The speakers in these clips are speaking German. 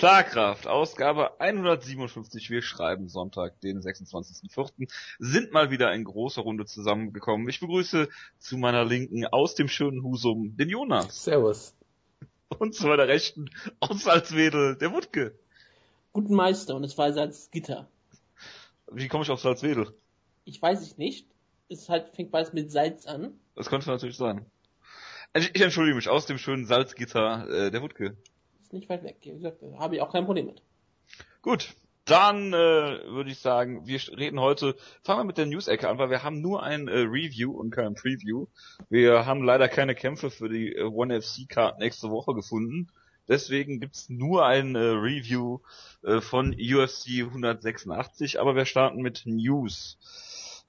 Schlagkraft, Ausgabe 157. Wir schreiben Sonntag, den 26.04. Sind mal wieder in großer Runde zusammengekommen. Ich begrüße zu meiner Linken aus dem schönen Husum den Jonas. Servus. Und zu meiner Rechten aus Salzwedel der Wutke. Guten Meister und es war Salzgitter. Wie komme ich auf Salzwedel? Ich weiß es nicht. Es halt, fängt beides mit Salz an. Das könnte natürlich sein. Ich, ich entschuldige mich aus dem schönen Salzgitter äh, der Wutke. Ist nicht weit weg. Wie gesagt, habe ich auch kein Problem mit. Gut, dann äh, würde ich sagen, wir reden heute, fangen wir mit der News-Ecke an, weil wir haben nur ein äh, Review und kein Preview. Wir haben leider keine Kämpfe für die äh, One FC Card nächste Woche gefunden. Deswegen gibt's nur ein äh, Review äh, von UFC 186, aber wir starten mit News.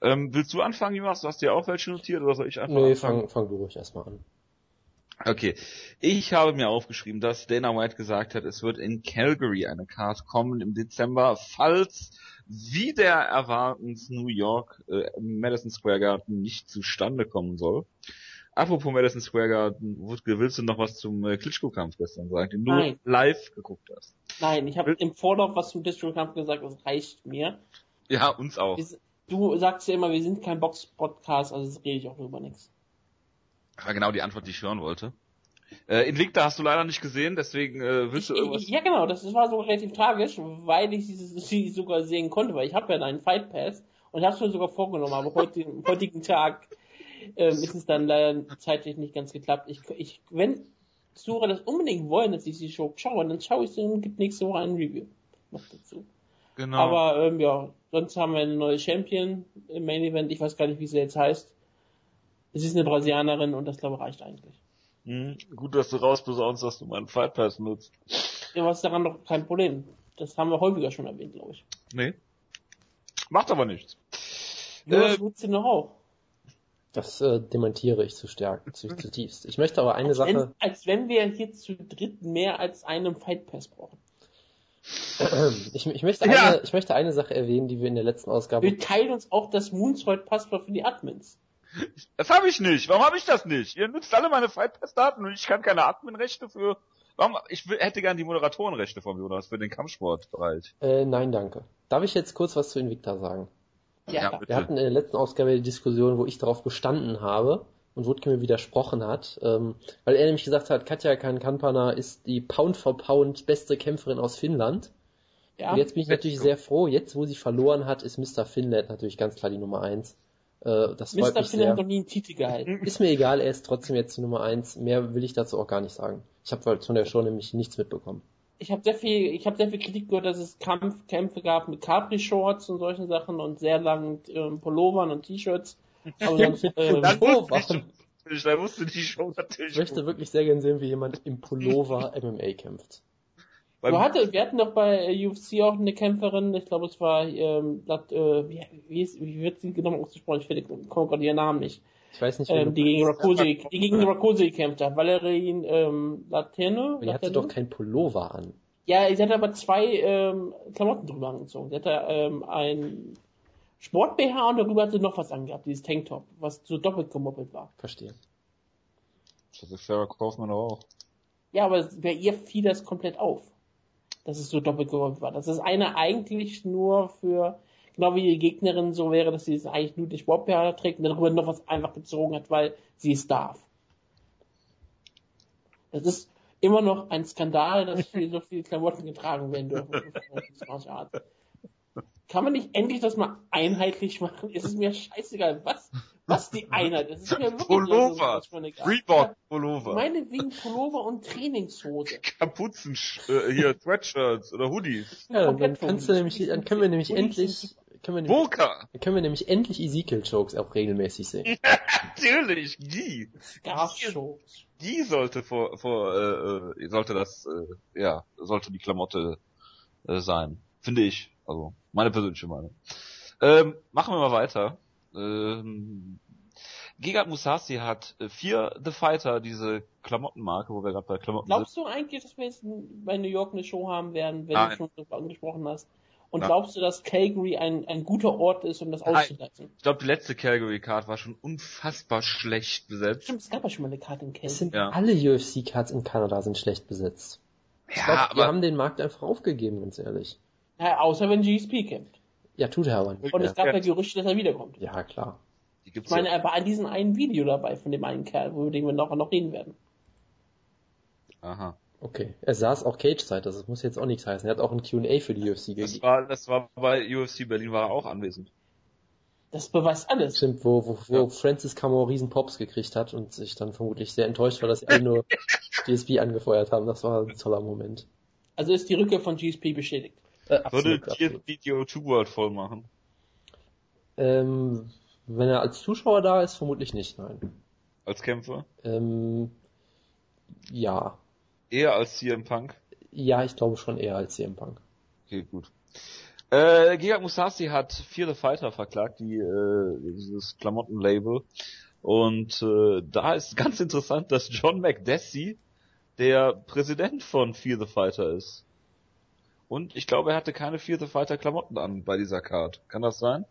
Ähm, willst du anfangen, Jonas? Du hast dir auch welche notiert oder soll ich einfach Nee, anfangen? fang, fang du ruhig erstmal an. Okay, ich habe mir aufgeschrieben, dass Dana White gesagt hat, es wird in Calgary eine Card kommen im Dezember, falls wie der erwartens New York äh, Madison Square Garden nicht zustande kommen soll. Apropos Madison Square Garden, Wutke, willst du noch was zum äh, Klitschko-Kampf gestern sagen, den du Nein. live geguckt hast? Nein, ich habe im Vorlauf was zum District Kampf gesagt, das reicht mir. Ja, uns auch. Du sagst ja immer, wir sind kein Box-Podcast, also rede ich auch über nichts. Das war genau die Antwort, die ich hören wollte. Äh, Invicta hast du leider nicht gesehen, deswegen äh, willst du Ich, irgendwas... ich, ja genau, das war so relativ tragisch, weil ich sie, sie sogar sehen konnte, weil ich habe ja einen Fight Pass und ich habe es mir sogar vorgenommen, aber heute, am heutigen Tag ähm, ist es dann leider zeitlich nicht ganz geklappt. Ich, ich, wenn Zuhörer das unbedingt wollen, dass ich die Show schaue, dann schaue ich sie und gibt nächste Woche ein Review noch dazu. genau. Aber ähm, ja, sonst haben wir eine neue Champion im Main Event. Ich weiß gar nicht, wie sie jetzt heißt. Es ist eine Brasilianerin und das glaube ich reicht eigentlich. Hm, gut, dass du rausbesaunst, dass du meinen Fight Pass nutzt. Ja, was ist daran doch kein Problem. Das haben wir häufiger schon erwähnt, glaube ich. Nee. Macht aber nichts. Nur Äh, äh, sie noch auch. Das äh, dementiere ich zu stark, zu, zutiefst. Ich möchte aber eine Als Sache, wenn, als wenn wir hier zu dritt mehr als einen Fight Pass brauchen. ich, ich, möchte Ja. eine, ich möchte eine Sache erwähnen, die wir in der letzten Ausgabe Wir teilen uns auch das Moonsoid Passwort für die Admins. Das habe ich nicht. Warum habe ich das nicht? Ihr nutzt alle meine Fight Pass Daten und ich kann keine Admin-Rechte für. Warum? Ich hätte gern die Moderatorenrechte vom Jonas für den Kampfsportbereich. Äh, nein, danke. Darf ich jetzt kurz was zu Invicta sagen? Ja, klar. bitte. Wir hatten in der letzten Ausgabe die Diskussion, wo ich darauf bestanden habe und Wutke mir widersprochen hat, ähm, weil er nämlich gesagt hat, Katja Kankampana ist die Pound for Pound beste Kämpferin aus Finnland. ja. Und jetzt bin ich natürlich sehr froh, jetzt wo sie verloren hat, ist Mr. Finland natürlich ganz klar die Nummer eins. Äh, das freut Mr. mich Finn sehr. hat noch nie einen Titel gehalten. Ist mir egal, er ist trotzdem jetzt die Nummer eins. Mehr will ich dazu auch gar nicht sagen. Ich habe von der Show nämlich nichts mitbekommen. Ich habe sehr viel, ich habe sehr viel Kritik gehört, dass es Kampf, Kämpfe gab mit Capri-Shorts und solchen Sachen und sehr langen ähm, Pullovern und T-Shirts. Aber sonst, ähm, Dann wusste ich, wusste die Show natürlich. Ich möchte wirklich sehr gern sehen, wie jemand im Pullover MMA kämpft. Du hatte, wir hatten doch bei äh, UFC auch eine Kämpferin, ich glaube es war, ähm, das, äh, wie, wie, ist, wie wird sie genau ausgesprochen? Ich finde, komme gerade ihren Namen nicht. Ich weiß nicht, Ähm, die gegen Rakosi, die gegen Rakosi gekämpft hat. Valerine ähm, Laterne. die hatte doch kein Pullover an. Ja, sie hatte aber zwei ähm, Klamotten drüber angezogen. Sie hatte ähm, ein Sport-BH und darüber hatte sie noch was angehabt, dieses Tanktop, was so doppelt gemoppelt war. Verstehe. Das ist Sarah Kaufmann auch. Ja, aber bei ihr fiel das komplett auf, dass es so doppelt gemoppelt war. Dass das eine eigentlich nur für, genau wie die Gegnerin so wäre, dass sie es eigentlich nur den Sport-BH trägt und darüber noch was einfach gezogen hat, weil sie es darf. Das ist immer noch ein Skandal, dass hier so viele Klamotten getragen werden dürfen. Kann man nicht endlich das mal einheitlich machen? Es ist mir scheißegal, was, was die Einheit ist. Es ist mir wirklich Pullover. egal. Reebok Pullover. Meinetwegen Pullover und Trainingshose. Kapuzen, äh, hier, Sweatshirts oder Hoodies. Ja, dann kannst du nämlich, dann können wir nämlich Und- endlich, können wir nämlich, dann können wir nämlich endlich Ezekiel-Jokes auch regelmäßig sehen. Natürlich, die. Scarf-Shows. Die sollte vor, vor, äh, äh, sollte das, äh, ja, sollte die Klamotte äh, sein. Finde ich. Also, meine persönliche Meinung. Ähm, machen wir mal weiter. Ähm, Gegard Musasi hat äh, für The Fighter diese Klamottenmarke, wo wir gerade bei Klamotten Glaubst du eigentlich, dass wir jetzt bei New York eine Show haben werden, wenn Nein. du schon darüber angesprochen hast? Und Nein. glaubst du, dass Calgary ein, ein guter Ort ist, um das Nein. auszusetzen? Ich glaube, die letzte Calgary Card war schon unfassbar schlecht besetzt. Stimmt, es gab ja schon mal eine Karte in Es Calgary. sind Ja. alle UFC-Cards in Kanada sind schlecht besetzt. Ich ja, glaub, wir haben den Markt einfach aufgegeben, ganz ehrlich. Ja, außer wenn GSP kämpft. Ja, tut er aber nicht. Und es gab ja, ja Gerüchte, dass er wiederkommt. Ja, klar. ich meine, er war an diesem einen Video dabei von dem einen Kerl, über den wir noch, noch reden werden. Aha. Okay. Er saß auch Cage-Zeit, das muss jetzt auch nichts heißen. Er hat auch ein Q&A für die UFC gegeben. Das war, das war bei UFC Berlin war er auch anwesend. Das beweist alles. Stimmt, wo, wo, wo ja. Francis Camo riesen Pops gekriegt hat und sich dann vermutlich sehr enttäuscht war, dass sie alle nur GSP angefeuert haben. Das war ein toller Moment. Also ist die Rückkehr von GSP bestätigt. Äh, Würde dir Video 2 World voll machen? Ähm, wenn er als Zuschauer da ist, vermutlich nicht, nein. Als Kämpfer? Ähm, ja. Eher als CM Punk? Ja, ich glaube schon eher als CM Punk. Okay, gut. Äh, Giga Musashi hat Fear the Fighter verklagt, die, äh, dieses Klamottenlabel. Und äh, da ist ganz interessant, dass John McDessie der Präsident von Fear the Fighter ist. Und ich glaube, er hatte keine the Fighter Klamotten an bei dieser Card. Kann das sein?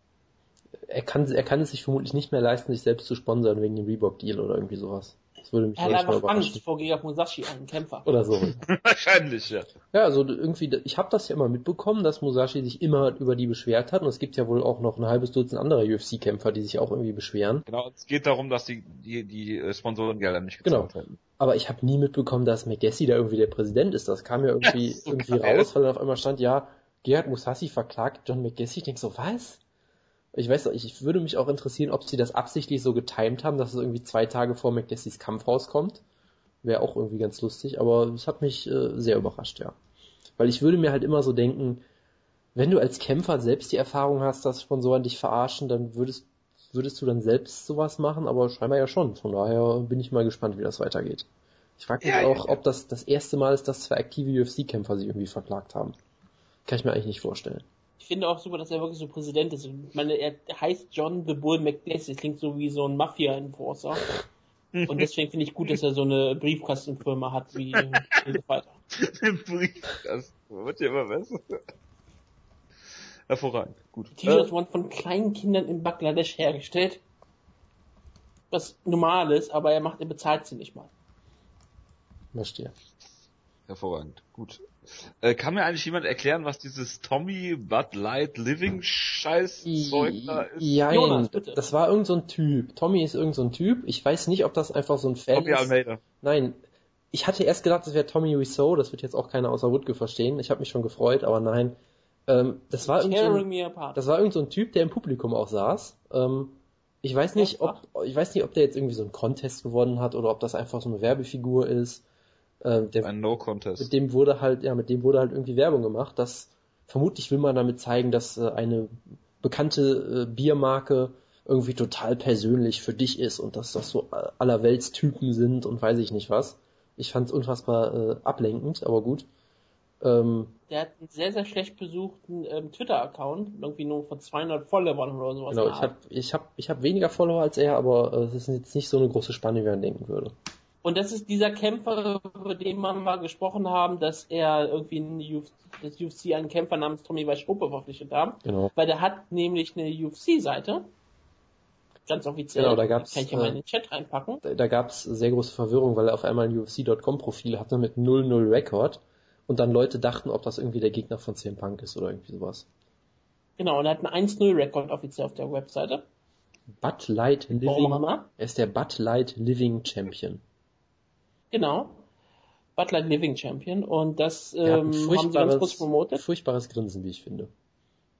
Er kann, er kann es sich vermutlich nicht mehr leisten, sich selbst zu sponsern wegen dem Reebok-Deal oder irgendwie sowas. Das würde mich er hat einfach Angst vor Giga Musashi, einem Kämpfer. Oder so. Wahrscheinlich, ja. Ja, also irgendwie, ich habe das ja immer mitbekommen, dass Musashi sich immer über die beschwert hat und es gibt ja wohl auch noch ein halbes Dutzend anderer UFC-Kämpfer, die sich auch irgendwie beschweren. Genau, es geht darum, dass die, die, die äh, Sponsorengelder nicht gezahlt genau. Aber ich habe nie mitbekommen, dass McGessie da irgendwie der Präsident ist. Das kam ja irgendwie, ja, so irgendwie raus, weil dann auf einmal stand, ja, Gerhard Musashi verklagt John McGessie. Ich denk so, was? Ich weiß, ich, ich würde mich auch interessieren, ob sie das absichtlich so getimed haben, dass es irgendwie zwei Tage vor McDessies Kampf rauskommt. Wäre auch irgendwie ganz lustig, aber es hat mich äh, sehr überrascht, ja. Weil ich würde mir halt immer so denken, wenn du als Kämpfer selbst die Erfahrung hast, dass Sponsoren dich verarschen, dann würdest, würdest du dann selbst sowas machen, aber scheinbar ja schon. Von daher bin ich mal gespannt, wie das weitergeht. Ich frage mich ja, auch, ja. ob das das erste Mal ist, dass zwei aktive UFC-Kämpfer sich irgendwie verklagt haben. Kann ich mir eigentlich nicht vorstellen. Ich finde auch super, dass er wirklich so Präsident ist. Ich meine, er heißt John the Bull McDess. Das klingt so wie so ein Mafia-Enforcer. Und deswegen finde ich gut, dass er so eine Briefkastenfirma hat wie Vater. Briefkasten. Wird ja immer besser. Hervorragend. Gut. T-Shirts äh, wurden von kleinen Kindern in Bangladesch hergestellt. Was normal ist, aber er macht, er bezahlt sie nicht mal. Verstehe. Hervorragend. Gut. Äh, kann mir eigentlich jemand erklären, was dieses Tommy Bud Light Living Scheiß Zeug da ist? Ja, Jonas, bitte. das war irgend so ein Typ. Tommy ist irgend so ein Typ. Ich weiß nicht, ob das einfach so ein Fan Tommy ist. Almeida. Nein. Ich hatte erst gedacht, das wäre Tommy Wiseau. Das wird jetzt auch keiner außer Woodke verstehen. Ich habe mich schon gefreut, aber nein. Ähm, das war irgend so ein, das war irgend so ein Typ, der im Publikum auch saß. Ähm, ich weiß nicht, ob ich weiß nicht, ob der jetzt irgendwie so einen Contest gewonnen hat oder ob das einfach so eine Werbefigur ist. Äh, der, ein No-Contest. Mit dem wurde halt, ja, mit dem wurde halt irgendwie Werbung gemacht. Das vermutlich will man damit zeigen, dass äh, eine bekannte äh, Biermarke irgendwie total persönlich für dich ist und dass das so allerweltstypen sind und weiß ich nicht was. Ich fand es unfassbar äh, ablenkend, aber gut. Ähm, der hat einen sehr, sehr schlecht besuchten ähm, Twitter-Account, irgendwie nur von 200 Followern oder sowas. Genau, ich habe ich hab, ich hab weniger Follower als er, aber äh, es ist jetzt nicht so eine große Spanne, wie man denken würde. Und das ist dieser Kämpfer, über den wir mal gesprochen haben, dass er irgendwie in das UFC einen Kämpfer namens Tommy Weischope verpflichtet haben. Genau. Weil der hat nämlich eine UFC-Seite. Ganz offiziell. Genau, da gab's, Kann ich ja mal in den Chat reinpacken. Da, da gab es sehr große Verwirrung, weil er auf einmal ein UFC.com-Profil hatte mit 0-0 Rekord und dann Leute dachten, ob das irgendwie der Gegner von CM Punk ist oder irgendwie sowas. Genau, und er hat einen 1-0 Rekord offiziell auf der Webseite. Bud Light Living. Er ist der Bud Light Living Champion. Genau. Butler Living Champion und das ähm, haben sie ganz kurz promotet. Furchtbares Grinsen, wie ich finde.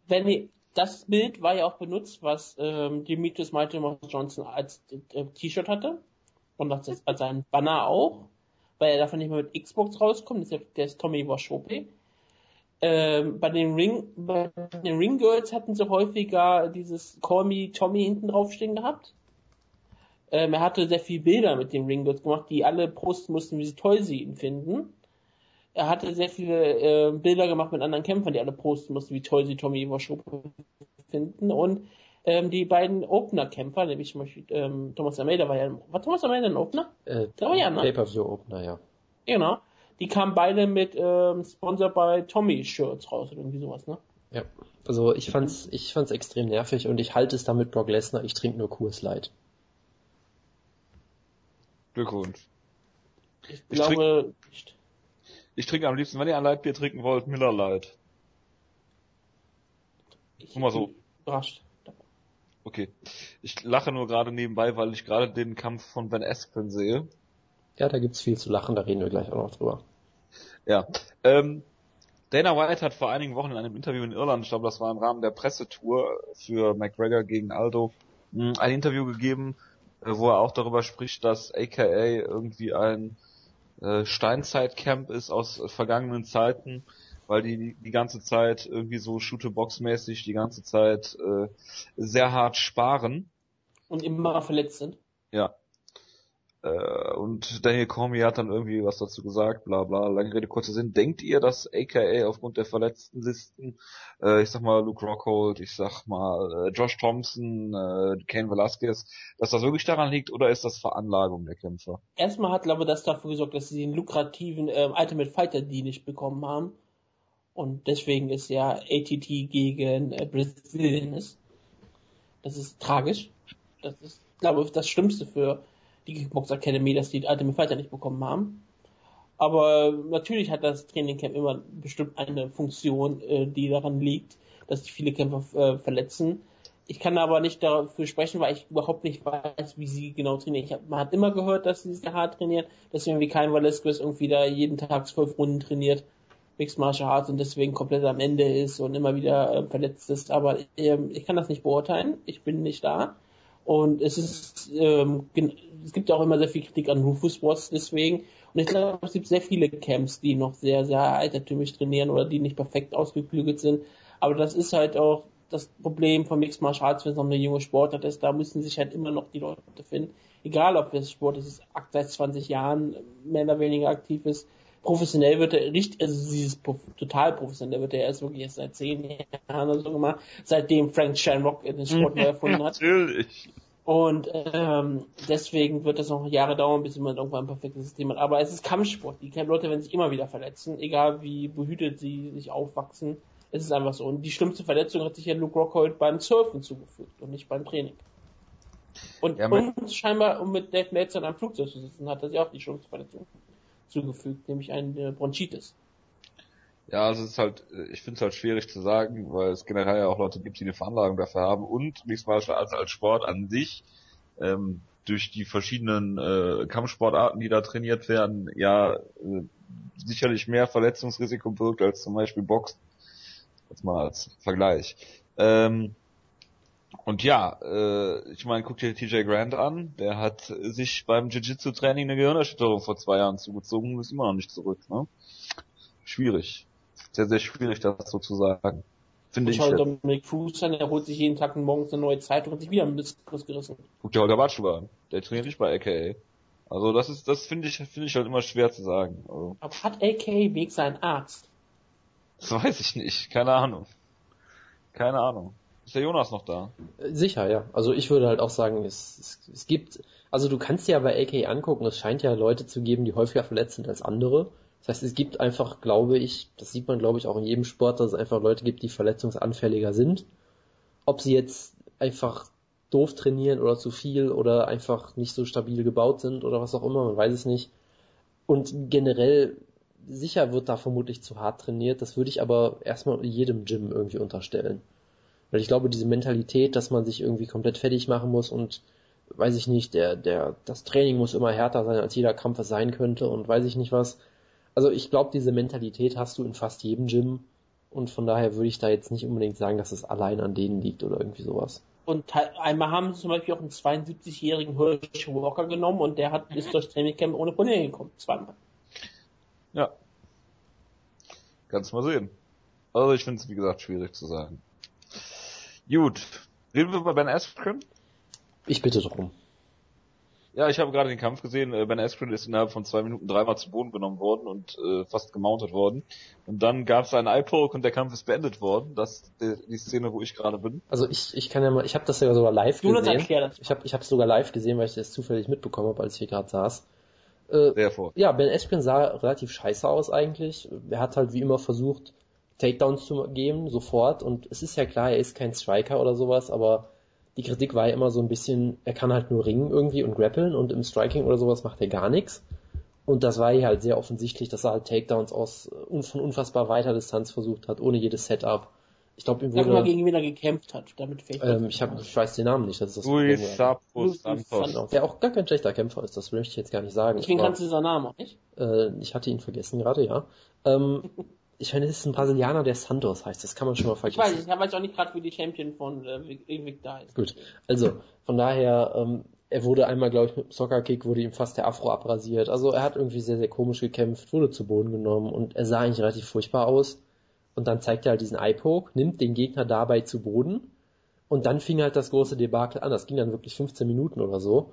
Wenn die, das Bild war ja auch benutzt, was ähm, Demetrius Mighty Johnson als äh, T-Shirt hatte und als, als sein Banner auch, weil er davon nicht mehr mit Xbox rauskommt. Das ist, der ist Tommy Washope. Ähm, bei den Ring, bei den Ring Girls hatten sie häufiger dieses Call Me Tommy hinten draufstehen gehabt. Ähm, er hatte sehr viele Bilder mit den Ringgirls gemacht, die alle posten mussten, wie toll sie ihn finden. Er hatte sehr viele äh, Bilder gemacht mit anderen Kämpfern, die alle posten mussten, wie toll sie Tommy Iwashopo finden. Und ähm, die beiden Opener-Kämpfer, nämlich zum Beispiel ähm, Thomas Almeida war ja, war Thomas Almeida ein Opener? Äh, Glaube ja, ne? Pay-Per-View-Opener, ja. Genau. Die kamen beide mit ähm, Sponsor bei Tommy Shirts raus oder irgendwie sowas, ne? Ja. Also ich fand's, ich fand's extrem nervig und ich halte es damit Brock Lesnar, ich trinke nur Kurs Light. Glückwunsch. Ich, ich glaube nicht. Ich trinke am liebsten, wenn ihr ein Leitbier trinken wollt, Miller Light. Ich Nur mal so. bin Überrascht. Okay. Ich lache nur gerade nebenbei, weil ich gerade den Kampf von Ben Askren sehe. Ja, da gibt's viel zu lachen, da reden wir gleich auch noch drüber. Ja. Ähm, Dana White hat vor einigen Wochen in einem Interview in Irland, ich glaube, das war im Rahmen der Pressetour für McGregor gegen Aldo, ein Interview gegeben, wo er auch darüber spricht, dass AKA irgendwie ein äh, Steinzeitcamp ist aus äh, vergangenen Zeiten, weil die die ganze Zeit irgendwie so Shooter-Box-mäßig die ganze Zeit äh, sehr hart sparen. Und immer verletzt sind. Ja. Äh, und Daniel Cormier hat dann irgendwie was dazu gesagt, bla bla, lange Rede, kurzer Sinn. Denkt ihr, dass AKA aufgrund der verletzten Listen, äh, ich sag mal Luke Rockhold, ich sag mal äh, Josh Thompson, äh, Kane Velasquez, dass das wirklich daran liegt oder ist das Veranlagung der Kämpfer? Erstmal hat, glaube ich, das dafür gesorgt, dass sie den lukrativen ähm, Ultimate Fighter Deal nicht bekommen haben. Und deswegen ist ja ATT gegen äh, Brazilian ist. Das ist tragisch. Das ist, glaube ich, das Schlimmste für die Kickbox Academy, dass die Ultimate Fighter nicht bekommen haben. Aber natürlich hat das Trainingcamp immer bestimmt eine Funktion, äh, die daran liegt, dass sich viele Kämpfer äh, verletzen. Ich kann aber nicht dafür sprechen, weil ich überhaupt nicht weiß, wie sie genau trainieren. Ich hab, man hat immer gehört, dass sie sehr hart trainieren, deswegen wie kein Velasquez irgendwie da jeden Tag zwölf Runden trainiert, Mixed Martial Arts und deswegen komplett am Ende ist und immer wieder äh, verletzt ist. Aber ähm, ich kann das nicht beurteilen. Ich bin nicht da. Und es ist, ähm, es gibt ja auch immer sehr viel Kritik an Rufus Sports deswegen. Und ich glaube, es gibt sehr viele Camps, die noch sehr, sehr altertümlich trainieren oder die nicht perfekt ausgeklügelt sind. Aber das ist halt auch das Problem von Mixed Martial Arts, wenn es noch eine junge Sportart ist. Da müssen sich halt immer noch die Leute finden. Egal, ob das Sport ist, seit 20 Jahren mehr oder weniger aktiv ist. Professionell wird er richtig, also dieses total professionell wird er erst wirklich erst seit 10 Jahren oder so gemacht, seitdem Frank Shamrock den Sport neu erfunden hat. Natürlich. Und ähm, deswegen wird das noch Jahre dauern, bis man irgendwann ein perfektes System hat. Aber es ist Kampfsport. Die Leute werden sich immer wieder verletzen, egal wie behütet sie sich aufwachsen. Es ist einfach so. Und die schlimmste Verletzung hat sich ja Luke Rockhold beim Surfen zugefügt und nicht beim Training. Und, Ja, und scheinbar, um mit Dave Meltzer in einem Flugzeug zu sitzen, hat er sich auch die schlimmste Verletzung zugefügt, nämlich eine Bronchitis. Ja, also es ist halt, ich finde es halt schwierig zu sagen, weil es generell ja auch Leute gibt, die eine Veranlagung dafür haben und Mixed Martial Arts als Sport an sich ähm, durch die verschiedenen äh, Kampfsportarten, die da trainiert werden, ja äh, sicherlich mehr Verletzungsrisiko birgt als zum Beispiel Boxen. Jetzt mal als Vergleich. Ähm, und ja, äh, ich meine, guck dir TJ Grant an, der hat sich beim Jiu-Jitsu-Training eine Gehirnerschütterung vor zwei Jahren zugezogen und ist immer noch nicht zurück. Ne? Schwierig. Sehr, sehr schwierig, das so zu sagen. Finde ich. schau jetzt. Dominik Cruz an, der holt sich jeden Tag morgens eine neue Zeitung und hat sich wieder ein Diskus gerissen. Guck dir Holger Batschler an. Der trainiert nicht bei AKA. Also das ist, das finde ich, finde ich halt immer schwer zu sagen. Also, Aber hat AK Weg seinen Arzt? das weiß ich nicht. Keine Ahnung. Keine Ahnung. Ist der Jonas noch da? Äh, Sicher, ja. Also ich würde halt auch sagen, es, es, es gibt, also du kannst ja bei AK angucken, es scheint ja Leute zu geben, die häufiger verletzt sind als andere. Das heißt, es gibt einfach, glaube ich, das sieht man glaube ich auch in jedem Sport, dass es einfach Leute gibt, die verletzungsanfälliger sind. Ob sie jetzt einfach doof trainieren oder zu viel oder einfach nicht so stabil gebaut sind oder was auch immer, man weiß es nicht. Und generell, sicher wird da vermutlich zu hart trainiert, das würde ich aber erstmal jedem Gym irgendwie unterstellen. Weil ich glaube, diese Mentalität, dass man sich irgendwie komplett fertig machen muss und weiß ich nicht, der, der, das Training muss immer härter sein, als jeder Kampf es sein könnte und weiß ich nicht was. Also ich glaube, diese Mentalität hast du in fast jedem Gym und von daher würde ich da jetzt nicht unbedingt sagen, dass es allein an denen liegt oder irgendwie sowas. Und einmal haben sie zum Beispiel auch einen 72-jährigen Hirsch Walker genommen und der hat ist durch Trainingcamp ohne Probleme gekommen. Zweimal. Ja. Kannst mal sehen. Also ich finde es wie gesagt schwierig zu sagen. Gut. Reden wir über Ben Askren? Ich bitte drum. Ja, ich habe gerade den Kampf gesehen. Äh, Ben Askren ist innerhalb von zwei Minuten dreimal zu Boden genommen worden und äh, fast gemountet worden. Und dann gab es einen Eye-Poke und der Kampf ist beendet worden. Das ist die, die Szene, wo ich gerade bin. Also ich, ich kann ja mal, ich habe das ja sogar live Jonas, gesehen. Ich habe ich es sogar live gesehen, weil ich das zufällig mitbekommen habe, als ich hier gerade saß. Äh, Sehr vor. Ja, Ben Askren sah relativ scheiße aus eigentlich. Er hat halt wie immer versucht, Takedowns zu geben, sofort. Und es ist ja klar, er ist kein Striker oder sowas, aber die Kritik war ja immer so ein bisschen, er kann halt nur ringen irgendwie und grappeln und im Striking oder sowas macht er gar nichts. Und das war hier halt sehr offensichtlich, dass er halt Takedowns aus von unfassbar weiter Distanz versucht hat, ohne jedes Setup. Ich glaube, ihm Sag wurde. mal, gegen wen er gekämpft hat, damit fällt Ähm, ich, hab, ich weiß den Namen nicht, das ist das Luis ja. Sapos Santos. Der auch gar kein schlechter Kämpfer ist, das möchte ich jetzt gar nicht sagen. Deswegen kannst du seinen Namen auch nicht. äh, ich hatte ihn vergessen gerade, ja. Ähm, ich meine, es ist ein Brasilianer, der Santos heißt, das kann man schon mal Ich vergessen. weiß, ich weiß auch nicht gerade, wie die Champion von äh, Vic- Invicta heißt. Gut, also von daher, ähm, er wurde einmal, glaube ich, mit dem Soccer-Kick wurde ihm fast der Afro abrasiert. Also er hat irgendwie sehr, sehr komisch gekämpft, wurde zu Boden genommen und er sah eigentlich relativ furchtbar aus. Und dann zeigt er halt diesen Eye-Poke, nimmt den Gegner dabei zu Boden und dann fing halt das große Debakel an. Das ging dann wirklich 15 Minuten oder so.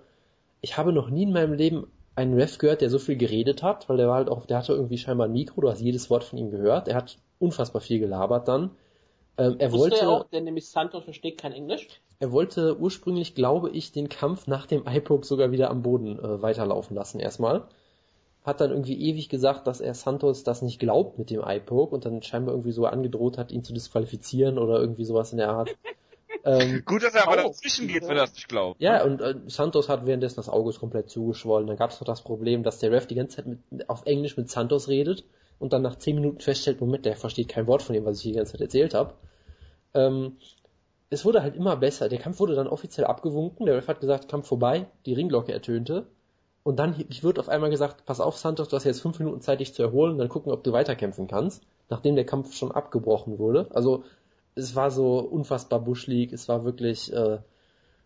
Ich habe noch nie in meinem Leben einen Ref gehört, der so viel geredet hat, weil der war halt auch, der hatte irgendwie scheinbar ein Mikro, du hast jedes Wort von ihm gehört. Er hat unfassbar viel gelabert dann. Ähm, er Wusste wollte, er auch, denn nämlich Santos versteht kein Englisch. er wollte ursprünglich, glaube ich, den Kampf nach dem Eye-Poke sogar wieder am Boden äh, weiterlaufen lassen erstmal. Hat dann irgendwie ewig gesagt, dass er Santos das nicht glaubt mit dem Eye-Poke und dann scheinbar irgendwie so angedroht hat, ihn zu disqualifizieren oder irgendwie sowas in der Art. ähm, Gut, dass er aber Au. dazwischen geht, wenn er das nicht glaubt. ja, und äh, Santos hat währenddessen das Auge komplett zugeschwollen. Dann gab es noch das Problem, dass der Ref die ganze Zeit mit, auf Englisch mit Santos redet und dann nach 10 Minuten feststellt, Moment, der versteht kein Wort von dem, was ich die ganze Zeit erzählt habe. Ähm, es wurde halt immer besser. Der Kampf wurde dann offiziell abgewunken. Der Ref hat gesagt, Kampf vorbei. Die Ringglocke ertönte. Und dann wird auf einmal gesagt, pass auf, Santos, du hast jetzt fünf Minuten Zeit, dich zu erholen, dann gucken, ob du weiterkämpfen kannst, nachdem der Kampf schon abgebrochen wurde. Also es war so unfassbar buschlig, es war wirklich, äh,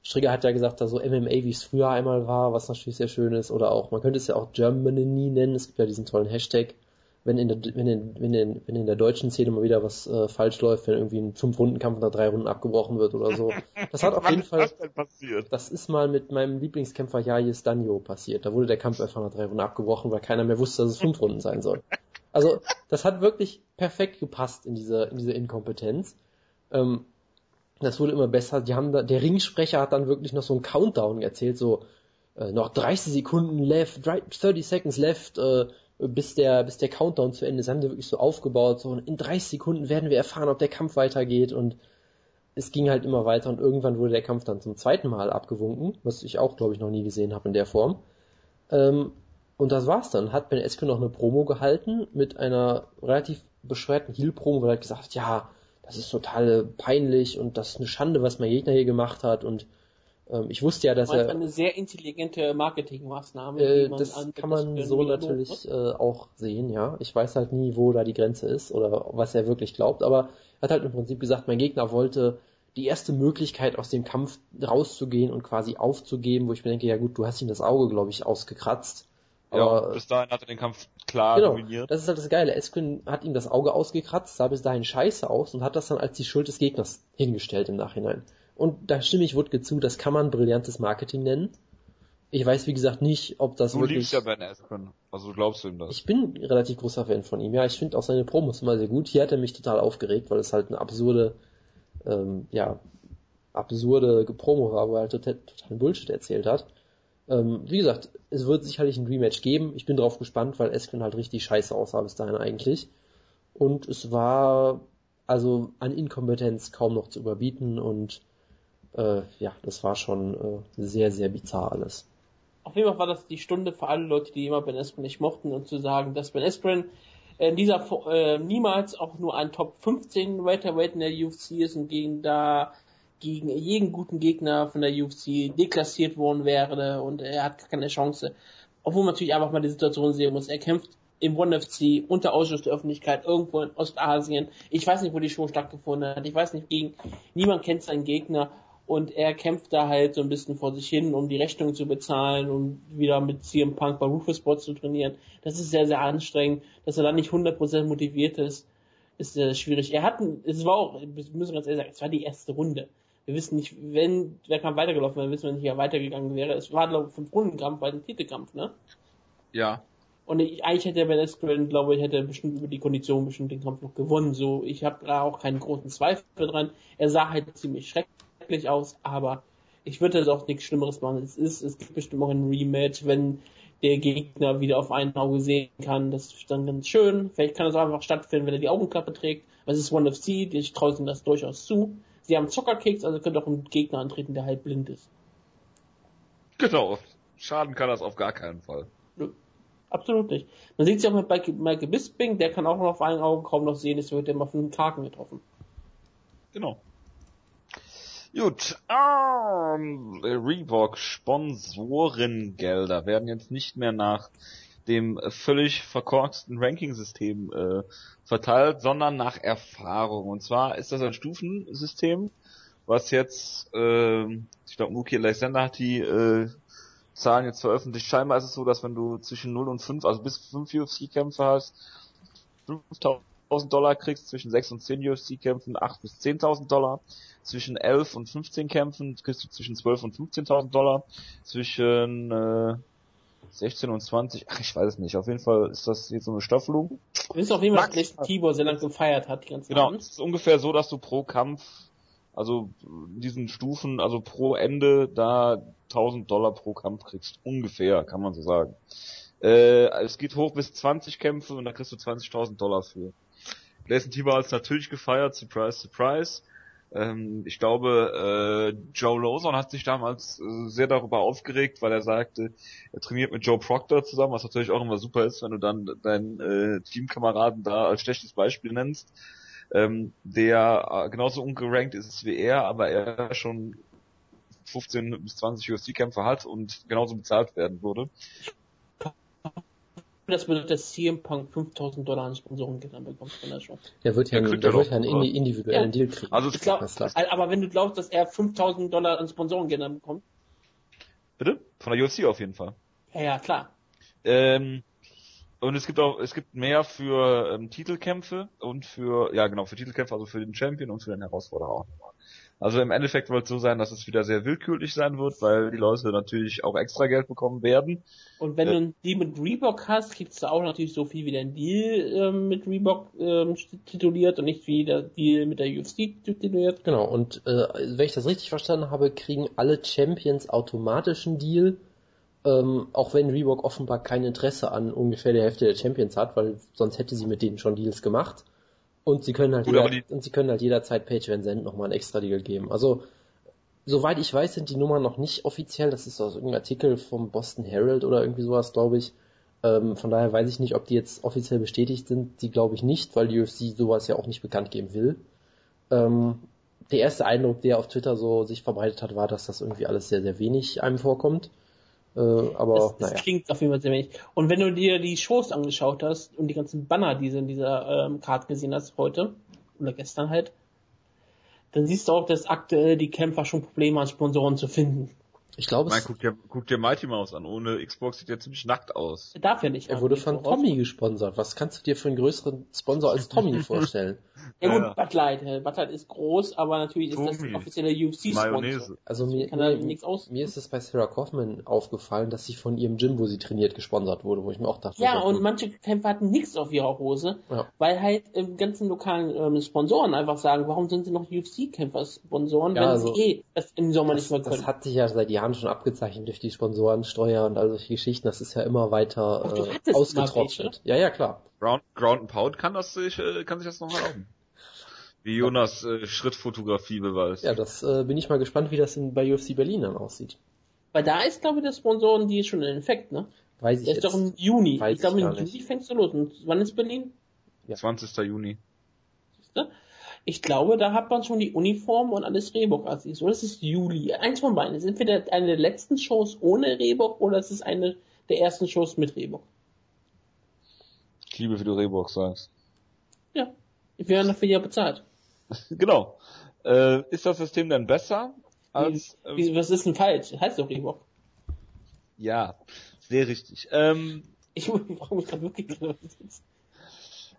Strigger hat ja gesagt, da so MMA, wie es früher einmal war, was natürlich sehr schön ist, oder auch, man könnte es ja auch Germany nennen, es gibt ja diesen tollen Hashtag, wenn in der, wenn in, wenn in, wenn in der deutschen Szene mal wieder was äh, falsch läuft, wenn irgendwie ein Fünf-Runden-Kampf nach drei Runden abgebrochen wird oder so. Das hat auf jeden Fall, das das ist mal mit meinem Lieblingskämpfer Yair Danjo passiert. Da wurde der Kampf einfach nach drei Runden abgebrochen, weil keiner mehr wusste, dass es fünf Runden sein soll. Also, das hat wirklich perfekt gepasst in diese, in diese Inkompetenz. Ähm, das wurde immer besser. Die haben da, der Ringsprecher hat dann wirklich noch so einen Countdown erzählt, so äh, noch 30 Sekunden left, 30 seconds left, äh, bis der, bis der Countdown zu Ende ist. Haben die wirklich so aufgebaut, so in 30 Sekunden werden wir erfahren, ob der Kampf weitergeht und es ging halt immer weiter und irgendwann wurde der Kampf dann zum zweiten Mal abgewunken, was ich auch, glaube ich, noch nie gesehen habe in der Form. Ähm, und das war's dann. Hat Ben Askren noch eine Promo gehalten mit einer relativ beschwerten Heel-Promo, weil er gesagt, hat, ja, das ist total peinlich und das ist eine Schande, was mein Gegner hier gemacht hat und ähm, ich wusste ja, dass Das war er eine sehr intelligente Marketingmaßnahme. äh, die man das an kann man das so natürlich äh, auch sehen, ja. Ich weiß halt nie, wo da die Grenze ist oder was er wirklich glaubt, aber er hat halt im Prinzip gesagt, mein Gegner wollte die erste Möglichkeit aus dem Kampf rauszugehen und quasi aufzugeben, wo ich mir denke, ja gut, du hast ihm das Auge, glaube ich, ausgekratzt. Ja, Aber bis dahin hat er den Kampf klar genau, dominiert. das ist halt das Geile. Eskrin hat ihm das Auge ausgekratzt, sah bis dahin scheiße aus und hat das dann als die Schuld des Gegners hingestellt im Nachhinein. Und da stimme ich Wutke zu, das kann man brillantes Marketing nennen. Ich weiß, wie gesagt, nicht, ob das Du wirklich... liebst ja Ben Askren. Also du glaubst ihm das. Ich bin ein relativ großer Fan von ihm. Ja, ich finde auch seine Promos immer sehr gut. Hier hat er mich total aufgeregt, weil es halt eine absurde, ähm, ja, absurde Promo war, wo er halt total, total Bullshit erzählt hat. Ähm, wie gesagt, es wird sicherlich ein Rematch geben. Ich bin drauf gespannt, weil Eskren halt richtig scheiße aussah bis dahin eigentlich. Und es war also an Inkompetenz kaum noch zu überbieten und äh, ja, das war schon äh, sehr, sehr bizarr alles. Auf jeden Fall war das die Stunde für alle Leute, die immer Ben Askren nicht mochten und zu sagen, dass Ben Askren in dieser äh, niemals auch nur ein Top 15 Welterweight in der UFC ist und gegen da gegen jeden guten Gegner von der UFC deklassiert worden wäre und er hat keine Chance. Obwohl man natürlich einfach mal die Situation sehen muss. Er kämpft im One FC unter Ausschuss der Öffentlichkeit irgendwo in Ostasien. Ich weiß nicht, wo die Show stattgefunden hat. Ich weiß nicht, gegen niemand kennt seinen Gegner und er kämpft da halt so ein bisschen vor sich hin, um die Rechnung zu bezahlen und wieder mit CM Punk bei Rufus Sports zu trainieren. Das ist sehr, sehr anstrengend. Dass er dann nicht 100% motiviert ist, ist sehr schwierig. Er hat, es war auch, wir müssen ganz ehrlich sagen, es war die erste Runde. Wir wissen nicht, wenn der Kampf weitergelaufen wäre, wissen wir nicht, wie er weitergegangen wäre. Es war, glaube ich, fünf Rundenkampf, bei dem Titelkampf, ne? Ja. Und ich, eigentlich hätte Ben Askren, glaube ich, hätte bestimmt über die Kondition bestimmt den Kampf noch gewonnen. So, ich habe da auch keinen großen Zweifel dran. Er sah halt ziemlich schrecklich aus, aber ich würde jetzt auch nichts Schlimmeres machen. Es ist, es gibt bestimmt auch ein Rematch, wenn der Gegner wieder auf ein Auge sehen kann. Das ist dann ganz schön. Vielleicht kann das auch einfach stattfinden, wenn er die Augenklappe trägt. Es ist One FC, ich traue ihm das durchaus zu. Sie haben Zuckerkicks, also könnte auch ein Gegner antreten, der halb blind ist. Genau. Schaden kann das auf gar keinen Fall. Absolut nicht. Man sieht es ja auch mit Michael Bisping, der kann auch noch auf einen Augen kaum noch sehen, es wird immer von einem Kraken getroffen. Genau. Gut, ähm, Reebok Sponsorengelder werden jetzt nicht mehr nach dem völlig verkorksten Ranking-System äh, verteilt, sondern nach Erfahrung. Und zwar ist das ein Stufensystem, was jetzt, äh, ich glaube, Mookie Lysander hat die äh, Zahlen jetzt veröffentlicht. Scheinbar ist es so, dass wenn du zwischen 0 und 5, also bis 5 UFC-Kämpfe hast, 5.000 Dollar kriegst, zwischen 6 und 10 UFC-Kämpfen 8 bis 10.000 Dollar, zwischen 11 und 15 Kämpfen kriegst du zwischen 12 und 15.000 Dollar, zwischen äh, 16 und 20, ach ich weiß es nicht, auf jeden Fall ist das jetzt so eine Staffelung. Du wisst auf jeden Fall, dass Tibor sehr lange gefeiert hat, die ganzen Genau, es ist ungefähr so, dass du pro Kampf also diesen Stufen, also pro Ende da 1000 Dollar pro Kampf kriegst. Ungefähr, kann man so sagen. Äh, es geht hoch bis 20 Kämpfe und da kriegst du 20.000 Dollar für. Gleison Tiber hat es natürlich gefeiert, surprise, surprise. Ähm, ich glaube, äh, Joe Lawson hat sich damals äh, sehr darüber aufgeregt, weil er sagte, er trainiert mit Joe Proctor zusammen, was natürlich auch immer super ist, wenn du dann deinen äh, Teamkameraden da als schlechtes Beispiel nennst ähm, der äh, genauso ungerankt ist wie er, aber er schon 15 bis 20 UFC-Kämpfe hat und genauso bezahlt werden würde. Das bedeutet, dass CM Punk 5000 Dollar an Sponsorengeldern bekommt von der Show. Der wird ja, der, der wird ja einen individuellen ja. Deal kriegen. Also ich glaub, aber wenn du glaubst, dass er 5000 Dollar an Sponsorengeldern bekommt. Bitte? Von der UFC auf jeden Fall. Ja, ja, klar. Ähm, und es gibt auch, es gibt mehr für ähm, Titelkämpfe und für, ja genau, für Titelkämpfe, also für den Champion und für den Herausforderer auch nochmal. Also im Endeffekt wird es so sein, dass es wieder sehr willkürlich sein wird, weil die Leute natürlich auch extra Geld bekommen werden. Und wenn äh, du einen Deal mit Reebok hast, kriegst du auch natürlich so viel wie der Deal ähm, mit Reebok ähm, tituliert und nicht wie der Deal mit der UFC tituliert. Genau, und äh, wenn ich das richtig verstanden habe, kriegen alle Champions automatischen Deal ähm, auch wenn Reebok offenbar kein Interesse an ungefähr der Hälfte der Champions hat, weil sonst hätte sie mit denen schon Deals gemacht. Und sie können halt, Gut, jeder, und sie können halt jederzeit Page Van Zandt nochmal einen extra Deal geben. Also, soweit ich weiß, sind die Nummern noch nicht offiziell. Das ist aus irgendeinem Artikel vom Boston Herald oder irgendwie sowas, glaube ich. Ähm, von daher weiß ich nicht, ob die jetzt offiziell bestätigt sind. Die glaube ich nicht, weil die UFC sowas ja auch nicht bekannt geben will. Ähm, der erste Eindruck, der auf Twitter so sich verbreitet hat, war, dass das irgendwie alles sehr, sehr wenig einem vorkommt. Äh, aber das, das naja. klingt auf jeden Fall sehr wenig. Und wenn du dir die Shows angeschaut hast und die ganzen Banner, die du in dieser ähm, Karte gesehen hast heute oder gestern halt, dann siehst du auch, dass aktuell die Kämpfer schon Probleme haben, Sponsoren zu finden. Ich glaube, Nein, guck dir, guck dir Mighty Mouse an. Ohne Xbox sieht er ziemlich nackt aus. Er darf ja nicht. Er wurde von Tommy gesponsert. Was kannst du dir für einen größeren Sponsor als Tommy vorstellen? Ja gut, ja. Bud Light. Bud Light ist groß, aber natürlich ist Tommy. das offizielle UFC-Sponsor. Also mir, mir, mir, ist es bei Sarah Kaufman aufgefallen, dass sie von ihrem Gym, wo sie trainiert, gesponsert wurde, wo ich mir auch dachte. Ja, und manche Kämpfer hatten nichts auf ihrer Hose, ja. weil halt im ganzen lokalen ähm, Sponsoren einfach sagen, warum sind sie noch UFC-Kämpfer Sponsoren, ja, wenn also, sie eh das im Sommer das, nicht mehr können. Das hat sich ja seit Jahren schon abgezeichnet durch die Sponsorensteuer und all solche Geschichten. Das ist ja immer weiter äh, ausgetrocknet. Ja, ja, klar. Ground, Ground and Pound kann das sich, äh, kann sich das noch erlauben. Wie Jonas äh, Schrittfotografie beweist. Ja, das äh, bin ich mal gespannt, wie das in, bei UFC Berlin dann aussieht. Weil da ist, glaube ich, der Sponsoren, die ist schon in Effekt, ne? Weiß ich Der ist doch im Juni. Weiß ich glaube, im Juni fängst du los. Und wann ist Berlin? Ja. 20. Juni. Ich glaube, da hat man schon die Uniform und alles Rehbock als So, das ist Juli. Eins von beiden. Ist entweder eine der letzten Shows ohne Rehbock oder es ist eine der ersten Shows mit Rehbock. Ich liebe, wie du Rehbock sagst. Ja. Wir werden dafür ja bezahlt. genau. Äh, ist das System denn besser als... Ähm, wie, was ist denn falsch? Heißt doch Reebok. Ja, sehr richtig. Ähm, ich frage mich gerade wirklich,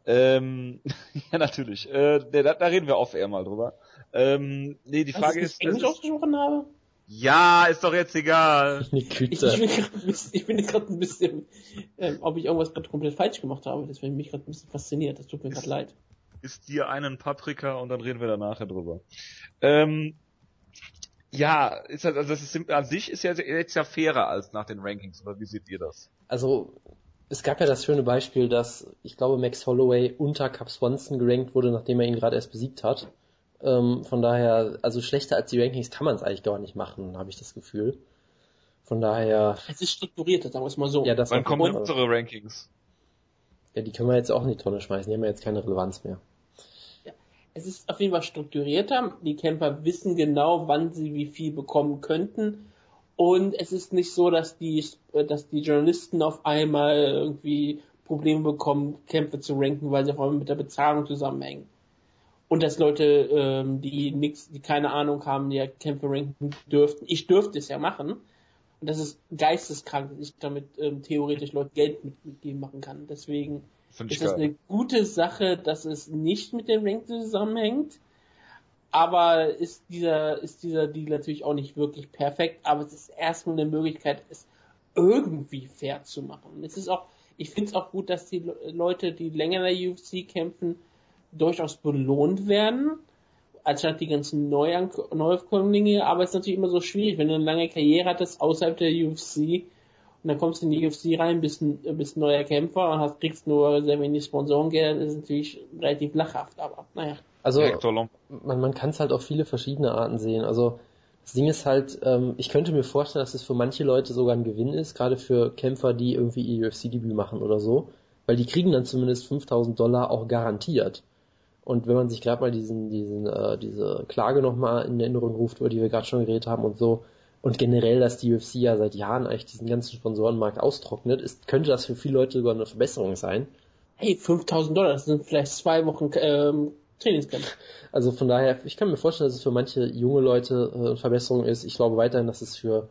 ähm, ja, natürlich. Äh, da, da reden wir off-air mal drüber. Ähm, nee, die Frage ist... Ich Englisch ausgesprochen habe? Ja, ist doch jetzt egal. Ich, ich, bin, ich bin gerade ein bisschen, ähm, ob ich irgendwas gerade komplett falsch gemacht habe. Das mich gerade ein bisschen fasziniert. Das tut mir gerade leid isst dir einen Paprika und dann reden wir da nachher drüber. Ähm, ja, ist halt, also das ist an sich ist ja jetzt ja fairer als nach den Rankings, oder wie seht ihr das? Also es gab ja das schöne Beispiel, dass ich glaube Max Holloway unter Cap Swanson gerankt wurde, nachdem er ihn gerade erst besiegt hat. Ähm, von daher, also schlechter als die Rankings kann man es eigentlich gar nicht machen, habe ich das Gefühl. Von daher. Es ist strukturierter, sagen wir es mal so. Ja, das Wann kommen unsere Rankings? Ja, die können wir jetzt auch in die Tonne schmeißen, die haben ja jetzt keine Relevanz mehr. Ja, es ist auf jeden Fall strukturierter. Die Camper wissen genau, wann sie wie viel bekommen könnten. Und es ist nicht so, dass die, dass die Journalisten auf einmal irgendwie Probleme bekommen, Kämpfe zu ranken, weil sie auf einmal mit der Bezahlung zusammenhängen. Und dass Leute, ähm, die nix, die keine Ahnung haben, die ja Kämpfe ranken dürften. Ich dürfte es ja machen. Und das ist geisteskrank, dass ich damit ähm, theoretisch Leute Geld mit, mitgeben machen kann. Deswegen ist das eine gute Sache, dass es nicht mit dem Rank zusammenhängt. Aber ist dieser, ist dieser Deal natürlich auch nicht wirklich perfekt. Aber es ist erstmal eine Möglichkeit, es irgendwie fair zu machen. Es ist auch, ich finde es auch gut, dass die Leute, die länger in der UFC kämpfen, durchaus belohnt werden, anstatt die ganzen Neuan Neuaufkömmlinge. Aber es ist natürlich immer so schwierig, wenn du eine lange Karriere hattest außerhalb der UFC und dann kommst du in die UFC rein, bist ein, bist neuer Kämpfer und hast, kriegst nur sehr wenig Sponsorengeld, ist natürlich relativ lachhaft, aber naja. Also man, man kann es halt auf viele verschiedene Arten sehen. Also das Ding ist halt, ähm, ich könnte mir vorstellen, dass es für manche Leute sogar ein Gewinn ist, gerade für Kämpfer, die irgendwie ihr UFC-Debüt machen oder so, weil die kriegen dann zumindest 5000 Dollar auch garantiert. Und wenn man sich gerade mal diesen, diesen, äh, diese Klage nochmal in Erinnerung ruft, über die wir gerade schon geredet haben und so, und generell, dass die UFC ja seit Jahren eigentlich diesen ganzen Sponsorenmarkt austrocknet, ist, könnte das für viele Leute sogar eine Verbesserung sein. Hey, 5000 Dollar, das sind vielleicht zwei Wochen ähm, Trainingscamp. Also von daher, ich kann mir vorstellen, dass es für manche junge Leute äh, eine Verbesserung ist. Ich glaube weiterhin, dass es für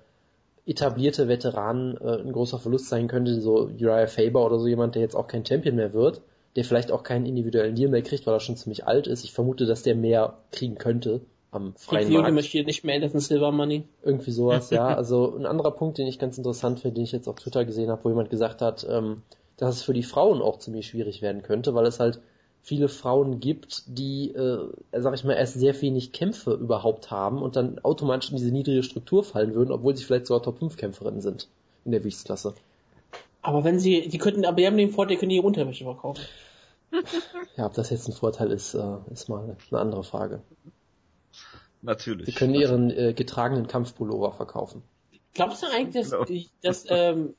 etablierte Veteranen äh, ein großer Verlust sein könnte, so Uriah Faber oder so jemand, der jetzt auch kein Champion mehr wird, der vielleicht auch keinen individuellen Deal mehr kriegt, weil er schon ziemlich alt ist. Ich vermute, dass der mehr kriegen könnte am freien die Markt. möchte nicht mehr Anderson Silver Money. Irgendwie sowas, ja. Also ein anderer Punkt, den ich ganz interessant finde, den ich jetzt auf Twitter gesehen habe, wo jemand gesagt hat, ähm, dass es für die Frauen auch ziemlich schwierig werden könnte, weil es halt viele Frauen gibt, die, äh, sag ich mal, erst sehr wenig Kämpfe überhaupt haben und dann automatisch in diese niedrige Struktur fallen würden, obwohl sie vielleicht sogar Top 5 Kämpferinnen sind in der Gewichtsklasse. Aber wenn sie, die könnten, aber die haben den Vorteil, die können ihre Unterwäsche verkaufen. ja, ob das jetzt ein Vorteil ist, äh, ist mal eine andere Frage. Natürlich. Sie können ihren äh, getragenen Kampfpullover verkaufen. Glaubst du eigentlich, dass, genau. dass ähm,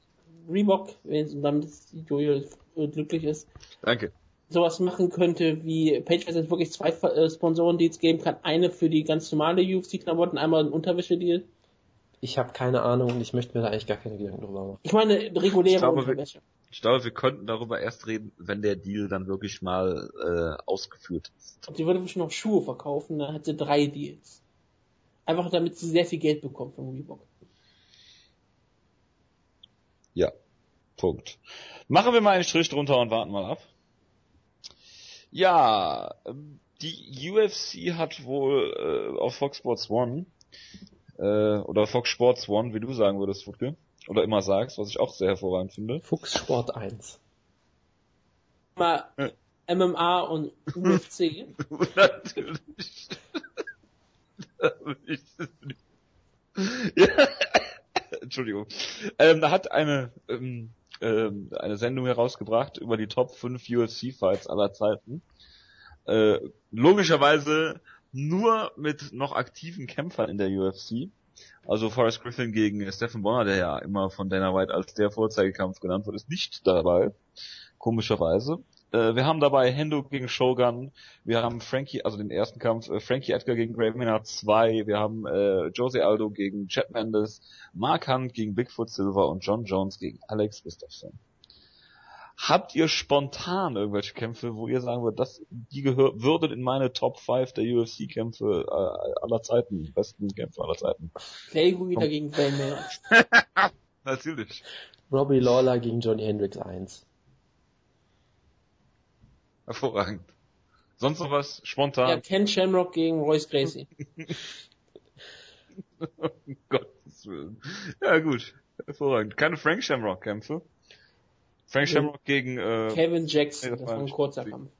Reebok, wenn damit Jojo glücklich ist, Danke sowas machen könnte, wie Patriots jetzt wirklich zwei äh, Sponsoren-Deals geben kann. Eine für die ganz normale UFC-Klamotten, einmal ein Unterwäsche-Deal. Ich habe keine Ahnung und ich möchte mir da eigentlich gar keine Gedanken drüber machen. Ich meine, reguläre ich glaube, Unterwäsche. Wir, ich glaube, wir könnten darüber erst reden, wenn der Deal dann wirklich mal äh, ausgeführt ist. Und sie würde bestimmt noch Schuhe verkaufen, dann hat sie drei Deals. Einfach damit sie sehr viel Geld bekommt von Reebok. Ja, Punkt. Machen wir mal einen Strich drunter und warten mal ab. Ja, die UFC hat wohl äh, auf Fox Sports One äh, oder Fox Sports One, wie du sagen würdest, Wutke, oder immer sagst, was ich auch sehr hervorragend finde. Fuchs Sport 1. Mal äh. MMA und UFC. Natürlich. ja. Entschuldigung. Ähm, da hat eine ähm, ähm, eine Sendung herausgebracht über die Top 5 UFC-Fights aller Zeiten. Äh, logischerweise nur mit noch aktiven Kämpfern in der UFC. Also Forrest Griffin gegen Stephen Bonner, der ja immer von Dana White als der Vorzeigekampf genannt wird, ist nicht dabei. Komischerweise. Äh, wir haben dabei Hendo gegen Shogun, wir haben Frankie, also den ersten Kampf, äh, Frankie Edgar gegen Grave Maynard 2, wir haben äh, Jose Aldo gegen Chad Mendes, Mark Hunt gegen Bigfoot Silver und John Jones gegen Alex Gustafsson. Habt ihr spontan irgendwelche Kämpfe, wo ihr sagen würdet, das, die gehör, würden in meine Top 5 der UFC-Kämpfe äh, aller Zeiten, besten Kämpfe aller Zeiten? Clay Guida gegen Clay Maynard. Natürlich. Robbie Lawler gegen Johnny Hendricks 1. Hervorragend. Sonst noch was spontan? Ja, Ken Shamrock gegen Royce Gracie. um Gottes Willen. Ja, gut. Hervorragend. Keine Frank Shamrock-Kämpfe. Frank Shamrock ja. gegen äh, Kevin Jackson, das, war ein kurzer Kampf.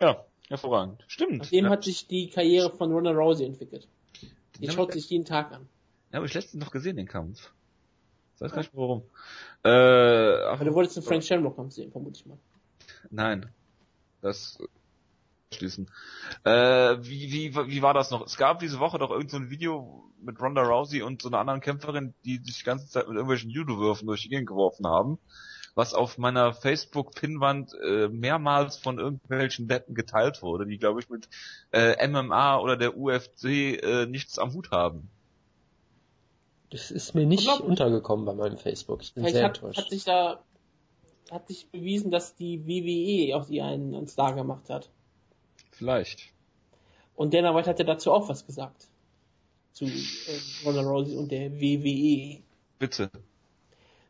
Ja, hervorragend. Stimmt. Nachdem ja. hat sich die Karriere von Ronda Rousey entwickelt. Die den schaut sich jeden Tag an. Ja, habe ich letztens noch gesehen, den Kampf. Ich weiß gar nicht warum. Äh, ach, Aber du wolltest den Frank Shamrock Kampf sehen, vermute ich mal. Nein. Das ausschließen. Äh, wie, wie, wie war das noch? Es gab diese Woche doch irgend so ein Video mit Ronda Rousey und so einer anderen Kämpferin, die sich die ganze Zeit mit irgendwelchen Judo-Würfen durch die Gegend geworfen haben, was auf meiner Facebook-Pinnwand äh, mehrmals von irgendwelchen Deppen geteilt wurde, die, glaube ich, mit äh, MMA oder der UFC äh, nichts am Hut haben. Das ist mir nicht glaub, untergekommen bei meinem Facebook. Ich bin sehr hat, enttäuscht. Hat sich da hat sich bewiesen, dass die WWE aus ihr einen, einen Star gemacht hat. Vielleicht. Und Dana White hatte dazu auch was gesagt. Zu äh, Ronda Rousey und der WWE. Bitte.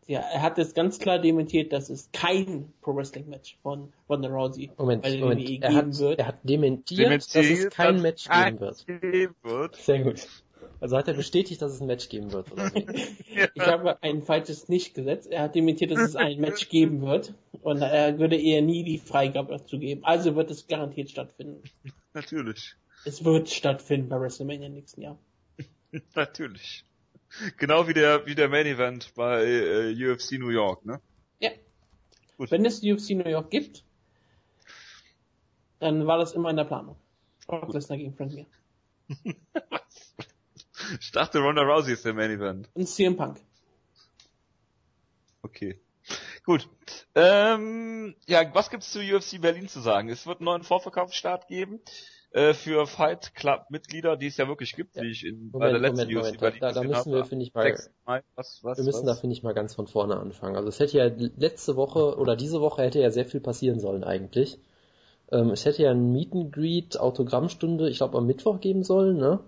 Ja, er hat es ganz klar dementiert, dass es kein Pro Wrestling Match von Ronda Rousey Moment, bei der Moment. WWE er hat, wird. Er hat dementiert, dementiert dass es kein Match geben wird. wird. Sehr gut. Also hat er bestätigt, dass es ein Match geben wird, oder? ich habe ein falsches nicht gesetzt. Er hat dementiert, dass es ein Match geben wird. Und er würde eher nie die Freigabe dazu geben. Also wird es garantiert stattfinden. Natürlich. Es wird stattfinden bei WrestleMania nächsten Jahr. Natürlich. Genau wie der, wie der Main Event bei äh, UFC New York, ne? Ja. Gut. Wenn es UFC New York gibt, dann war das immer in der Planung. Brock Lesnar gegen Frank Mir. Ich dachte, Ronda Rousey ist der Main Event. Und CM Punk. Okay. Gut. Ähm, ja, was gibt's zu UFC Berlin zu sagen? Es wird einen neuen Vorverkaufsstart geben äh, für Fight Club Mitglieder, die es ja wirklich gibt, ja. wie ich in Moment, bei der letzten Moment, UFC Moment. Berlin Da, da müssen wir, finde ich, mal, was, was, wir müssen was? da, finde ich, mal ganz von vorne anfangen. Also es hätte ja letzte Woche oder diese Woche hätte ja sehr viel passieren sollen eigentlich. Ähm, es hätte ja ein Meet and Greet Autogrammstunde, ich glaube am Mittwoch geben sollen, ne?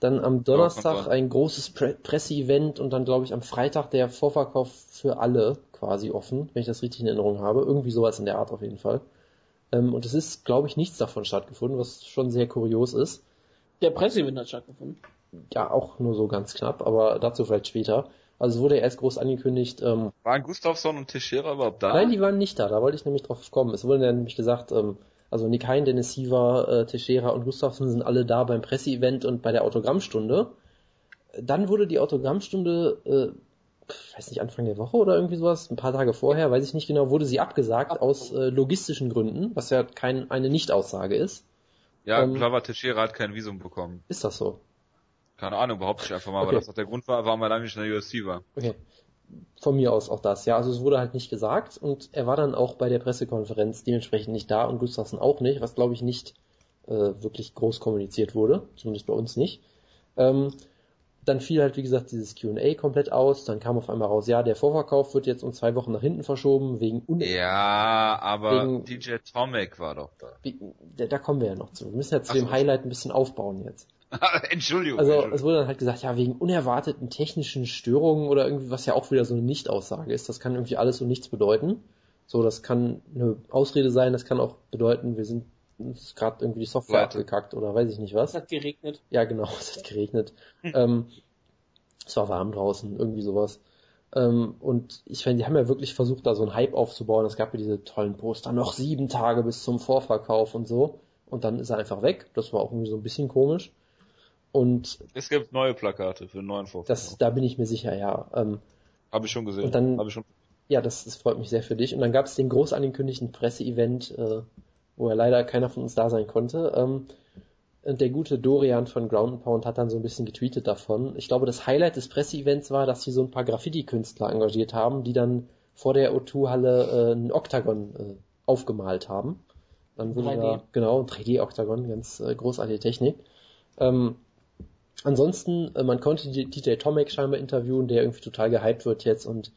Dann am Donnerstag ein großes Pre Presseevent und dann glaube ich am Freitag der Vorverkauf für alle quasi offen, wenn ich das richtig in Erinnerung habe. Irgendwie sowas in der Art auf jeden Fall. Ähm, und es ist, glaube ich, nichts davon stattgefunden, was schon sehr kurios ist. Der Presseevent hat stattgefunden. Ja, auch nur so ganz knapp, aber dazu vielleicht später. Also es wurde erst groß angekündigt. Ähm, waren Gustafsson und Teixeira überhaupt da? Nein, die waren nicht da. Da wollte ich nämlich drauf kommen. Es wurde nämlich gesagt, ähm, also Nick Hein, Dennis Siever, äh, Teixeira und Gustafsson sind alle da beim Presseevent und bei der Autogrammstunde. Dann wurde die Autogrammstunde, äh, weiß nicht, Anfang der Woche oder irgendwie sowas, ein paar Tage vorher, weiß ich nicht genau, wurde sie abgesagt aus äh, logistischen Gründen, was ja kein, eine Nichtaussage ist. Ja, ähm, Clava Teixeira hat kein Visum bekommen. Ist das so? Keine Ahnung, behaupte ich einfach mal, okay. weil das auch der Grund war, warum er lange nicht in der UFC war. Okay von mir aus auch das, ja. Also es wurde halt nicht gesagt und er war dann auch bei der Pressekonferenz dementsprechend nicht da und Gustafsson auch nicht, was glaube ich nicht äh, wirklich groß kommuniziert wurde, zumindest bei uns nicht. Ähm, dann fiel halt, wie gesagt, dieses Q&A komplett aus. Dann kam auf einmal raus, ja, der Vorverkauf wird jetzt um zwei Wochen nach hinten verschoben, wegen Un Ja, aber wegen, DJ Tomek war doch da. Wie, da. Da kommen wir ja noch zu. Wir müssen ja zu Ach dem. Highlight ein bisschen aufbauen jetzt. Entschuldigung. Also Entschuldigung. es wurde dann halt gesagt, ja, wegen unerwarteten technischen Störungen oder irgendwie, was ja auch wieder so eine Nichtaussage ist. Das kann irgendwie alles und nichts bedeuten. So, das kann eine Ausrede sein, das kann auch bedeuten, wir sind ist gerade irgendwie die Software Warte. abgekackt oder weiß ich nicht was. Es hat geregnet. Ja, genau, es hat geregnet. Hm. ähm, es war warm draußen, irgendwie sowas. Ähm, und ich finde, die haben ja wirklich versucht, da so einen Hype aufzubauen. Es gab ja diese tollen Poster, noch sieben Tage bis zum Vorverkauf und so. Und dann ist er einfach weg. Das war auch irgendwie so ein bisschen komisch. Und es gibt neue Plakate für einen neuen Vorfall. Das, da bin ich mir sicher, ja. Ähm, Habe ich schon gesehen. Und dann, Hab ich schon... Ja, das, das freut mich sehr für dich. Und dann gab es den groß angekündigten Presseevent, äh, wo ja leider keiner von uns da sein konnte. Ähm, und der gute Dorian von Ground Pound hat dann so ein bisschen getweetet davon. Ich glaube, das Highlight des Presseevents war, dass sie so ein paar Graffiti-Künstler engagiert haben, die dann vor der O2-Halle äh, ein Oktagon äh, aufgemalt haben. Dann wurde 3D. da, genau, 3D-Oktagon, ganz äh, großartige Technik. Ähm, Ansonsten, äh, man konnte DJ Tomek scheinbar interviewen, der irgendwie total gehypt wird jetzt und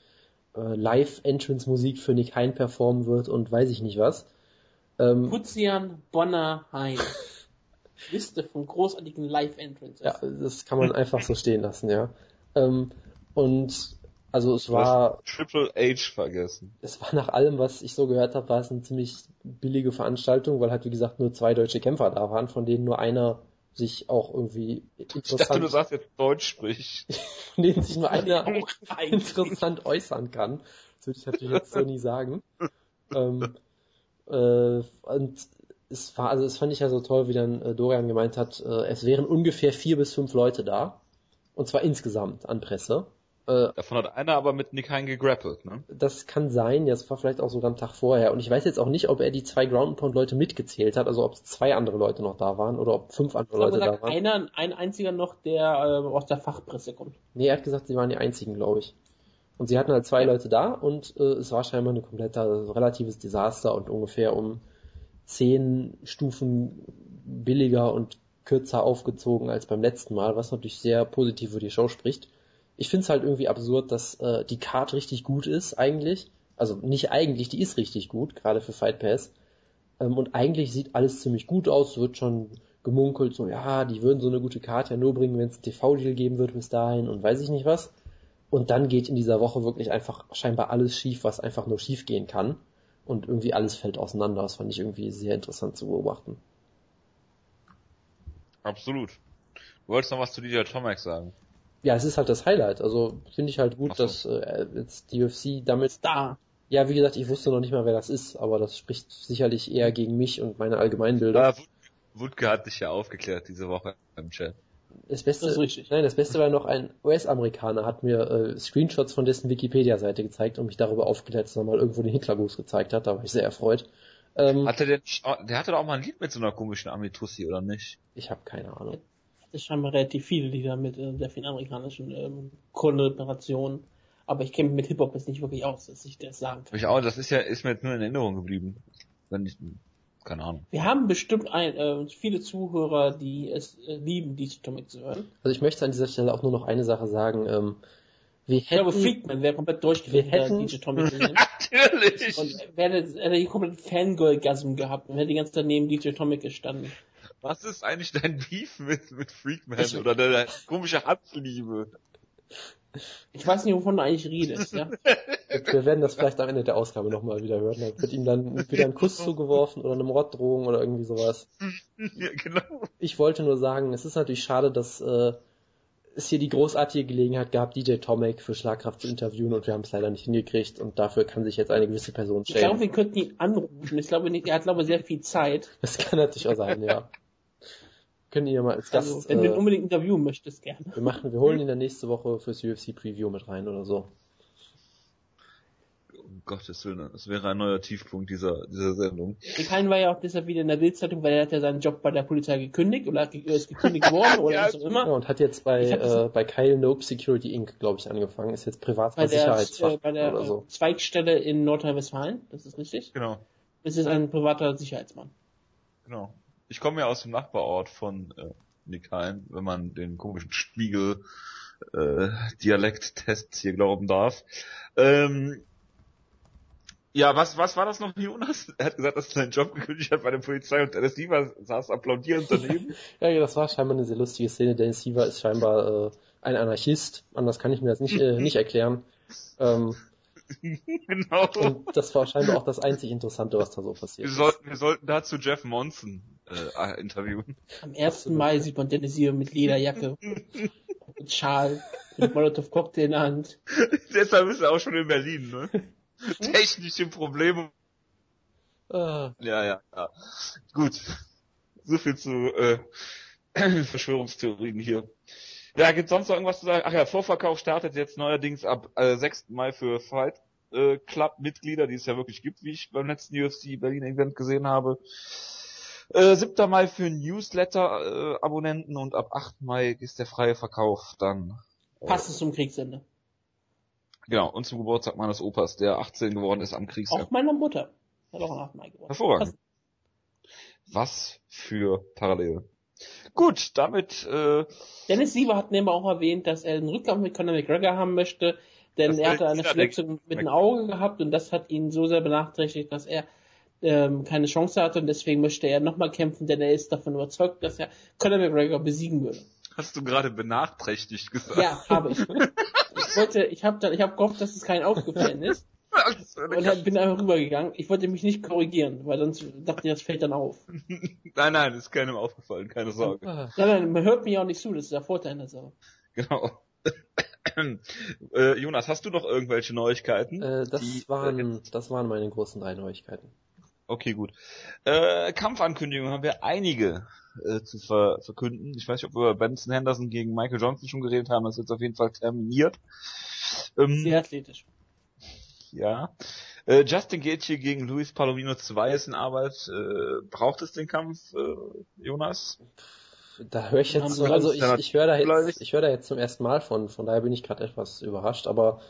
äh, Live-Entrance-Musik für Nick Hein performen wird und weiß ich nicht was. Ähm, Putzian Bonner Hein. Liste von großartigen Live-Entrances. Ja, das kann man einfach so stehen lassen, ja. Ähm, und also es war Triple H vergessen. Es war nach allem, was ich so gehört habe, war es eine ziemlich billige Veranstaltung, weil halt wie gesagt nur zwei deutsche Kämpfer da waren, von denen nur einer sich auch irgendwie interessant... Ich dachte, du sagst jetzt Deutsch spricht. von denen sich nur einer auch interessant äußern kann. Das würde ich natürlich jetzt so nie sagen. ähm, äh, und es war, also das fand ich ja so toll, wie dann äh, Dorian gemeint hat, äh, es wären ungefähr vier bis fünf Leute da. Und zwar insgesamt an Presse. Äh, Davon hat einer aber mit Nick Hein gegrappelt, ne? Das kann sein, ja, das war vielleicht auch sogar am Tag vorher. Und ich weiß jetzt auch nicht, ob er die zwei Ground Pound Leute mitgezählt hat, also ob zwei andere Leute noch da waren oder ob fünf andere Leute da waren. Einer, ein einziger noch, der äh, aus der Fachpresse kommt. Nee, er hat gesagt, sie waren die einzigen, glaube ich. Und sie hatten halt zwei Leute da und äh, es war scheinbar ein kompletter, also relatives Desaster und ungefähr um zehn Stufen billiger und kürzer aufgezogen als beim letzten Mal, was natürlich sehr positiv für die Show spricht. Ich finde es halt irgendwie absurd, dass äh, die Card richtig gut ist, eigentlich. Also nicht eigentlich, die ist richtig gut, gerade für Fight Pass. Ähm, und eigentlich sieht alles ziemlich gut aus, wird schon gemunkelt, so ja, die würden so eine gute Karte ja nur bringen, wenn es TV-Deal geben wird bis dahin und weiß ich nicht was. Und dann geht in dieser Woche wirklich einfach scheinbar alles schief, was einfach nur schief gehen kann. Und irgendwie alles fällt auseinander. Das fand ich irgendwie sehr interessant zu beobachten. Absolut. Du wolltest noch was zu DJ Tomac sagen. Ja, es ist halt das Highlight. Also finde ich halt gut, so. dass äh, jetzt die UFC damit da. Ja, wie gesagt, ich wusste noch nicht mal, wer das ist, aber das spricht sicherlich eher gegen mich und meine Allgemeinbildung. Ja, Wutke hat dich ja aufgeklärt diese Woche im Chat. Das Beste, das ist richtig. Nein, das Beste war noch ein US-Amerikaner hat mir äh, Screenshots von dessen Wikipedia-Seite gezeigt und mich darüber aufgeklärt, dass er mal irgendwo den Hitlergruß gezeigt hat. Da war ich sehr erfreut. Ähm, hatte der, der hatte doch auch mal ein Lied mit so einer komischen Amitussi, oder nicht? Ich habe keine Ahnung. Es scheinbar relativ viele Lieder mit äh, sehr vielen amerikanischen ähm, Konnotationen. Aber ich kenne mich mit Hip-Hop jetzt nicht wirklich aus, dass ich das sagen kann. Ich auch, das ist ja, ist mir jetzt nur in Erinnerung geblieben. Wenn ich, keine Ahnung. Wir haben bestimmt ein, äh, viele Zuhörer, die es äh, lieben, DJ Tomic zu hören. Also ich möchte an dieser Stelle auch nur noch eine Sache sagen. Ähm, wir hätten, ich glaube, Freakman wäre komplett durchgedreht, wir hätten, DJ Tomic gesehen. Natürlich! Und wäre hätte die komplett Fangirl-Gasm gehabt und hätte die ganze Zeit neben DJ Tomic gestanden. Was ist eigentlich dein Beef mit, mit Freakman ich, oder deine komische Hatzliebe? Ich weiß nicht, wovon du eigentlich redest, ja. Wir werden das vielleicht am Ende der Ausgabe nochmal wieder hören. Da wird ihm dann wieder ein Kuss zugeworfen oder eine Morddrohung oder irgendwie sowas. Ja, genau. Ich wollte nur sagen, es ist natürlich schade, dass äh, es hier die großartige Gelegenheit gab, DJ Tomek für Schlagkraft zu interviewen und wir haben es leider nicht hingekriegt und dafür kann sich jetzt eine gewisse Person stellen. Ich glaube, wir könnten ihn anrufen. Ich glaube, er hat glaube ich sehr viel Zeit. Das kann natürlich auch sein, ja. Können ihn ja mal als also, Gast. wenn äh, du ihn unbedingt interviewen möchtest, gerne. Wir machen, wir holen ihn dann nächste Woche fürs UFC Preview mit rein oder so. Um Gottes Willen, das wäre ein neuer Tiefpunkt dieser, dieser Sendung. Kein war ja auch deshalb wieder in der Bildzeitung, weil er hat ja seinen Job bei der Polizei gekündigt oder ist gekündigt worden oder ja, was auch immer. Ja, und hat jetzt bei, äh, bei Kyle Nope Security Inc., glaube ich, angefangen. Ist jetzt privater Sicherheitsfach äh, bei der oder so. Zweigstelle in Nordrhein-Westfalen, das ist richtig? Genau. Das ist ein privater Sicherheitsmann. Genau. Ich komme ja aus dem Nachbarort von äh, Nickheim, wenn man den komischen Spiegel äh, Dialekttest hier glauben darf. Ähm, ja, was, was war das noch, Jonas? Er hat gesagt, dass er seinen Job gekündigt hat bei der Polizei und Dennis Siever saß applaudierend daneben. ja, das war scheinbar eine sehr lustige Szene. Dennis Siever ist scheinbar äh, ein Anarchist. Anders kann ich mir das nicht, äh, nicht erklären. Ähm, genau. Und das war scheinbar auch das einzig Interessante, was da so passiert wir sollten, Wir sollten dazu Jeff Monson äh, interviewen. Am 1. Mai sieht man Dennis hier mit Lederjacke, mit Schal, mit Molotov Cocktail in der Hand. Deshalb ist er auch schon in Berlin, ne? Technische Probleme. Ah. Ja, ja, ja. Gut. So viel zu äh, Verschwörungstheorien hier. Ja, gibt's sonst noch irgendwas zu sagen? Ach ja, Vorverkauf startet jetzt neuerdings ab äh, 6. Mai für Fight äh, Club Mitglieder, die es ja wirklich gibt, wie ich beim letzten UFC Berlin Event gesehen habe. Äh, 7. Mai für Newsletter-Abonnenten äh, und ab 8. Mai ist der freie Verkauf dann. Äh, Passt es zum Kriegsende. Genau, und zum Geburtstag meines Opas, der 18 geworden ist am Kriegsende. Auch meiner Mutter. Hat auch am 8. Mai geworden. Hervorragend. Was für Parallele. Gut, damit äh, Dennis Siever hat nämlich auch erwähnt, dass er einen Rückkampf mit Conor McGregor haben möchte, denn er hatte eine Verletzung mit dem Auge gehabt und das hat ihn so sehr benachträchtigt, dass er ähm, keine Chance hatte und deswegen möchte er nochmal kämpfen, denn er ist davon überzeugt, dass er Conor McGregor besiegen würde. Hast du gerade benachträchtigt gesagt? Ja, habe ich. ich wollte, ich habe dann, ich habe gehofft, dass es kein aufgefallen ist. und dann bin einfach rübergegangen. Ich wollte mich nicht korrigieren, weil sonst dachte ich, das fällt dann auf. nein, nein, ist keinem aufgefallen, keine Sorge. Nein, nein, man hört mir auch nicht zu, das ist der Vorteil der Sache. Genau. äh, Jonas, hast du noch irgendwelche Neuigkeiten? Äh, das, die, waren, äh, das waren meine großen drei Neuigkeiten. Okay, gut. Äh, Kampfankündigungen haben wir einige äh, zu ver verkünden. Ich weiß nicht, ob wir über Benson Henderson gegen Michael Johnson schon geredet haben. Das ist jetzt auf jeden Fall terminiert. Ähm, Sehr athletisch. ja. Äh, Justin Gaethje gegen Luis Palomino 2 ist in Arbeit. Äh, braucht es den Kampf, äh, Jonas? Da höre ich jetzt, sie also ich, ich höre da jetzt, ich höre da jetzt zum ersten Mal von, von daher bin ich gerade etwas überrascht, aber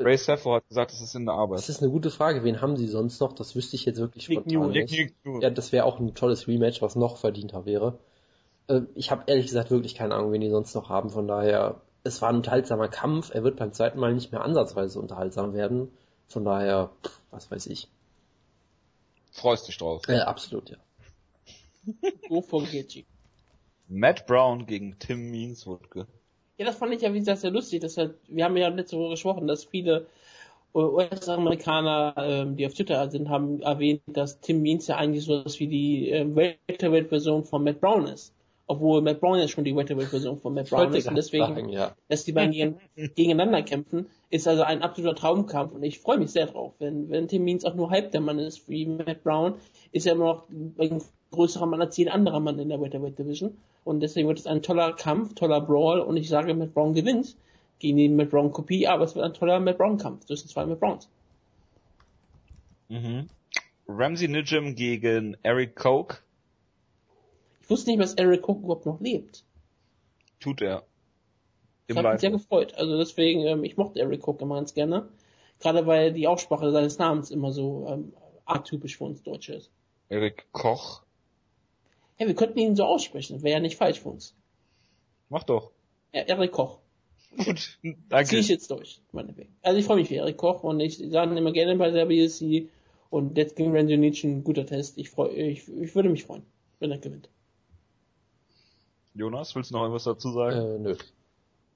Ray Saffo hat gesagt, es ist in der Arbeit. das ist eine gute Frage. Wen haben sie sonst noch? Das wüsste ich jetzt wirklich Nick spontan Newell. nicht. Ja, das wäre auch ein tolles Rematch, was noch verdienter wäre. Äh, Ich habe ehrlich gesagt wirklich keine Ahnung, wen die sonst noch haben. Von daher, es war ein unterhaltsamer Kampf. Er wird beim zweiten Mal nicht mehr ansatzweise unterhaltsam werden. Von daher, pff, was weiß ich. Freust dich drauf. Äh, absolut, ja. Go for. Matt Brown gegen Tim Meanswoodke. Ja, das fand ich ja, wie gesagt, sehr lustig. Dass halt, wir haben ja letzte Woche gesprochen, dass viele US-Amerikaner, ähm, die auf Twitter sind, haben erwähnt, dass Tim Means ja eigentlich so was wie die ähm, Welterweight-Version von Matt Brown ist. Obwohl Matt Brown ja schon die Welterweight-Version von Matt Brown ist. Und deswegen, sagen, ja. dass die beiden gegen, gegeneinander kämpfen, ist also ein absoluter Traumkampf. Und ich freue mich sehr drauf. Wenn, wenn Tim Means auch nur halb der Mann ist wie Matt Brown, ist er immer noch ein größerer Mann als jeder andere Mann in der Welterweight Division. Und deswegen wird es ein toller Kampf, toller Brawl. Und ich sage, Matt Brown gewinnt gegen die Matt Brown Kopie, aber es wird ein toller Matt Brown Kampf zwischen zwei Matt Browns. Mhm. Ramsey Nijim gegen Eric Koch. Ich wusste nicht, dass Eric Cook überhaupt noch lebt. Tut er. Ich Im habe mich Live. sehr gefreut. Also deswegen, ähm, ich mochte Eric Cook immer ganz gerne. Gerade weil die Aussprache seines Namens immer so ähm, atypisch für uns Deutsche ist. Eric Koch. Ja, wir könnten ihn so aussprechen, das wäre ja nicht falsch für uns. Mach doch. Ja, Eric Koch. Gut. Ziehe Danke. ich jetzt durch, meinetwegen. Also ich freue mich für Eric Koch und ich sage immer gerne bei der BSC und jetzt gegen Randy Nietzsche ein guter Test. Ich freu, ich, ich würde mich freuen, wenn er gewinnt. Jonas, willst du noch irgendwas dazu sagen? Äh, nö.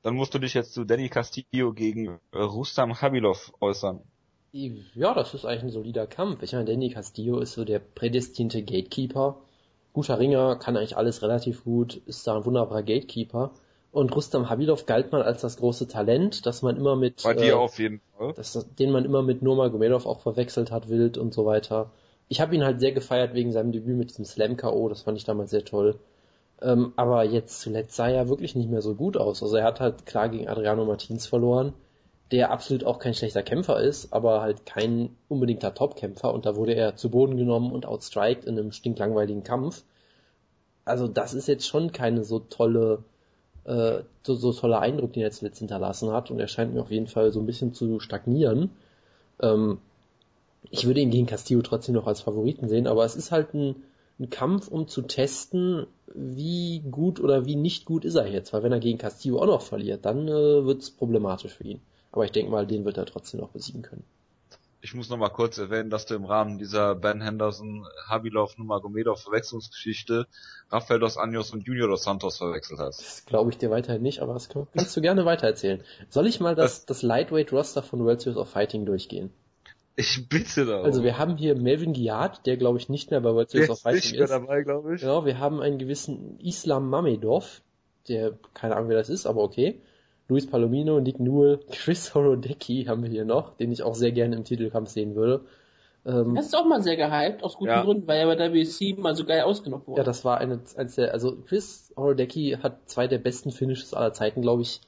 Dann musst du dich jetzt zu Danny Castillo gegen Rustam Habilov äußern. Ja, das ist eigentlich ein solider Kampf. Ich meine, Danny Castillo ist so der prädestinierte Gatekeeper. Guter Ringer, kann eigentlich alles relativ gut, ist da ein wunderbarer Gatekeeper. Und Rustam Habilov galt mal als das große Talent, das man immer mit, Bei äh, dir auf jeden Fall. das, den man immer mit Nurmagomedov auch verwechselt hat, wild und so weiter. Ich habe ihn halt sehr gefeiert wegen seinem Debüt mit diesem Slam KO, das fand ich damals sehr toll. Ähm, aber jetzt zuletzt sah er wirklich nicht mehr so gut aus. Also er hat halt klar gegen Adriano Martins verloren, der absolut auch kein schlechter Kämpfer ist, aber halt kein unbedingter Topkämpfer und da wurde er zu Boden genommen und outstriked in einem stinklangweiligen Kampf. Also das ist jetzt schon keine so tolle, äh, so, so toller Eindruck, den er zuletzt hinterlassen hat und er scheint mir auf jeden Fall so ein bisschen zu stagnieren. Ähm, ich würde ihn gegen Castillo trotzdem noch als Favoriten sehen, aber es ist halt ein, ein Kampf, um zu testen, wie gut oder wie nicht gut ist er jetzt, weil wenn er gegen Castillo auch noch verliert, dann äh, wird es problematisch für ihn. Aber ich denke mal, den wird er trotzdem noch besiegen können. Ich muss noch mal kurz erwähnen, dass du im Rahmen dieser Ben Henderson, Habilov, Numagomedov Verwechslungsgeschichte Rafael dos Anjos und Junior dos Santos verwechselt hast. Das glaube ich dir weiterhin nicht, aber das kann- kannst du gerne weitererzählen. Soll ich mal das, das Lightweight-Roster von World Series of Fighting durchgehen? Ich bitte darum. Also wir haben hier Melvin Giat, der glaube ich nicht mehr bei World Series of ist nicht Fighting mehr ist. dabei, glaube ich. Genau, wir haben einen gewissen Islam Mamedov, der, keine Ahnung wer das ist, aber okay. Luis Palomino, Nick Newell, Chris Horodecki haben wir hier noch, den ich auch sehr gerne im Titelkampf sehen würde. Ähm, Das ist auch mal sehr gehypt, aus guten Ja. Gründen, weil er bei der WC mal so geil ausgenockt wurde. ja, das war eine, eins der, also Chris Horodecki hat zwei der besten Finishes aller Zeiten, glaube ich,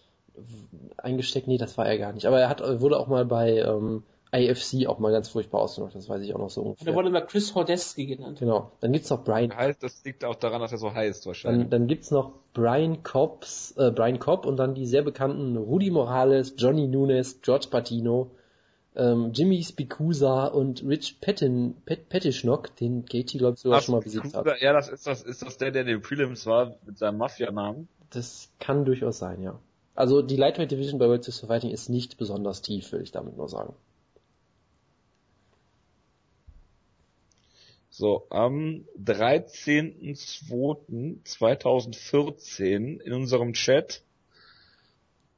eingesteckt. Nee, das war er gar nicht. Aber er hat, wurde auch mal bei ähm, IFC auch mal ganz furchtbar ausgenockt, das weiß ich auch noch so Und ungefähr. er wurde mal Chris Hodeski genannt. Genau. Dann gibt's noch Brian Heißt, das liegt auch daran, dass er so heißt Dann, wahrscheinlich. dann gibt's noch Brian Cobbs, äh, Brian Cobb und dann die sehr bekannten Rudy Morales, Johnny Nunes, George Patino, ähm, Jimmy Spicusa und Rich Pettin, Pet, Pettischnock, den Gaethje glaube ich sogar schon mal besiegt hat. Ja, das ist das, ist das der, der in den Prelims war mit seinem Mafia-Namen. Das kann durchaus sein, ja. Also die Lightweight Division bei World Series of Fighting ist nicht besonders tief, will ich damit nur sagen. So, am 13.02.2014 in unserem Chat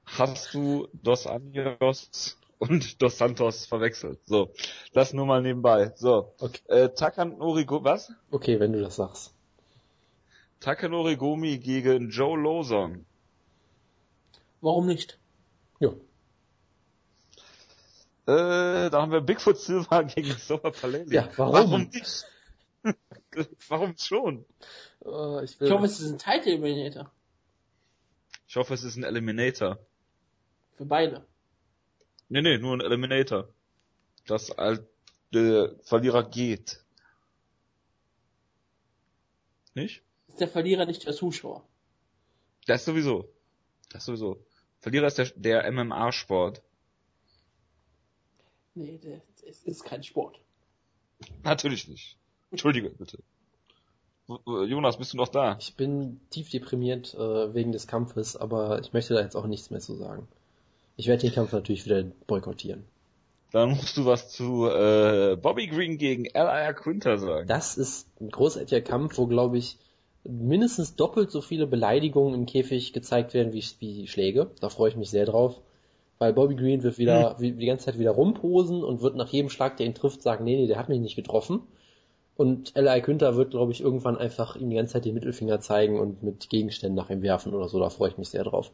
hast du Dos Anjos und Dos Santos verwechselt. So, das nur mal nebenbei. So, Okay. äh, Takanori, was? Okay, wenn du das sagst. Takanori Gomi gegen Joe Lawson. Warum nicht? Ja. Äh, da haben wir Bigfoot Silver gegen Sober Paleli. Ja, warum? Warum nicht? warum schon? Äh, ich Ich will, hoffe, es ist ein Title Eliminator. Ich hoffe, es ist ein Eliminator. Für beide. Nee, nee, nur ein Eliminator. Das der Verlierer geht. Nicht? Ist der Verlierer nicht der Zuschauer? Das sowieso. Das sowieso. Verlierer ist der, der MMA-Sport. Nee, es ist kein Sport. Natürlich nicht. Entschuldige, bitte. Jonas, bist du noch da? Ich bin tief deprimiert äh, wegen des Kampfes, aber ich möchte da jetzt auch nichts mehr zu sagen. Ich werde den Kampf natürlich wieder boykottieren. Dann musst du was zu äh, Bobby Green gegen L.I. Quinter sagen. Das ist ein großartiger Kampf, wo, glaube ich, mindestens doppelt so viele Beleidigungen im Käfig gezeigt werden wie, wie Schläge. Da freue ich mich sehr drauf. Weil Bobby Green wird wieder, hm. wie, die ganze Zeit wieder rumposen und wird nach jedem Schlag, der ihn trifft, sagen, nee, nee, der hat mich nicht getroffen. Und L.I. Günther wird, glaube ich, irgendwann einfach ihm die ganze Zeit den Mittelfinger zeigen und mit Gegenständen nach ihm werfen oder so. Da freue ich mich sehr drauf.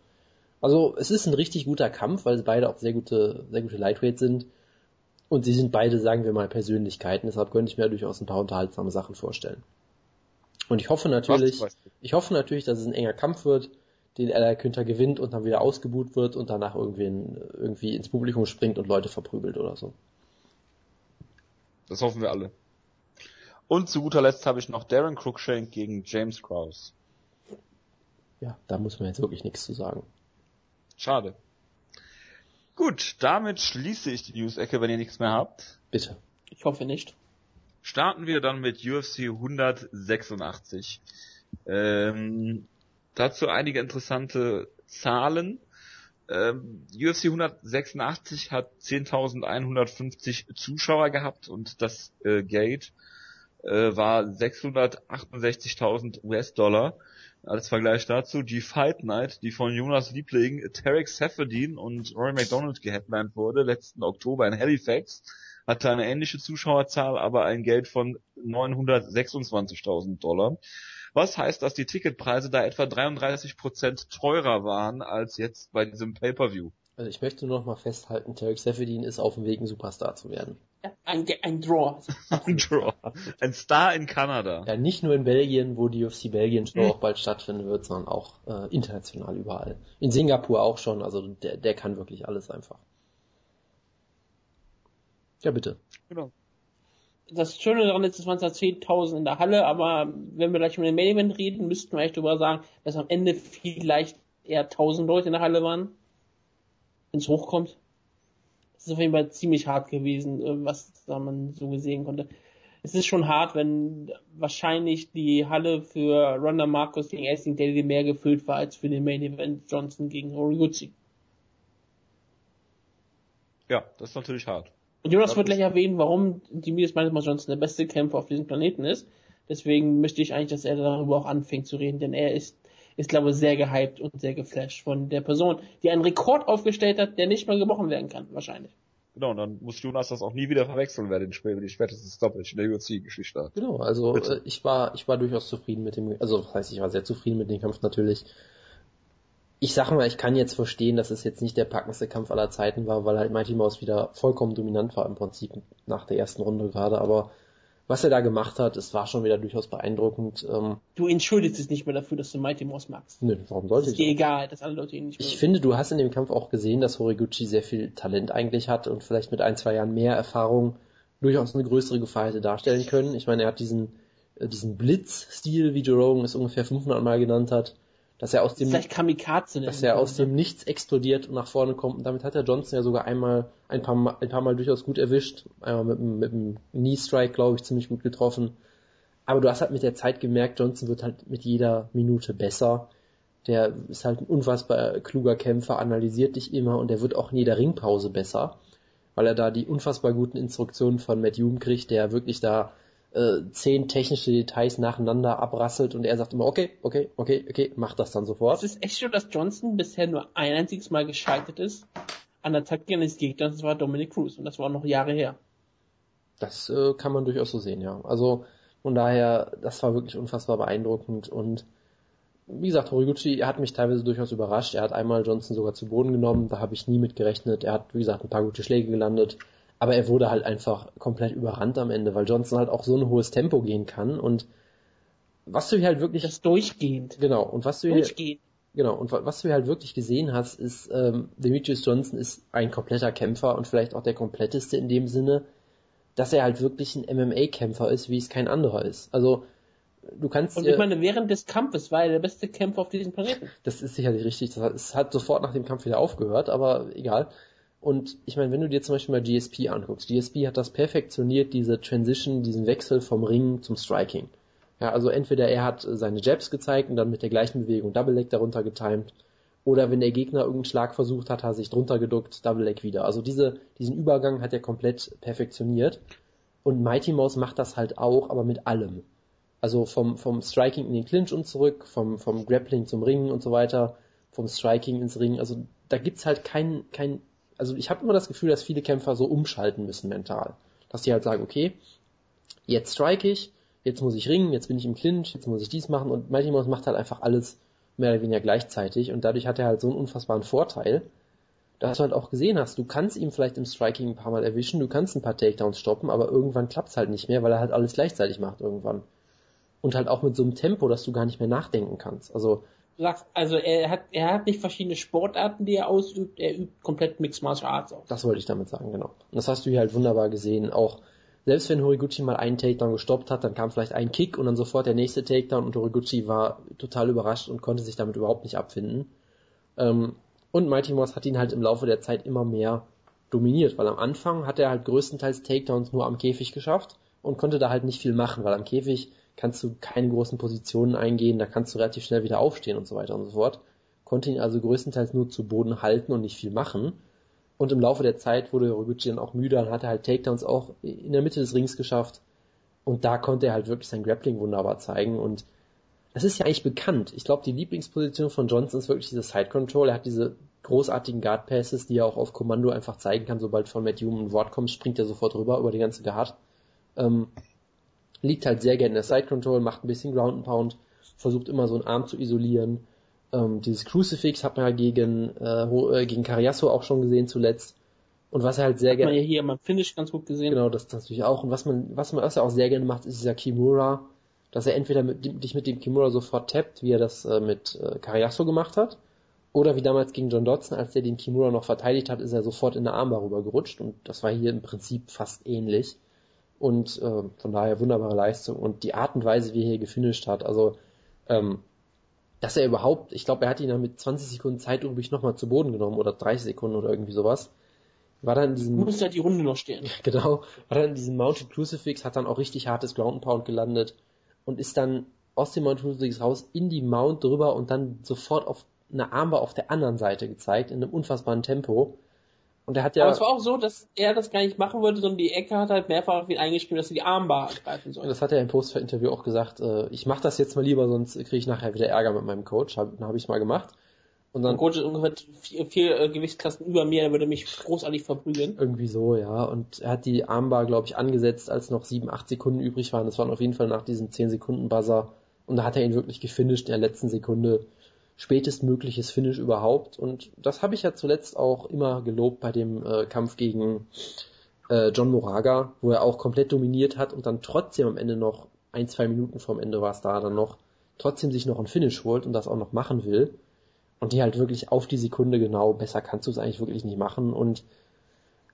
Also es ist ein richtig guter Kampf, weil sie beide auch sehr gute, sehr gute Lightweights sind. Und sie sind beide, sagen wir mal, Persönlichkeiten. Deshalb könnte ich mir durchaus ein paar unterhaltsame Sachen vorstellen. Und ich hoffe natürlich, ich hoffe natürlich, dass es ein enger Kampf wird, den L.I. Günther gewinnt und dann wieder ausgebuht wird und danach irgendwie, irgendwie ins Publikum springt und Leute verprügelt oder so. Das hoffen wir alle. Und zu guter Letzt habe ich noch Darren Cruikshank gegen James Krause. Ja, da muss man jetzt wirklich nichts zu sagen. Schade. Gut, damit schließe ich die News-Ecke, wenn ihr nichts mehr habt. Bitte. Ich hoffe nicht. Starten wir dann mit UFC 186. Ähm, dazu einige interessante Zahlen. Ähm, UFC 186 hat 10.150 Zuschauer gehabt und das äh, Gate äh, war 668.000 US-Dollar. Als Vergleich dazu die Fight Night, die von Jonas Liebling, Tarek Seferdin und Roy McDonald geheadlined wurde, letzten Oktober in Halifax, hatte eine ähnliche Zuschauerzahl, aber ein Geld von 926.000 Dollar. Was heißt, dass die Ticketpreise da etwa 33% teurer waren als jetzt bei diesem Pay-Per-View. Also ich möchte nur noch mal festhalten, Tarek Seferdin ist auf dem Weg, ein Superstar zu werden. Ein, ein Draw. ein Draw. Ein Star in Kanada. Ja, nicht nur in Belgien, wo die UFC Belgien Show hm. auch bald stattfinden wird, sondern auch äh, international überall. In Singapur auch schon, also der, der kann wirklich alles einfach. Ja, bitte. Genau. Das Schöne daran ist, es waren zwar 10.000 in der Halle, aber wenn wir gleich über den Main Event reden, müssten wir echt darüber sagen, dass am Ende vielleicht eher 1000 Leute in der Halle waren. Wenn es hochkommt. Das ist auf jeden Fall ziemlich hart gewesen, äh, was da man so gesehen konnte. Es ist schon hart, wenn wahrscheinlich die Halle für Ronda Marcos gegen Asting Daly mehr gefüllt war als für den Main Event Johnson gegen Horiguchi. Ja, das ist natürlich hart. Und Jonas wird gleich erwähnen, warum Demetrius Miles Johnson der beste Kämpfer auf diesem Planeten ist. Deswegen möchte ich eigentlich, dass er darüber auch anfängt zu reden, denn er ist, ist glaube ich, sehr gehypt und sehr geflasht von der Person, die einen Rekord aufgestellt hat, der nicht mal gebrochen werden kann, wahrscheinlich. Genau, und dann muss Jonas das auch nie wieder verwechseln, wer den Spiel, die spätestens Stoppage in der UFC-Geschichte hat. Genau, also Bitte. Äh, ich war, ich war durchaus zufrieden mit dem, also das heißt, ich war sehr zufrieden mit dem Kampf natürlich ich sag mal, ich kann jetzt verstehen, dass es jetzt nicht der packendste Kampf aller Zeiten war, weil halt Mighty Mouse wieder vollkommen dominant war im Prinzip nach der ersten Runde gerade, aber was er da gemacht hat, es war schon wieder durchaus beeindruckend. Ähm, du entschuldigst es nicht mehr dafür, dass du Mighty Mouse magst. Nö, warum sollte ich? Ist dir egal, dass alle Leute ihn nicht mögen. Ich finde, du hast in dem Kampf auch gesehen, dass Horiguchi sehr viel Talent eigentlich hat und vielleicht mit ein, zwei Jahren mehr Erfahrung durchaus eine größere Gefahr hätte darstellen können. Ich meine, er hat diesen, äh, diesen Blitz-Stil, wie Joe Rogan es ungefähr 500 Mal genannt hat, dass er aus dem, Vielleicht Kamikaze dass er aus dem Nichts explodiert und nach vorne kommt. Und damit hat der Johnson ja sogar einmal, ein paar Mal, ein paar Mal durchaus gut erwischt. Einmal mit, mit einem Knee Strike, glaube ich, ziemlich gut getroffen. Aber du hast halt mit der Zeit gemerkt, Johnson wird halt mit jeder Minute besser. Der ist halt ein unfassbar kluger Kämpfer, analysiert dich immer und der wird auch in jeder Ringpause besser, weil er da die unfassbar guten Instruktionen von Matt Hume kriegt, der wirklich da äh, zehn technische Details nacheinander abrasselt und er sagt immer, okay, okay, okay, okay, mach das dann sofort. Es ist echt so, dass Johnson bisher nur ein einziges Mal gescheitert ist an der Taktik eines Gegners, das war Dominic Cruz und das war noch Jahre her. Das äh, kann man durchaus so sehen, ja. Also von daher, das war wirklich unfassbar beeindruckend und wie gesagt, Horiguchi hat mich teilweise durchaus überrascht. Er hat einmal Johnson sogar zu Boden genommen, da habe ich nie mit gerechnet. Er hat, wie gesagt, ein paar gute Schläge gelandet. Aber er wurde halt einfach komplett überrannt am Ende, weil Johnson halt auch so ein hohes Tempo gehen kann und was du hier halt wirklich. Das durchgehend. Genau. Und was du hier, Genau, und was du halt wirklich gesehen hast, ist, ähm, Demetrius Johnson ist ein kompletter Kämpfer und vielleicht auch der kompletteste in dem Sinne, dass er halt wirklich ein MMA-Kämpfer ist, wie es kein anderer ist. Also du kannst. Und ich meine, während des Kampfes war er der beste Kämpfer auf diesem Planeten. Das ist sicherlich richtig. Das hat, es hat sofort nach dem Kampf wieder aufgehört, aber egal. Und ich meine, wenn du dir zum Beispiel mal GSP anguckst, GSP hat das perfektioniert, diese Transition, diesen Wechsel vom Ring zum Striking. Ja, also entweder er hat seine Jabs gezeigt und dann mit der gleichen Bewegung Double Leg darunter getimed, oder wenn der Gegner irgendeinen Schlag versucht hat, hat er sich drunter geduckt, Double Leg wieder. Also diese, diesen Übergang hat er komplett perfektioniert. Und Mighty Mouse macht das halt auch, aber mit allem. Also vom, vom Striking in den Clinch und zurück, vom, vom Grappling zum Ringen und so weiter, vom Striking ins Ringen. Also da gibt's halt kein, kein, also ich habe immer das Gefühl, dass viele Kämpfer so umschalten müssen mental. Dass die halt sagen, okay, jetzt strike ich, jetzt muss ich ringen, jetzt bin ich im Clinch, jetzt muss ich dies machen und Mighty Mouse macht halt einfach alles mehr oder weniger gleichzeitig und dadurch hat er halt so einen unfassbaren Vorteil, dass du halt auch gesehen hast, du kannst ihn vielleicht im Striking ein paar Mal erwischen, du kannst ein paar Takedowns stoppen, aber irgendwann klappt's halt nicht mehr, weil er halt alles gleichzeitig macht irgendwann und halt auch mit so einem Tempo, dass du gar nicht mehr nachdenken kannst. Also sagst, also er hat, er hat nicht verschiedene Sportarten, die er ausübt, er übt komplett Mixed Martial Arts aus. Das wollte ich damit sagen, genau. Und das hast du hier halt wunderbar gesehen. Auch selbst wenn Horiguchi mal einen Takedown gestoppt hat, dann kam vielleicht ein Kick und dann sofort der nächste Takedown und Horiguchi war total überrascht und konnte sich damit überhaupt nicht abfinden. Ähm, und Mighty Mouse hat ihn halt im Laufe der Zeit immer mehr dominiert, weil am Anfang hat er halt größtenteils Takedowns nur am Käfig geschafft und konnte da halt nicht viel machen, weil am Käfig kannst du keine großen Positionen eingehen, da kannst du relativ schnell wieder aufstehen und so weiter und so fort. Konnte ihn also größtenteils nur zu Boden halten und nicht viel machen. Und im Laufe der Zeit wurde Roguchi dann auch müde und hatte halt Takedowns auch in der Mitte des Rings geschafft. Und da konnte er halt wirklich sein Grappling wunderbar zeigen. Und das ist ja eigentlich bekannt. Ich glaube, die Lieblingsposition von Johnson ist wirklich diese Side Control. Er hat diese großartigen Guard Passes, die er auch auf Kommando einfach zeigen kann. Sobald von Matt Hume ein Wort kommt, springt er sofort rüber über die ganze Guard. Ähm, liegt halt sehr gerne in der Side Control, macht ein bisschen Ground and Pound, versucht immer so einen Arm zu isolieren. Ähm, dieses Crucifix hat man ja gegen, äh, äh gegen Cariasso auch schon gesehen zuletzt. Und was er halt sehr gerne. Man ja hier im Finish ganz gut gesehen. Genau, das, das natürlich auch. Und was man, was man was er auch sehr gerne macht, ist dieser Kimura, dass er entweder mit, dich mit dem Kimura sofort tappt, wie er das äh, mit äh, Cariasso gemacht hat, oder wie damals gegen John Dodson, als er den Kimura noch verteidigt hat, ist er sofort in der Armbar rübergerutscht und das war hier im Prinzip fast ähnlich und äh, von daher wunderbare Leistung und die Art und Weise, wie er hier gefinisht hat, also ähm, dass er überhaupt, ich glaube, er hat ihn dann mit 20 Sekunden Zeit übrig nochmal zu Boden genommen oder 30 Sekunden oder irgendwie sowas. War dann in diesem. Muss ja die Runde noch stehen. Genau. War dann in diesem Mounted Crucifix, hat dann auch richtig hartes Ground Pound gelandet und ist dann aus dem Mounted Crucifix raus in die Mount drüber und dann sofort auf eine Armbar auf der anderen Seite gezeigt, in einem unfassbaren Tempo. Und er hat ja. Aber es war auch so, dass er das gar nicht machen wollte, sondern die Ecke hat halt mehrfach auf ihn eingeschrieben, dass er die Armbar greifen soll. Das hat er im Post-Interview auch gesagt, äh, ich mache das jetzt mal lieber, sonst kriege ich nachher wieder Ärger mit meinem Coach. Hab, habe ich mal gemacht. Und dann, mein Coach ist ungefähr vier, vier äh, Gewichtsklassen über mir, er würde mich großartig verprügeln. Irgendwie so, ja. Und er hat die Armbar, glaube ich, angesetzt, als noch sieben, acht Sekunden übrig waren. Das waren auf jeden Fall nach diesem zehn Sekunden Buzzer. Und da hat er ihn wirklich gefinisht in der letzten Sekunde spätestmögliches Finish überhaupt. Und das habe ich ja zuletzt auch immer gelobt bei dem äh, Kampf gegen äh, John Moraga, wo er auch komplett dominiert hat und dann trotzdem am Ende noch ein, zwei Minuten vorm Ende war es da dann noch, trotzdem sich noch ein Finish holt und das auch noch machen will. Und die halt wirklich auf die Sekunde genau, besser kannst du es eigentlich wirklich nicht machen. Und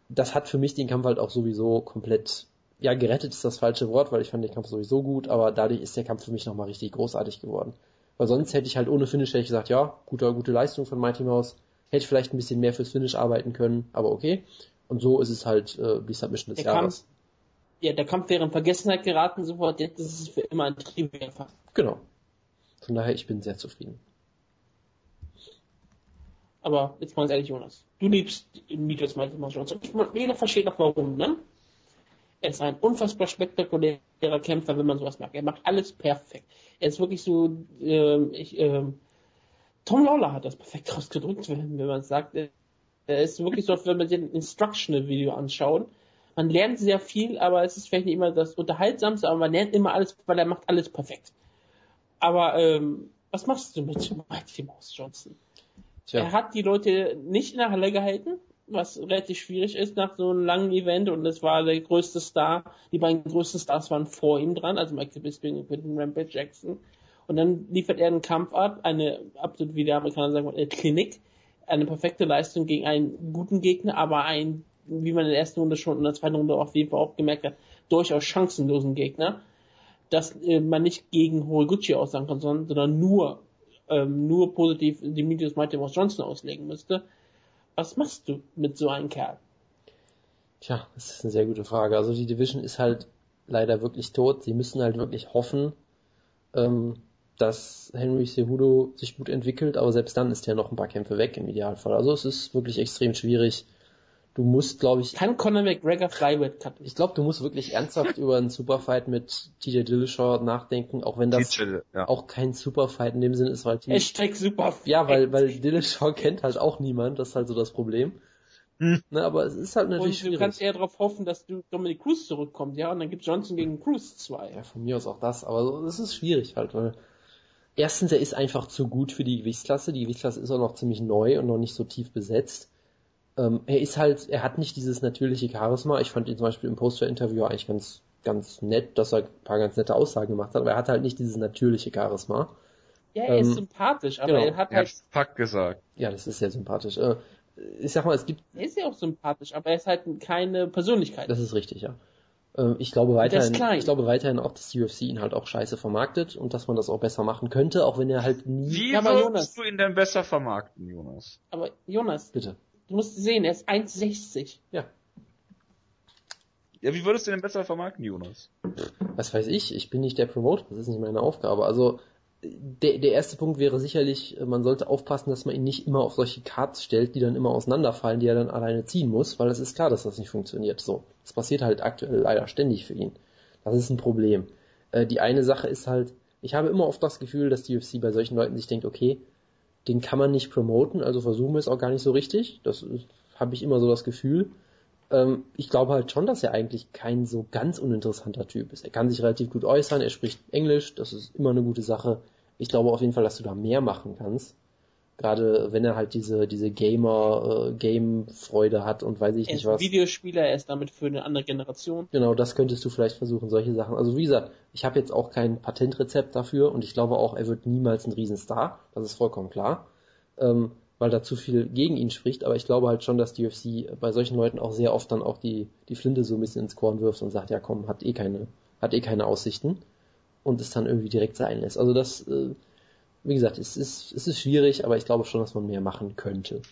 das hat für mich den Kampf halt auch sowieso komplett, ja, gerettet ist das falsche Wort, weil ich fand den Kampf sowieso gut, aber dadurch ist der Kampf für mich nochmal richtig großartig geworden. Weil sonst hätte ich halt ohne Finish hätte ich gesagt, ja, gute, gute Leistung von Mighty Mouse. Hätte ich vielleicht ein bisschen mehr fürs Finish arbeiten können, aber okay. Und so ist es halt äh, die Submission des der Jahres. Kampf, ja, der Kampf wäre in Vergessenheit geraten, sofort. Jetzt ist es für immer ein trivia Genau. Von daher, ich bin sehr zufrieden. Aber jetzt mal ehrlich, Jonas. Du liebst Mieters Mighty Mouse Johnson. Jeder versteht noch warum, ne? Er ist ein unfassbar spektakulärer Kämpfer, wenn man sowas mag. Er macht alles perfekt. Er ist wirklich so, äh, ich, äh, Tom Lawler hat das perfekt ausgedrückt, wenn, wenn man sagt. Er ist wirklich so, wenn man sich ein Instructional-Video anschaut. Man lernt sehr viel, aber es ist vielleicht nicht immer das Unterhaltsamste, aber man lernt immer alles, weil er macht alles perfekt. Aber ähm, was machst du mit Mighty Mouse Johnson? Tja. Er hat die Leute nicht in der Halle gehalten, was relativ schwierig ist nach so einem langen Event und es war der größte Star, die beiden größten Stars waren vor ihm dran, also Michael Bisping und Quentin Rampage Jackson Und dann liefert er einen Kampf ab, eine absolut, wie der Amerikaner sagen, eine Klinik, eine perfekte Leistung gegen einen guten Gegner, aber ein, wie man in der ersten Runde schon in der zweiten Runde auf jeden Fall auch gemerkt hat, durchaus chancenlosen Gegner, dass äh, man nicht gegen Horiguchi aussagen kann, sondern, sondern nur, ähm, nur positiv Demetrius Mighty Johnson auslegen müsste. Was machst du mit so einem Kerl? Tja, das ist eine sehr gute Frage. Also die Division ist halt leider wirklich tot. Sie müssen halt wirklich hoffen, ähm, dass Henry Cejudo sich gut entwickelt, aber selbst dann ist ja noch ein paar Kämpfe weg im Idealfall. Also es ist wirklich extrem schwierig. Du musst, glaube ich. Kann Conor McGregor Flyweight cutten? Ich glaube, du musst wirklich ernsthaft über einen Superfight mit TJ Dillashaw nachdenken, auch wenn das TJ, ja. auch kein Superfight in dem Sinne ist, weil Hashtag Superfight. Ja, weil, weil Dillashaw kennt halt auch niemand, das ist halt so das Problem. Hm. Ne, aber es ist halt natürlich Und du schwierig. kannst eher darauf hoffen, dass du Dominic Cruz zurückkommt, ja, und dann gibt Johnson gegen Cruz zwei. Ja, von mir aus auch das, aber es ist schwierig halt, weil erstens, er ist einfach zu gut für die Gewichtsklasse. Die Gewichtsklasse ist auch noch ziemlich neu und noch nicht so tief besetzt. Ähm, er ist halt, er hat nicht dieses natürliche Charisma. Ich fand ihn zum Beispiel im Poster-Interview eigentlich ganz, ganz nett, dass er ein paar ganz nette Aussagen gemacht hat, aber er hat halt nicht dieses natürliche Charisma. Ja, er ist sympathisch, aber genau. er hat Er halt, hat Fuck gesagt. Ja, das ist sehr sympathisch. Äh, ich sag mal, es gibt, er ist ja auch sympathisch, aber er ist halt keine Persönlichkeit. das ist richtig, ja. Ähm, ich glaube weiterhin, ist klein. ich glaube weiterhin auch, dass die UFC ihn halt auch scheiße vermarktet und dass man das auch besser machen könnte, auch wenn er halt nie, Wie Ja, aber würdest Jonas- du ihn denn besser vermarkten, Jonas? Aber Jonas, bitte. Du musst sehen, er ist 1,60. Ja. Ja, wie würdest du ihn denn besser vermarkten, Jonas? was weiß ich, ich bin nicht der Promoter, das ist nicht meine Aufgabe. Also der, der erste Punkt wäre sicherlich, man sollte aufpassen, dass man ihn nicht immer auf solche Cards stellt, die dann immer auseinanderfallen, die er dann alleine ziehen muss, weil es ist klar, dass das nicht funktioniert. So, das passiert halt aktuell leider ständig für ihn. Das ist ein Problem. Äh, die eine Sache ist halt, ich habe immer oft das Gefühl, dass die UFC bei solchen Leuten sich denkt, okay, den kann man nicht promoten, also versuchen wir es auch gar nicht so richtig. Das habe ich immer so das Gefühl. Ähm, ich glaube halt schon, dass er eigentlich kein so ganz uninteressanter Typ ist. Er kann sich relativ gut äußern, er spricht Englisch, das ist immer eine gute Sache. Ich glaube auf jeden Fall, dass du da mehr machen kannst. Gerade wenn er halt diese, diese Gamer, äh, Game-Freude hat und weiß ich Er nicht was. Videospieler, er ist damit für eine andere Generation. Genau, das könntest du vielleicht versuchen, solche Sachen. Also wie gesagt, ich habe jetzt auch kein Patentrezept dafür und ich glaube auch, er wird niemals ein Riesenstar. Das ist vollkommen klar. Ähm, weil da zu viel gegen ihn spricht, aber ich glaube halt schon, dass die UFC bei solchen Leuten auch sehr oft dann auch die, die Flinte so ein bisschen ins Korn wirft und sagt, ja komm, hat eh keine, hat eh keine Aussichten und es dann irgendwie direkt sein lässt. Also das, äh, wie gesagt, es ist, es ist schwierig, aber ich glaube schon, dass man mehr machen könnte.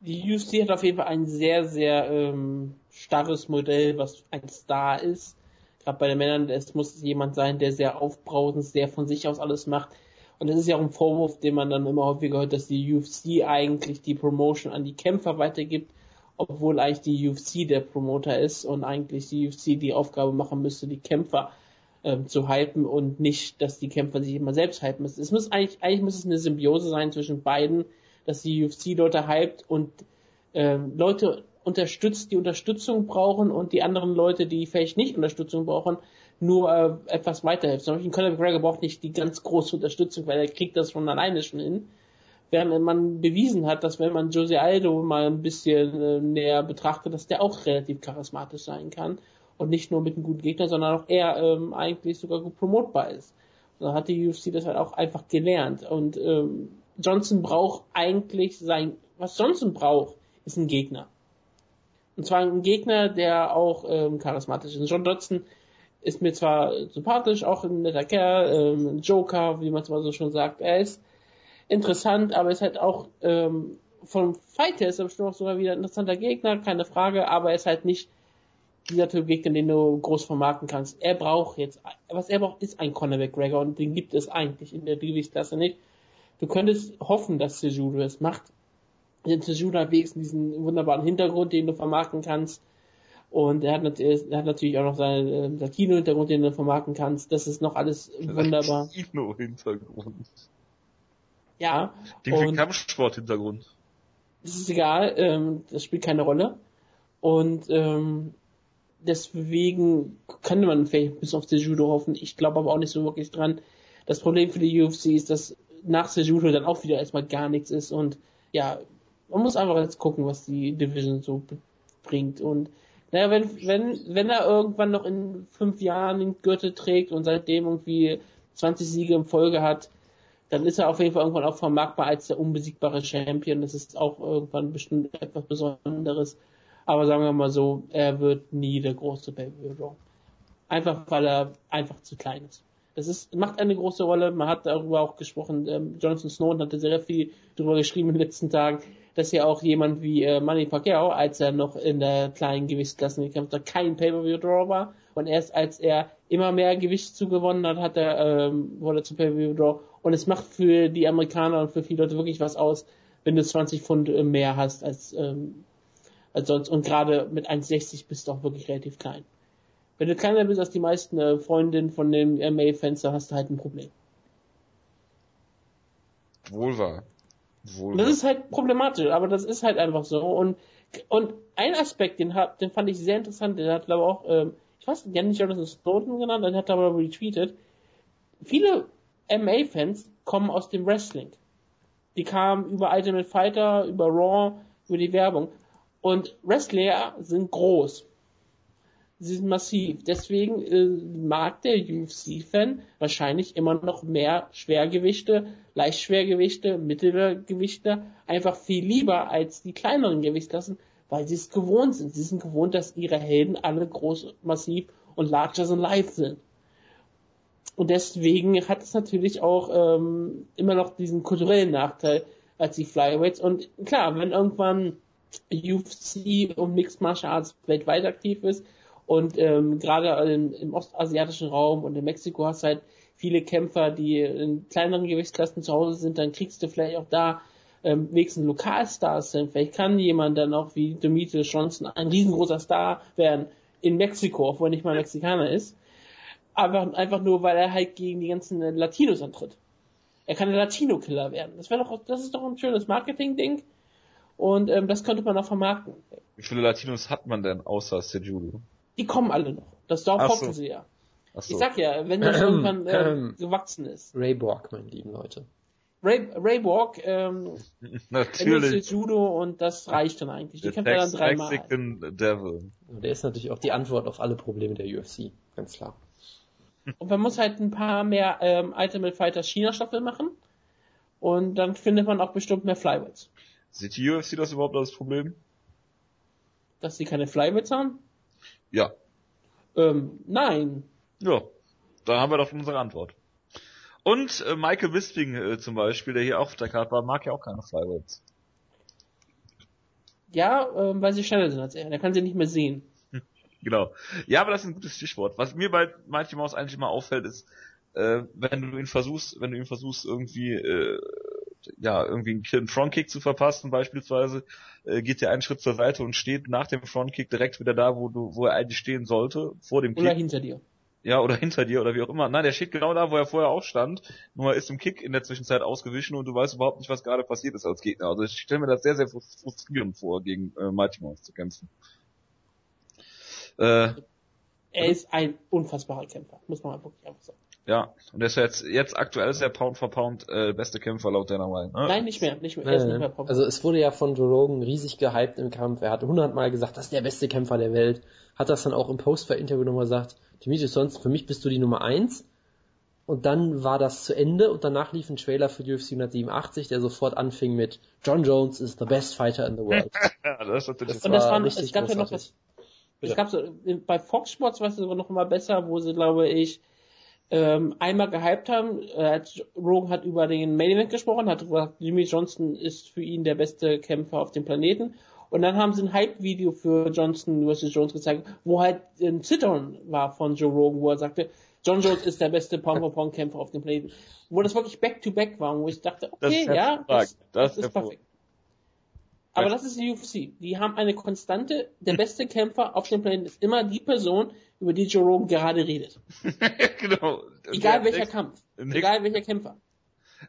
Die UFC hat auf jeden Fall ein sehr, sehr ähm, starres Modell, was ein Star ist. Gerade bei den Männern, es muss jemand sein, der sehr aufbrausend, sehr von sich aus alles macht. Und das ist ja auch ein Vorwurf, den man dann immer häufiger hört, dass die UFC eigentlich die Promotion an die Kämpfer weitergibt, obwohl eigentlich die UFC der Promoter ist und eigentlich die UFC die Aufgabe machen müsste, die Kämpfer ähm, zu hypen und nicht, dass die Kämpfer sich immer selbst hypen müssen. Es muss eigentlich, eigentlich muss es eine Symbiose sein zwischen beiden, dass die UFC Leute hypt und ähm, Leute unterstützt, die Unterstützung brauchen und die anderen Leute, die vielleicht nicht Unterstützung brauchen, nur äh, etwas weiterhelfen. Zum Beispiel Conor McGregor braucht nicht die ganz große Unterstützung, weil er kriegt das von alleine schon hin. Während man bewiesen hat, dass wenn man Jose Aldo mal ein bisschen äh, näher betrachtet, dass der auch relativ charismatisch sein kann und nicht nur mit einem guten Gegner, sondern auch eher ähm, eigentlich sogar gut promotbar ist. Und da hat die UFC das halt auch einfach gelernt. Und ähm, Johnson braucht eigentlich sein, was Johnson braucht, ist ein Gegner. Und zwar ein Gegner, der auch ähm, charismatisch ist. John Dodson ist mir zwar sympathisch, auch ein netter Kerl, ähm, Joker, wie man es mal so schon sagt. Er ist interessant, aber ist halt auch ähm, vom Fight her ist er bestimmt auch sogar wieder ein interessanter Gegner, keine Frage, aber er ist halt nicht dieser Typ Gegner, den du groß vermarkten kannst. Er braucht jetzt, was er braucht, ist ein Conor McGregor und den gibt es eigentlich in der Gewichtsklasse nicht. Du könntest hoffen, dass Sejudo es macht. Denn Sejudo hat wenigstens diesen wunderbaren Hintergrund, den du vermarkten kannst. Und er hat, er hat natürlich auch noch seinen äh, Latino-Hintergrund, den du vermarkten kannst. Das ist noch alles wunderbar. Kino-Hintergrund. Ja, Den Kampfsport-Hintergrund. das ist egal, ähm, das spielt keine Rolle. Und ähm, deswegen könnte man vielleicht bis auf Sejudo hoffen. Ich glaube aber auch nicht so wirklich dran. Das Problem für die UFC ist, dass nach Sejudo dann auch wieder erstmal gar nichts ist. Und ja, man muss einfach jetzt gucken, was die Division so bringt. Und naja, wenn, wenn, wenn er irgendwann noch in fünf Jahren den Gürtel trägt und seitdem irgendwie 20 Siege in Folge hat, dann ist er auf jeden Fall irgendwann auch vermarktbar als der unbesiegbare Champion. Das ist auch irgendwann bestimmt etwas Besonderes. Aber sagen wir mal so, er wird nie der große Pay-Per-View Draw. Einfach weil er einfach zu klein ist. Das ist, macht eine große Rolle. Man hat darüber auch gesprochen. Ähm, Jonathan Snowden hatte sehr viel darüber geschrieben in den letzten Tagen, dass ja auch jemand wie äh, Manny Pacquiao, als er noch in der kleinen Gewichtsklasse gekämpft hat, kein Pay-Per-View-Draw war. Und erst als er immer mehr Gewicht zugewonnen hat, hat er, ähm, wurde zum Pay-Per-View-Draw. Und es macht für die Amerikaner und für viele Leute wirklich was aus, wenn du 20 Pfund äh, mehr hast als ähm, als sonst. Und gerade mit 1,60 bist du auch wirklich relativ klein. Wenn du kleiner bist als die meisten äh, Freundinnen von dem MA-Fans, dann hast du halt ein Problem. Wohl wahr. Wohl das ist halt problematisch, aber das ist halt einfach so. Und, und ein Aspekt, den, hat, den fand ich sehr interessant, der hat glaube auch, ähm, ich weiß nicht, nicht Jonathan Snowden genannt, der hat aber retweetet. Viele MA-Fans kommen aus dem Wrestling. Die kamen über Ultimate Fighter, über Raw, über die Werbung. Und Wrestler sind groß. Sie sind massiv. Deswegen äh, mag der UFC-Fan wahrscheinlich immer noch mehr Schwergewichte, Leichtschwergewichte, Mittelgewichte einfach viel lieber als die kleineren Gewichtsklassen, weil sie es gewohnt sind. Sie sind gewohnt, dass ihre Helden alle groß, massiv und larger than life sind. Und deswegen hat es natürlich auch ähm, immer noch diesen kulturellen Nachteil als die Flyweights. Und klar, wenn irgendwann UFC und Mixed Martial Arts weltweit aktiv ist. Und ähm, gerade im, im ostasiatischen Raum und in Mexiko hast du halt viele Kämpfer, die in kleineren Gewichtsklassen zu Hause sind, dann kriegst du vielleicht auch da ähm, wenigstens Lokalstars sind. Vielleicht kann jemand dann auch wie Demetrius Johnson ein riesengroßer Star werden in Mexiko, obwohl er nicht mal Mexikaner ist. Aber einfach nur, weil er halt gegen die ganzen Latinos antritt. Er kann ein Latino-Killer werden. Das wäre doch, das ist doch ein schönes Marketing-Ding. Und ähm, das könnte man auch vermarkten. Wie viele Latinos hat man denn außer Sejudo? Die kommen alle noch. Das darauf hoffen so. sie ja. So. Ich sag ja, wenn das irgendwann äh, gewachsen ist. Ray Borg, meine lieben Leute. Ray, Ray Borg, ähm, natürlich. Judo und das reicht dann eigentlich. Die kämpft er dann dreimal. Mexican Devil. Der ist natürlich auch die Antwort auf alle Probleme der UFC, ganz klar. Und man muss halt ein paar mehr ähm, Ultimate Fighters China Staffel machen. Und dann findet man auch bestimmt mehr Flyweights. Sieht die UFC das überhaupt als Problem? Dass sie keine Flyweights haben? Ja. Ähm, nein. Ja, dann haben wir doch unsere Antwort. Und äh, Michael Bisping äh, zum Beispiel, der hier auch auf der Karte war, mag ja auch keine Flyweights. Ja, äh, weil sie schneller sind als er. Der kann sie nicht mehr sehen. genau. Ja, aber das ist ein gutes Stichwort. Was mir bei Mighty Mouse eigentlich immer auffällt, ist, äh, wenn du ihn versuchst, wenn du ihn versuchst irgendwie äh, ja, irgendwie einen Frontkick zu verpassen beispielsweise, äh, geht er einen Schritt zur Seite und steht nach dem Frontkick direkt wieder da, wo du, wo er eigentlich stehen sollte, vor dem Kick. Oder hinter dir. Ja, oder hinter dir oder wie auch immer. Nein, der steht genau da, wo er vorher auch stand, nur er ist im Kick in der Zwischenzeit ausgewichen und du weißt überhaupt nicht, was gerade passiert ist als Gegner. Also ich stelle mir das sehr, sehr frustrierend vor, gegen äh, Mighty Mouse zu kämpfen. Äh, er ist ein unfassbarer Kämpfer, muss man wirklich einfach sagen. Ja, und er ist jetzt, jetzt aktuell ist er Pound for Pound äh, beste Kämpfer laut Dana White. Ne? Nein, nicht mehr, nicht mehr. Nein, nicht mehr also es wurde ja von Joe Rogan riesig gehypt im Kampf. Er hat hundertmal gesagt, das ist der beste Kämpfer der Welt. Hat das dann auch im Post-Interview nochmal gesagt, Demetrius sonst für mich bist du die Nummer eins. Und dann war das zu Ende und danach lief ein Trailer für UFC 187, der sofort anfing mit John Jones is the best fighter in the world. ja, das, das, das und das war, richtig es gab ja noch was, es gab so, bei Fox Sports war es sogar noch mal besser, wo sie, glaube ich, ähm, einmal gehypt haben. Äh, Rogan hat über den Main Event gesprochen, hat gesagt, Jimmy Johnson ist für ihn der beste Kämpfer auf dem Planeten. Und dann haben sie ein Hype-Video für Johnson vs. Jones gezeigt, wo halt ein Zittern war von Joe Rogan, wo er sagte, John Jones ist der beste Pound-for-Pound-Kämpfer auf dem Planeten. Wo das wirklich Back-to-Back -back war, wo ich dachte, okay, das ja, das, das, das ist perfekt. Aber das ist die UFC. Die haben eine Konstante. Der beste Kämpfer auf dem Planeten ist immer die Person, über die Joe Rogan gerade redet. genau. Egal welcher Next, Kampf. Egal welcher Kämpfer.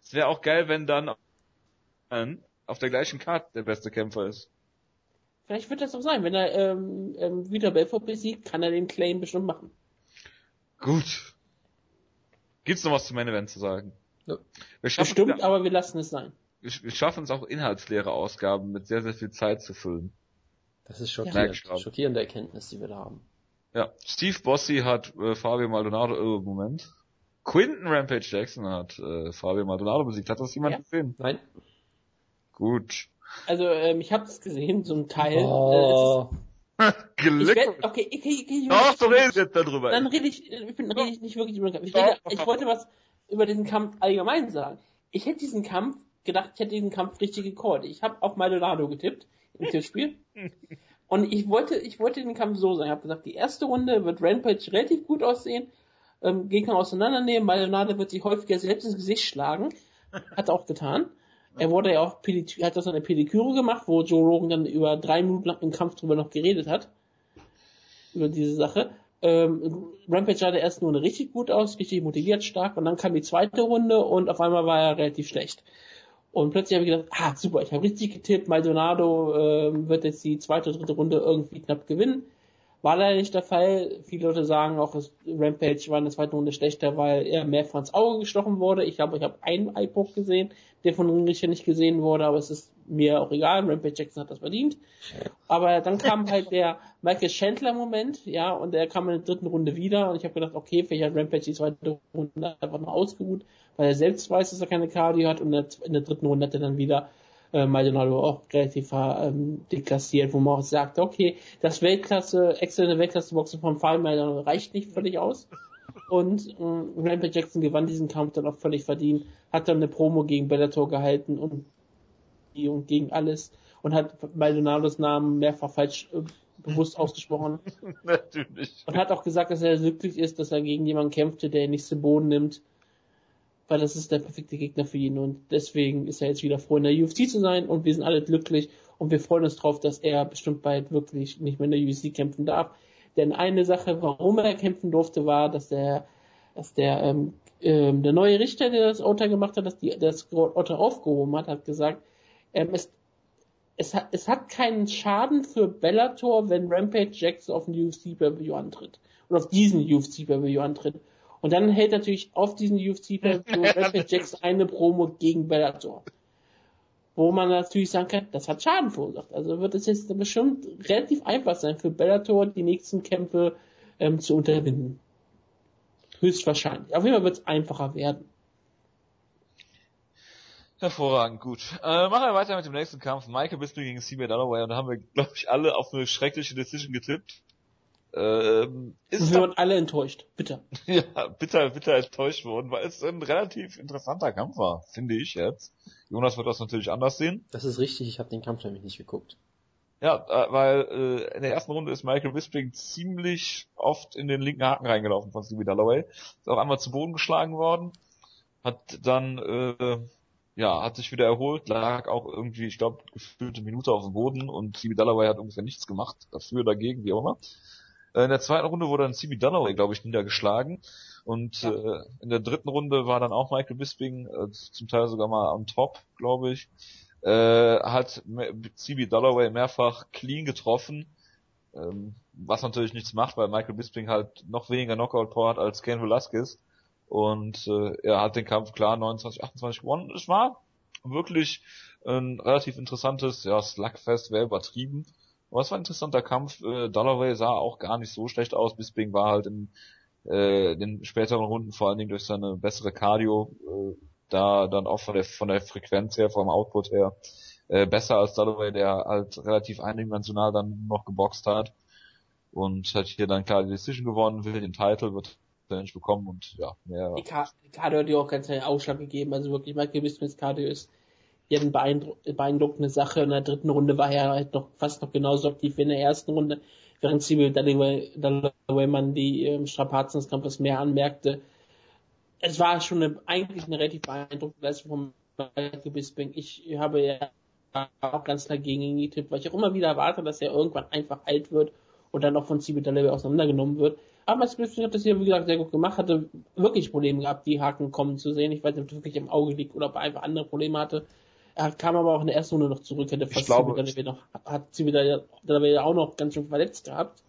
Es wäre auch geil, wenn dann auf der gleichen Karte der beste Kämpfer ist. Vielleicht wird das doch sein. Wenn er ähm, ähm, wieder Belfort besiegt, kann er den Claim bestimmt machen. Gut. Gibt's noch was zu Main Event zu sagen? Ja. Bestimmt, wieder, aber wir lassen es sein. Wir, wir schaffen es auch inhaltsleere Ausgaben mit sehr, sehr viel Zeit zu füllen. Das ist schockierend. Ja. Schockierende Erkenntnis, die wir da haben. Ja, Steve Bossi hat äh, Fabio Maldonado, äh, Moment. Quinton Rampage Jackson hat äh, Fabio Maldonado besiegt. Hat das jemand Ja. gesehen? Nein. Gut. Also ähm, ich habe es gesehen, so ein Teil. Äh, Oh. ich Glück. werd, okay, ich, ich, ich, Doch, du redest jetzt darüber. Dann rede ich, ich bin rede ich nicht wirklich über den Kampf. Ich, rede, ich wollte was über diesen Kampf allgemein sagen. Ich hätte diesen Kampf gedacht, ich hätte diesen Kampf richtig gecallt. Ich habe auf Maldonado getippt im Tippspiel. Und ich wollte, ich wollte den Kampf so sagen. Ich habe gesagt, die erste Runde wird Rampage relativ gut aussehen, ähm, Gegner auseinandernehmen. Maldonado wird sich häufiger selbst ins Gesicht schlagen. Hat er auch getan. Er wurde ja auch Pedikü hat das eine Pediküre gemacht, wo Joe Rogan dann über drei Minuten lang im Kampf drüber noch geredet hat. Über diese Sache. Ähm, Rampage sah der ersten Runde richtig gut aus, richtig motiviert, stark, und dann kam die zweite Runde und auf einmal war er relativ schlecht. Und plötzlich habe ich gedacht, ah, super, ich habe richtig getippt, Maldonado ähm, wird jetzt die zweite, dritte Runde irgendwie knapp gewinnen. War leider nicht der Fall. Viele Leute sagen auch, dass Rampage war in der zweiten Runde schlechter, weil er mehr ins Auge gestochen wurde. Ich glaube, ich habe einen Eyepoke gesehen, der von den Richter nicht gesehen wurde, aber es ist mir auch egal. Rampage Jackson hat das verdient. Aber dann kam halt der Michael Chandler Moment, ja, und er kam in der dritten Runde wieder und ich habe gedacht, okay, vielleicht hat Rampage die zweite Runde einfach noch ausgeruht, weil er selbst weiß, dass er keine Cardio hat und in der, dritten Runde hat er dann wieder äh, Maldonado auch relativ ähm, deklassiert, wo man auch sagt, okay, das Weltklasse, exzellente Weltklasse-Boxen vom Fall Maldonado reicht nicht völlig aus. Und ähm, Rampage Jackson gewann diesen Kampf dann auch völlig verdient, hat dann eine Promo gegen Bellator gehalten und, und gegen alles und hat Maldonados Namen mehrfach falsch äh, bewusst ausgesprochen Natürlich. und hat auch gesagt, dass er glücklich ist, dass er gegen jemanden kämpfte, der ihn nicht zu Boden nimmt, weil das ist der perfekte Gegner für ihn und deswegen ist er jetzt wieder froh in der UFC zu sein und wir sind alle glücklich und wir freuen uns drauf, dass er bestimmt bald wirklich nicht mehr in der UFC kämpfen darf. Denn eine Sache, warum er kämpfen durfte, war, dass der, dass der, ähm, ähm, der neue Richter, der das Urteil gemacht hat, dass die, das Urteil aufgehoben hat, hat gesagt, ähm, es, es hat, es hat keinen Schaden für Bellator, wenn Rampage Jackson auf den UFC Pay-Per-View antritt. Und auf diesen UFC Pay-Per-View antritt. Und dann hält natürlich auf diesen UFC Pay-Per-View Rampage Jackson eine Promo gegen Bellator. Wo man natürlich sagen kann, das hat Schaden verursacht. Also wird es jetzt bestimmt relativ einfach sein für Bellator, die nächsten Kämpfe ähm, zu unterbinden. Höchstwahrscheinlich. Auf jeden Fall wird es einfacher werden. Hervorragend, gut. Äh, machen wir weiter mit dem nächsten Kampf. Michael Bisping gegen CB Dalloway und da haben wir, glaube ich, alle auf eine schreckliche Decision getippt. Ähm, ist wir waren alle enttäuscht. Bitte. ja, bitter, bitter enttäuscht worden, weil es ein relativ interessanter Kampf war, finde ich jetzt. Jonas wird das natürlich anders sehen. Das ist richtig, ich habe den Kampf nämlich nicht geguckt. Ja, äh, weil äh, in der ersten Runde ist Michael Bisping ziemlich oft in den linken Haken reingelaufen von Stevie Dalloway. Ist auch einmal zu Boden geschlagen worden. Hat dann, äh, ja, hat sich wieder erholt, lag auch irgendwie, ich glaube, gefühlte Minute auf dem Boden und Stevie Dalloway hat ungefähr nichts gemacht, dafür, dagegen, wie auch immer. Äh, in der zweiten Runde wurde dann Stevie Dalloway, glaube ich, niedergeschlagen. Und Ja. äh, in der dritten Runde war dann auch Michael Bisping, äh, zum Teil sogar mal am Top, glaube ich äh, hat CB Dalloway mehrfach clean getroffen, ähm, was natürlich nichts macht, weil Michael Bisping halt noch weniger Knockout-Power hat als Ken Velasquez und äh, er hat den Kampf klar 29, 28 gewonnen. Es war wirklich ein relativ interessantes, ja, Slugfest wäre übertrieben, aber es war ein interessanter Kampf. Äh, Dalloway sah auch gar nicht so schlecht aus, Bisping war halt in äh, den späteren Runden vor allen Dingen durch seine bessere Cardio äh, da dann auch von der von der Frequenz her, vom Output her, äh, besser als Dalloway, der halt relativ eindimensional dann noch geboxt hat und hat hier dann klar die Decision gewonnen, will den Titel, wird er nicht bekommen und ja, mehr. Die, Cardio hat ja auch ganz einen Ausschlag gegeben. Also wirklich, Michael Bispings Cardio ist ja eine beeindru beeindruckende Sache. In der dritten Runde war er halt noch fast noch genauso aktiv wie in der ersten Runde, während Civil Dalloway, man die ähm, Strapazen des Kampfes mehr anmerkte. Es war schon eine, eigentlich eine relativ beeindruckende Leistung von Michael Bisping. Ich habe ja auch ganz dagegen ihn getippt, weil ich auch immer wieder erwarte, dass er irgendwann einfach alt wird und dann auch von Civil Dalloway auseinandergenommen wird. Aber Michael Bisping hat das hier, wie gesagt, sehr gut gemacht, hatte wirklich Probleme gehabt, die Haken kommen zu sehen. Ich weiß nicht, ob das wirklich im Auge liegt oder ob er einfach andere Probleme hatte. Er kam aber auch in der ersten Runde noch zurück, hätte fast Dalloway noch, hat Civil Dalloway auch noch ganz schön verletzt gehabt.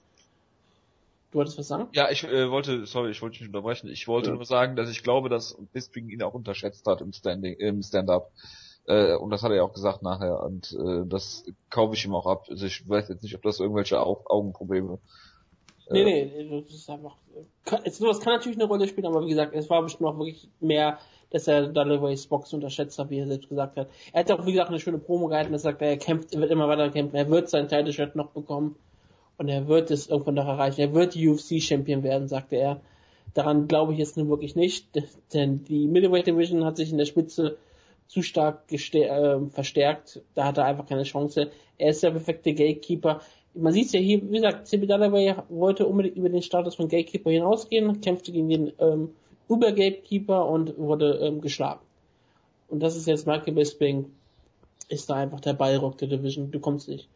Du wolltest was sagen? Ja, ich äh, wollte, sorry, ich wollte dich nicht unterbrechen. Ich wollte Ja. nur sagen, dass ich glaube, dass Bisping ihn auch unterschätzt hat im Standing, im Stand-up. Äh, und das hat er ja auch gesagt nachher. Und äh, das kaufe ich ihm auch ab. Also ich weiß jetzt nicht, ob das irgendwelche Au Augenprobleme Nee, nee, das ist einfach. Kann, sowas kann natürlich eine Rolle spielen, aber wie gesagt, es war bestimmt auch wirklich mehr, dass er Dudleyways Box unterschätzt hat, wie er selbst gesagt hat. Er hat auch, wie gesagt, eine schöne Promo gehalten, er sagt, er kämpft, er wird immer weiter kämpfen, er wird sein Title-Shirt noch bekommen und er wird es irgendwann noch erreichen. Er wird UFC-Champion werden, sagte er. Daran glaube ich jetzt nun wirklich nicht, denn die Middleweight Division hat sich in der Spitze zu stark äh, verstärkt. Da hat er einfach keine Chance. Er ist der perfekte Gatekeeper man sieht es ja hier, wie gesagt, CB Dalloway wollte unbedingt über den Status von Gatekeeper hinausgehen, kämpfte gegen den ähm, Uber-Gatekeeper und wurde ähm, geschlagen. Und das ist jetzt Michael Bisping, ist da einfach der Ballrock der Division, du kommst nicht.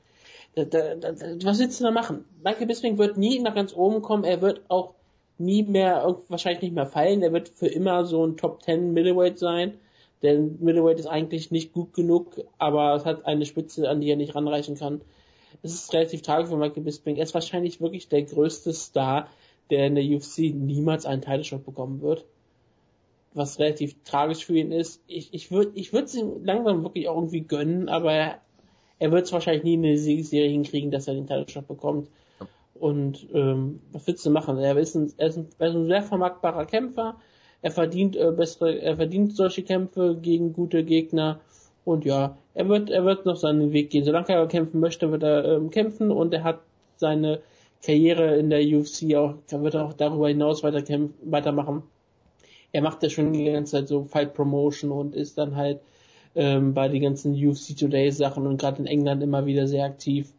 Da, da, da, was willst du da machen? Michael Bisping wird nie nach ganz oben kommen, er wird auch nie mehr, wahrscheinlich nicht mehr fallen, er wird für immer so ein Top 10 Middleweight sein, denn Middleweight ist eigentlich nicht gut genug, aber es hat eine Spitze, an die er nicht ranreichen kann es ist relativ tragisch für Michael Bisping. Er ist wahrscheinlich wirklich der größte Star, der in der UFC niemals einen Title bekommen wird. Was relativ tragisch für ihn ist. Ich, ich würde ich würde es ihm langsam wirklich auch irgendwie gönnen, aber er, wird es wahrscheinlich nie in eine Siegesserie hinkriegen, dass er den Title bekommt. Und ähm, was willst du machen? Er ist ein, er ist ein, er ist ein sehr vermarktbarer Kämpfer. Er verdient äh, bessere, er verdient solche Kämpfe gegen gute Gegner und ja, er wird, er wird noch seinen Weg gehen. Solange er kämpfen möchte, wird er ähm, kämpfen und er hat seine Karriere in der UFC auch, wird er auch darüber hinaus weiter weitermachen. Er macht ja schon die ganze Zeit so Fight Promotion und ist dann halt ähm, bei den ganzen UFC Today Sachen und gerade in England immer wieder sehr aktiv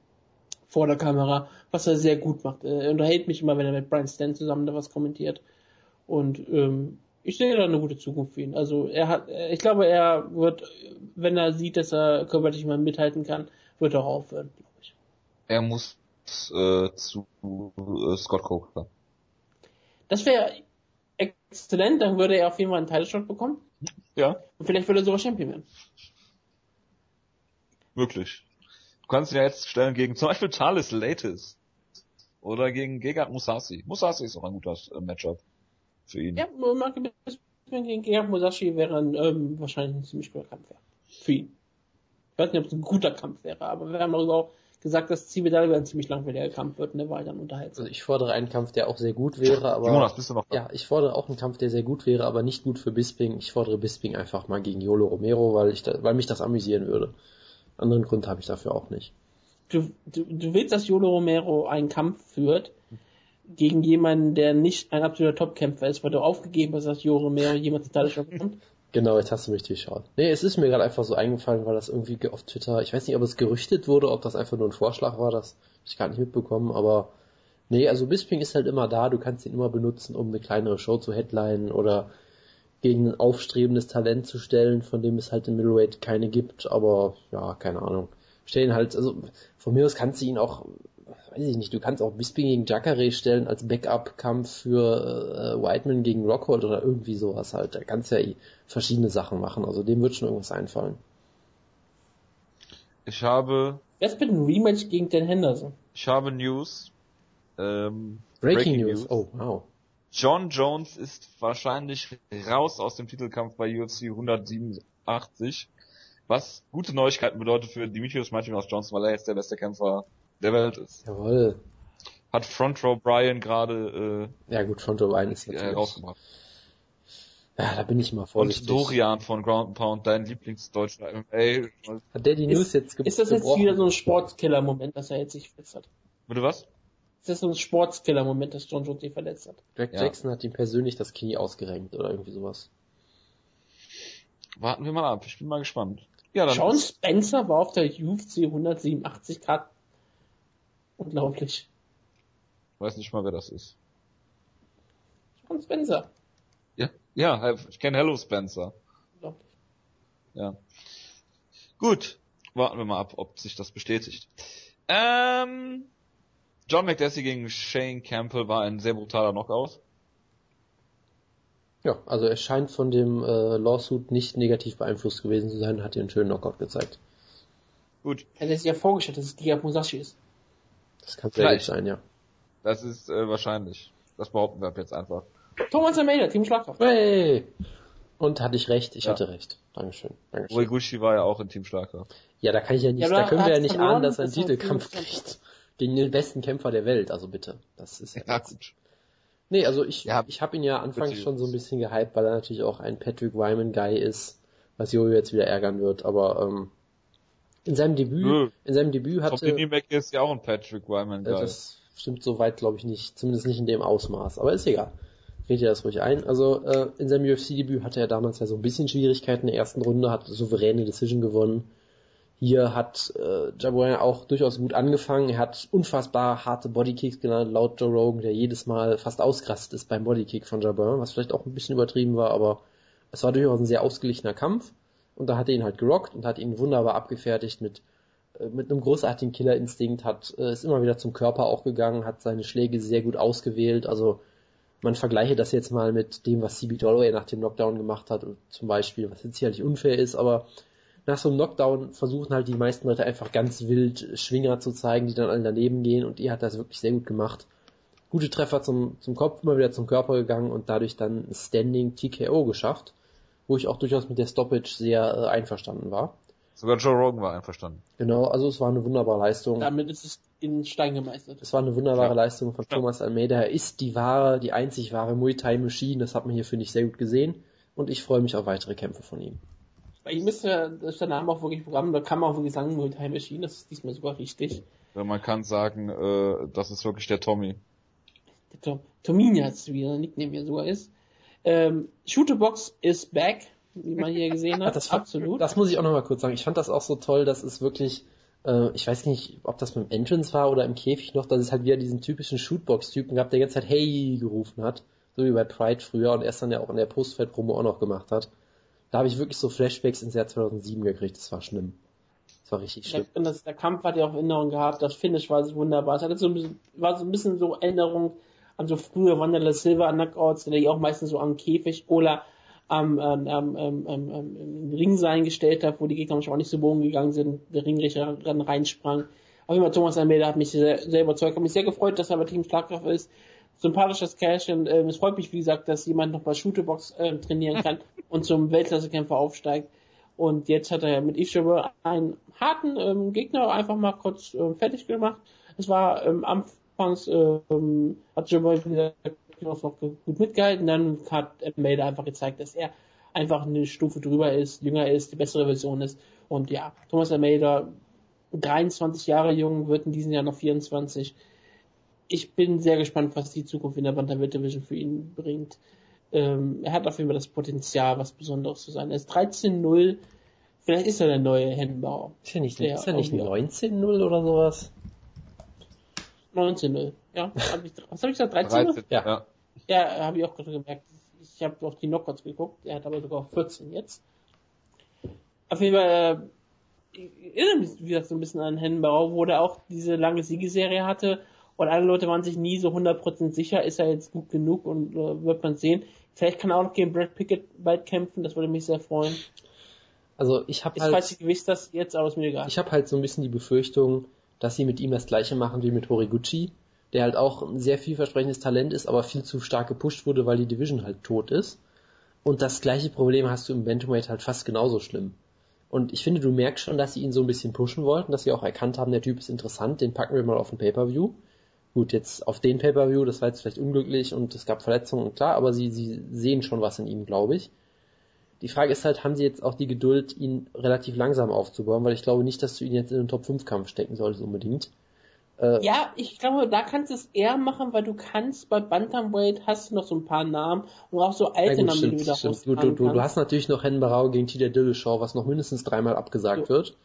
vor der Kamera, was er sehr gut macht. Er unterhält mich immer, wenn er mit Brian Stan zusammen da was kommentiert. Und ähm, ich sehe da eine gute Zukunft für ihn. Also er hat, ich glaube, er wird, wenn er sieht, dass er körperlich mal mithalten kann, wird er auch aufhören, glaube ich. Er muss äh, zu äh, Scott Coker. Das wäre exzellent, dann würde er auf jeden Fall einen Teilshot bekommen. Ja. Und vielleicht würde er sogar Champion werden. Möglich. Du kannst ihn ja jetzt stellen gegen zum Beispiel Charles Latis. Oder gegen Gegard Musashi. Musashi ist auch ein guter äh, Matchup für ihn. Ja, Marke gegen Gerhard Musashi wäre ein, ähm, wahrscheinlich ein ziemlich guter Kampf wäre. Für ihn. Ich weiß nicht, ob es ein guter Kampf wäre, aber wir haben darüber auch gesagt, dass Zividal ein ziemlich langweiliger Kampf wird und der war dann unterhaltsam. Also ich fordere einen Kampf, der auch sehr gut wäre, aber... Jonas, bist du noch da? Ja, ich fordere auch einen Kampf, der sehr gut wäre, aber nicht gut für Bisping. Ich fordere Bisping einfach mal gegen Yolo Romero, weil ich da, weil mich das amüsieren würde. Anderen Grund habe ich dafür auch nicht. Du, du, du willst, dass Yolo Romero einen Kampf führt, gegen jemanden, der nicht ein absoluter Topkämpfer ist, weil du aufgegeben hast, dass Jore mehr jemand total bekommt? Genau, jetzt hast du mich durchschaut. Nee, es ist mir gerade einfach so eingefallen, weil das irgendwie auf Twitter, ich weiß nicht, ob es gerüchtet wurde, ob das einfach nur ein Vorschlag war, das hab ich gar nicht mitbekommen, aber nee, also Bisping ist halt immer da, du kannst ihn immer benutzen, um eine kleinere Show zu headlinen oder gegen ein aufstrebendes Talent zu stellen, von dem es halt im Middleweight keine gibt, aber ja, keine Ahnung. Stellen halt, also von mir aus kannst du ihn auch weiß ich nicht, du kannst auch Bisping gegen Jacare stellen als Backup-Kampf für äh, Whiteman gegen Rockhold oder irgendwie sowas halt. Da kannst ja eh verschiedene Sachen machen. Also dem wird schon irgendwas einfallen. Ich habe. Jetzt mit einem Rematch gegen den Henderson. Ich habe News. Ähm, Breaking, Breaking News. News. Oh, wow. John Jones ist wahrscheinlich raus aus dem Titelkampf bei UFC 187. Was gute Neuigkeiten bedeutet für Dimitrios Martinez Johnson, weil er jetzt der beste Kämpfer der Welt ist. Jawohl. Hat Front Row Brian gerade äh, Ja gut, Front Row Brian ist natürlich... Äh, rausgebracht. Ja, da bin ich mal vorsichtig. Und Dorian von Ground Pound, dein Lieblingsdeutscher MMA. Hat der die News ist, jetzt Ist das jetzt wieder so ein Sportskiller-Moment, dass er jetzt sich verletzt hat? Bitte was? Ist das so ein Sportskiller-Moment, dass John Jones sich verletzt hat? Jack ja. Jackson hat ihm persönlich das Knie ausgerenkt oder irgendwie sowas. Warten wir mal ab, ich bin mal gespannt. Ja, dann John Spencer war auf der UFC 187 Grad Unglaublich. Weiß nicht mal, wer das ist. John Spencer. Ja, ja, ich kenne Hello Spencer. Unglaublich. Ja. Gut, warten wir mal ab, ob sich das bestätigt. Ähm, John McDessie gegen Shane Campbell war ein sehr brutaler Knockout. Ja, also er scheint von dem äh, Lawsuit nicht negativ beeinflusst gewesen zu sein, hat hier einen schönen Knockout gezeigt. Gut. Er hat sich ja vorgestellt, dass es Giga Musashi ist. Das kann sehr gut sein, ja. Das ist äh, wahrscheinlich. Das behaupten wir ab jetzt einfach. Thomas Almeida, Team Schlagkraft. Hey! Und hatte ich recht, ich ja. hatte recht. Dankeschön. Dankeschön. Ueguchi war ja auch in Team Schlagkraft. Ja, da kann ich ja nicht, ja, da können wir ja nicht ahnen, dass er einen Titelkampf kriegt. Gegen den besten Kämpfer der Welt, also bitte. Das ist Ja, ja, gut. Nee, also ich, Ja. ich habe ihn ja anfangs Bitte. schon so ein bisschen gehypt, weil er natürlich auch ein Patrick Wyman-Guy ist, was Jojo jetzt wieder ärgern wird, aber ähm, in seinem Debüt, Nö. in seinem Debüt hatte, Denny Mac ist ja auch ein Patrick Wyman äh, Guy. das stimmt soweit glaube ich nicht, zumindest nicht in dem Ausmaß, aber ist egal. Red ihr das ruhig ein. Also äh, in seinem UFC-Debüt hatte er damals ja so ein bisschen Schwierigkeiten in der ersten Runde, hat souveräne Decision gewonnen. Hier hat äh, Jaboyan auch durchaus gut angefangen. Er hat unfassbar harte Bodykicks genannt, laut Joe Rogan, der jedes Mal fast ausgerastet ist beim Bodykick von Jaboyan, was vielleicht auch ein bisschen übertrieben war, aber es war durchaus ein sehr ausgeglichener Kampf. Und da hat er ihn halt gerockt und hat ihn wunderbar abgefertigt mit äh, mit einem großartigen Killerinstinkt, hat äh, ist immer wieder zum Körper auch gegangen, hat seine Schläge sehr gut ausgewählt. Also man vergleiche das jetzt mal mit dem, was CB Holloway nach dem Knockdown gemacht hat, zum Beispiel, was jetzt sicherlich unfair ist, aber nach so einem Knockdown versuchen halt die meisten Leute einfach ganz wild Schwinger zu zeigen, die dann alle daneben gehen und ihr hat das wirklich sehr gut gemacht. Gute Treffer zum, zum Kopf, immer wieder zum Körper gegangen und dadurch dann ein Standing TKO geschafft, wo ich auch durchaus mit der Stoppage sehr äh, einverstanden war. Sogar Joe Rogan war einverstanden. Genau, also es war eine wunderbare Leistung. Damit ist es in Stein gemeißelt. Es war eine wunderbare Ja. Leistung von Ja. Thomas Almeida. Er ist die wahre, die einzig wahre Muay Thai Machine. Das hat man hier, finde ich, sehr gut gesehen. Und ich freue mich auf weitere Kämpfe von ihm. Bei ihm ist der, ist der Name auch wirklich Programm, da kann man auch wirklich sagen, Muay Thai Machine, das ist diesmal sogar richtig. Weil Man kann sagen, äh, das ist wirklich der Tommy. Der Tom, Tominias, wie der Nickname hier sogar ist. Ähm, Shooterbox is back, wie man hier gesehen hat. das, Absolut. das muss ich auch nochmal kurz sagen. Ich fand das auch so toll, dass es wirklich, äh, ich weiß nicht, ob das mit dem Entrance war oder im Käfig noch, dass es halt wieder diesen typischen Shootbox-Typen gab, der jetzt halt Hey gerufen hat. So wie bei Pride früher und erst dann ja auch in der Postfeld-Promo auch noch gemacht hat. Da habe ich wirklich so Flashbacks ins Jahr 2007 gekriegt. Das war schlimm. Das war richtig schlimm. Und das, der Kampf hat ja auch Erinnerung gehabt, das Finish war so wunderbar. Es hatte so ein bisschen, war so ein bisschen so Erinnerung an so frühe Wanderler Silver Knockouts, die ja auch meistens so am Käfig oder am, ähm, am, am, am, am im Ring sein gestellt hat, wo die Gegner manchmal auch nicht so bogen gegangen sind, der Ringrichter dann reinsprang. Auf jeden Fall Thomas Almeida hat mich sehr, sehr überzeugt, hat mich sehr gefreut, dass er bei Team Schlagkraft ist. Sympathisches Kerlchen. Ähm, es freut mich, wie gesagt, dass jemand noch bei Shooterbox ähm, trainieren kann und zum Weltklassekämpfer aufsteigt. Und jetzt hat er ja mit Ishiwa einen harten ähm, Gegner einfach mal kurz ähm, fertig gemacht. Es war ähm, anfangs ähm, hat Jabba wieder noch gut mitgehalten, dann hat Almeida einfach gezeigt, dass er einfach eine Stufe drüber ist, jünger ist, die bessere Version ist. Und ja, Thomas Almeida, 23 Jahre jung, wird in diesem Jahr noch 24. Ich bin sehr gespannt, was die Zukunft in der Bantamweight Division für ihn bringt. Ähm, er hat auf jeden Fall das Potenzial, was Besonderes zu sein. Er ist 13-0. Vielleicht ist er der neue Henbauer. Ist ja nicht, ist nicht irgendwie 19-0 oder sowas? 19-0. Ja, hab ich, was habe ich gesagt? 13-0? 13, Ja. ja. Ja, habe ich auch gerade gemerkt. Ich habe auf die Knockouts geguckt. Er hat aber sogar auf 14 jetzt. Auf jeden Fall, äh, erinnere mich wieder so ein bisschen an Hennenbauer, wo der auch diese lange Siegeserie hatte. Und alle Leute waren sich nie so 100% sicher, ist er jetzt gut genug und äh, wird man sehen. Vielleicht kann er auch noch gegen Brad Pickett bald kämpfen, das würde mich sehr freuen. Also ich habe halt, falls ich gewiss das jetzt, aber ist mir egal. ich habe halt so ein bisschen die Befürchtung, dass sie mit ihm das gleiche machen wie mit Horiguchi, der halt auch ein sehr vielversprechendes Talent ist, aber viel zu stark gepusht wurde, weil die Division halt tot ist. Und das gleiche Problem hast du im Bantamweight halt fast genauso schlimm. Und ich finde, du merkst schon, dass sie ihn so ein bisschen pushen wollten, dass sie auch erkannt haben, der Typ ist interessant, den packen wir mal auf den Pay-Per-View. Gut, jetzt auf den Pay-Per-View, das war jetzt vielleicht unglücklich und es gab Verletzungen, klar, aber sie, sie sehen schon was in ihm, glaube ich. Die Frage ist halt, haben sie jetzt auch die Geduld, ihn relativ langsam aufzubauen, weil ich glaube nicht, dass du ihn jetzt in den Top-5-Kampf stecken solltest unbedingt. Äh, Ja, ich glaube, da kannst du es eher machen, weil du kannst bei Bantamweight hast du noch so ein paar Namen und auch so alte gut, Namen, die stimmt, du wieder stimmt. Du, du, du, du hast natürlich noch Hen Barau gegen Tita Dillashaw, was noch mindestens dreimal abgesagt wird.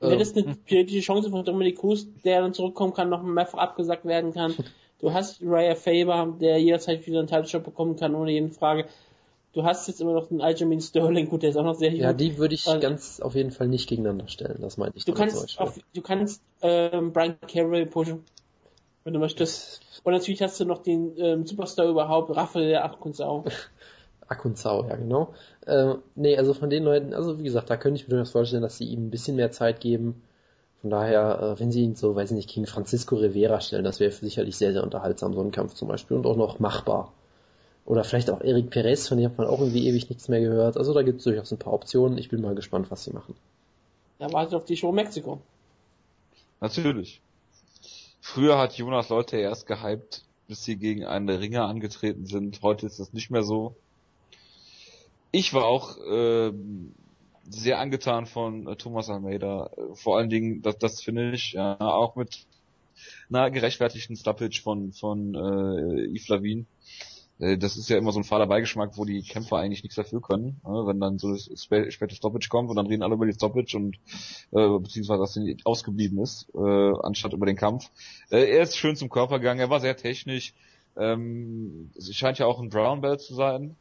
Du hättest eine die Chance von Dominic Cruz, der dann zurückkommen kann, noch mehrfach abgesagt werden kann. Du hast Raya Faber, der jederzeit wieder einen Title-Shot bekommen kann, ohne jede Frage. Du hast jetzt immer noch den Aljamain Sterling, gut, der ist auch noch sehr jung. ja, die würde ich Also- ganz auf jeden Fall nicht gegeneinander stellen, das meinte ich du kannst auf, du kannst ähm, Brian Carroll pushen, wenn du möchtest. Und natürlich hast du noch den ähm, Superstar überhaupt, Raphael Achkunzau. Akunzau, ja genau. Äh, nee, also von den Leuten, also wie gesagt, da könnte ich mir durchaus vorstellen, dass sie ihm ein bisschen mehr Zeit geben. Von daher, äh, wenn sie ihn so, weiß ich nicht, gegen Francisco Rivera stellen, das wäre sicherlich sehr, sehr unterhaltsam, so ein Kampf zum Beispiel und auch noch machbar. Oder vielleicht auch Eric Perez, von dem hat man auch irgendwie ewig nichts mehr gehört. Also da gibt es durchaus ein paar Optionen. Ich bin mal gespannt, was sie machen. Da wartet auf die Show Mexiko. Natürlich. Früher hat Jonas Leute erst gehypt, bis sie gegen einen Ringer angetreten sind. Heute ist das nicht mehr so. Ich war auch äh, sehr angetan von äh, Thomas Almeida. Vor allen Dingen, das, das finde ich, ja, auch mit einer gerechtfertigten Stoppage von, von äh, Yves Lavin. Äh, das ist ja immer so ein fader Beigeschmack, wo die Kämpfer eigentlich nichts dafür können, ne? wenn dann so das späte Stoppage kommt und dann reden alle über die Stoppage und äh, beziehungsweise dass sie ausgeblieben ist, äh, anstatt über den Kampf. Äh, er ist schön zum Körper gegangen, er war sehr technisch. Ähm, es scheint ja auch ein Brown Belt zu sein,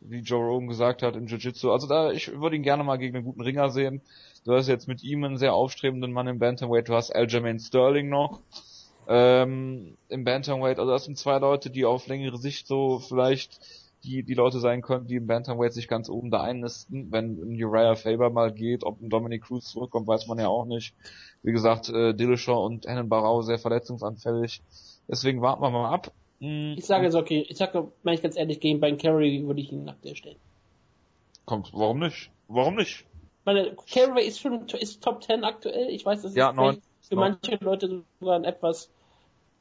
wie Joe Rogan gesagt hat im Jiu-Jitsu. Also da, ich würde ihn gerne mal gegen einen guten Ringer sehen. Du hast jetzt mit ihm einen sehr aufstrebenden Mann im Bantamweight. Du hast Aljamain Sterling noch ähm, im Bantamweight. Also das sind zwei Leute, die auf längere Sicht so vielleicht die, die Leute sein könnten, die im Bantamweight sich ganz oben da einnisten. Wenn ein Uriah Faber mal geht, ob ein Dominic Cruz zurückkommt, weiß man ja auch nicht. Wie gesagt, äh, Dillashaw und Hennen Barau sehr verletzungsanfällig. Deswegen warten wir mal ab. Hm, ich sage es okay. Ich sage, meine ich ganz ehrlich, gegen Ben Carey würde ich ihn nach der stellen. Kommt, warum nicht? Warum nicht? Meine, Carey ist schon ist Top 10 aktuell. Ich weiß, das ist ja, neun, für neun. manche Leute sogar ein etwas,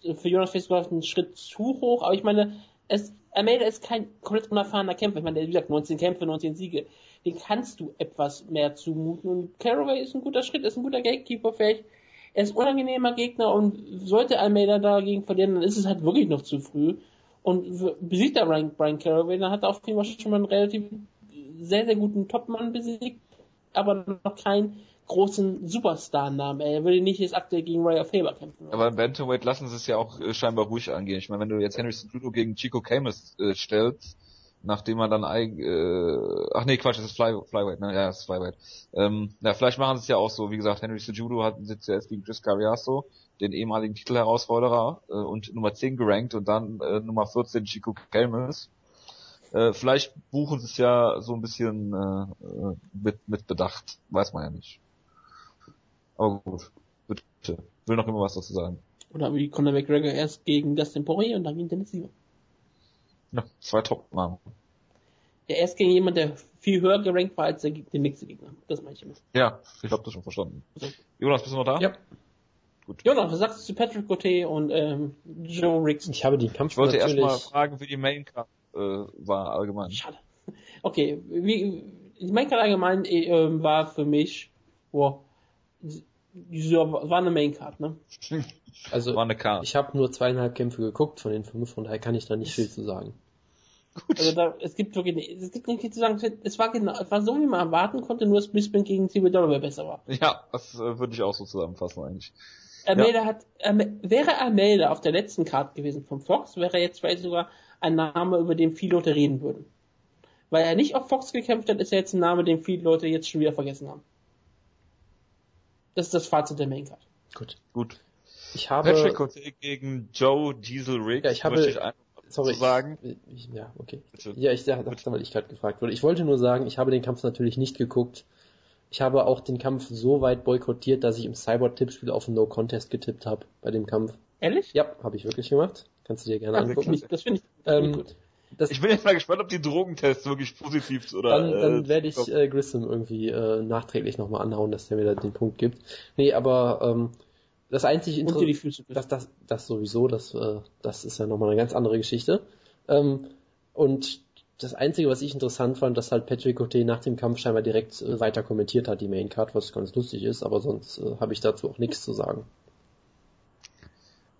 für Jonas vielleicht sogar einen Schritt zu hoch, aber ich meine, es, Almeida ist kein komplett unerfahrener Kämpfer. Ich meine, der, wie gesagt, 19 Kämpfe, 19 Siege. Den kannst du etwas mehr zumuten. Und Caraway ist ein guter Schritt, ist ein guter Gatekeeper vielleicht er ist unangenehmer Gegner und sollte Almeida dagegen verlieren, dann ist es halt wirklich noch zu früh. Und besiegt er Brian, Brian Caraway, dann hat er auf jeden Fall schon mal einen relativ sehr, sehr guten Topmann besiegt, aber noch keinen großen Superstar-Namen. Er würde nicht jetzt aktuell gegen of Faber kämpfen. Aber im Bantamweight lassen sie es ja auch äh, scheinbar ruhig angehen. Ich meine, wenn du jetzt Henry Cejudo gegen Chico Camus äh, stellst, nachdem er dann äh, ach nee, Quatsch, das ist Fly, Flyweight, ne? Ja, das ist Flyweight. Ähm, ja, vielleicht machen sie es ja auch so, wie gesagt, Henry Cejudo hat sitzt ja jetzt gegen Chris Cariaso, den ehemaligen Titelherausforderer äh, und Nummer 10 gerankt und dann äh, Nummer 14 Chico Kelmes. Äh, vielleicht buchen sie es ja so ein bisschen äh, äh, mit, mit Bedacht, weiß man ja nicht. Aber gut, bitte. Will noch immer was dazu sagen. Oder wie Conor McGregor erst gegen Dustin Poirier und dann gegen Dennis Siever. Ja, zwei Top-Namen. Ja, erst gegen jemand, der viel höher gerankt war als der, der nächste Gegner. Das meine ich immer. Ja, ich habe das schon verstanden. Also. Jonas, bist du noch da? Ja. Gut. Jonas, was sagst du zu Patrick Gauthier und ähm, Joe Riggs? Ich habe die Kampf Ich wollte erst mal fragen, wie die Main Card äh, war allgemein. Schade. Okay, wie, die Main Card allgemein äh, war für mich, boah, war eine Main Card, ne? Also war eine Card. ich habe nur zweieinhalb Kämpfe geguckt von den fünf, von daher kann ich da nicht viel zu sagen. Gut. Also da, es gibt wirklich, es gibt nicht viel zu sagen. Es war genau, es war so, wie man erwarten konnte, nur dass Brisbane gegen Steve Dollar besser war. Ja, das äh, würde ich auch so zusammenfassen eigentlich. Almeida ja. hat, ähm, wäre Almeida auf der letzten Karte gewesen vom Fox, wäre jetzt vielleicht sogar ein Name, über den viele Leute reden würden. Weil er nicht auf Fox gekämpft hat, ist er jetzt ein Name, den viele Leute jetzt schon wieder vergessen haben. Das ist das Fazit der Main Card. Gut. Gut. Ich habe Patrick Cote gegen Joe Diesel Riggs. Ja, ich habe ich sorry, sagen. Ich, ja, okay. Bitte. Ja, ich dachte, weil ich gerade gefragt wurde. Ich wollte nur sagen, ich habe den Kampf natürlich nicht geguckt. Ich habe auch den Kampf so weit boykottiert, dass ich im Cyber-Tippspiel auf einen No-Contest getippt habe bei dem Kampf. Ehrlich? Ja, habe ich wirklich gemacht. Kannst du dir gerne ja, angucken. Das finde ich, das find ich ähm, gut. Das, ich bin jetzt mal gespannt, ob die Drogentests wirklich positiv sind oder. Dann, dann äh, werde ich äh, Grissom irgendwie äh, nachträglich nochmal anhauen, dass der mir da den Punkt gibt. Nee, aber ähm, das einzige Interessante, das, das, das sowieso, das, äh, das ist ja nochmal eine ganz andere Geschichte. Ähm, und das Einzige, was ich interessant fand, dass halt Patrick Cote nach dem Kampf scheinbar direkt äh, weiter kommentiert hat, die Main Card, was ganz lustig ist, aber sonst äh, habe ich dazu auch nichts zu sagen.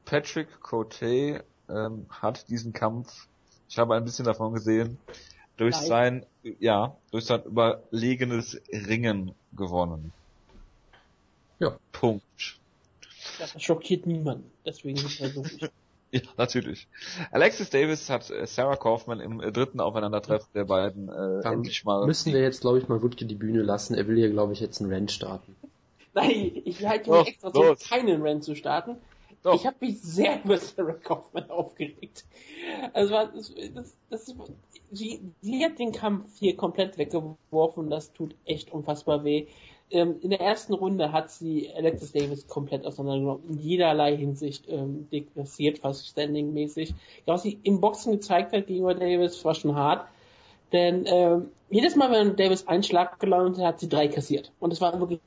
Patrick Cote ähm, hat diesen Kampf, ich habe ein bisschen davon gesehen, durch Nein. sein, ja, durch sein überlegenes Ringen gewonnen. Ja. Punkt. Das schockiert niemanden. Deswegen ist er so wichtig. Ja, natürlich. Alexis Davis hat äh, Sarah Kaufman im äh, dritten Aufeinandertreffen der beiden äh, endlich mal. Müssen wir jetzt, glaube ich, mal Wutke die Bühne lassen. Er will hier, glaube ich, jetzt einen Rant starten. Nein, ich halte mir extra so, keinen Rant zu starten. Doch. Ich habe mich sehr über Sarah Kaufman aufgeregt. Also das, das, das, sie, sie hat den Kampf hier komplett weggeworfen. Das tut echt unfassbar weh ähm, in der ersten Runde hat sie Alexis Davis komplett auseinandergenommen, in jederlei Hinsicht ähm, deklassiert, fast standing-mäßig. Was sie im Boxen gezeigt hat gegenüber Davis, war schon hart. Denn ähm, jedes Mal, wenn Davis einen Schlag gelandet hat, hat sie drei kassiert. Und es war wirklich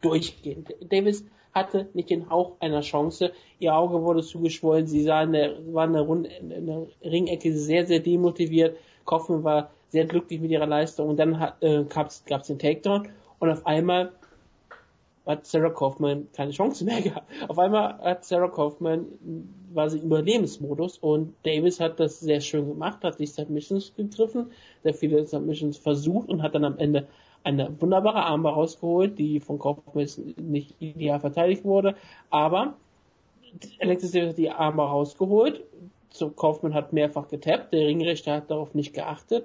durchgehend. Davis hatte nicht den Hauch einer Chance. Ihr Auge wurde zugeschwollen, sie sah in der, war in der, Runde, in der Ringecke sehr, sehr demotiviert. Kaufmann war sehr glücklich mit ihrer Leistung und dann hat, äh, gab es den Takedown und auf einmal hat Sarah Kaufman keine Chance mehr gehabt. Auf einmal hat Sarah Kaufman war sie im Überlebensmodus und Davis hat das sehr schön gemacht, hat sich Submissions gegriffen, sehr viele Submissions versucht und hat dann am Ende eine wunderbare Armbar rausgeholt, die von Kaufman nicht ideal verteidigt wurde, aber Alexis Davis hat die Armbar rausgeholt, so Kaufman hat mehrfach getappt, der Ringrichter hat darauf nicht geachtet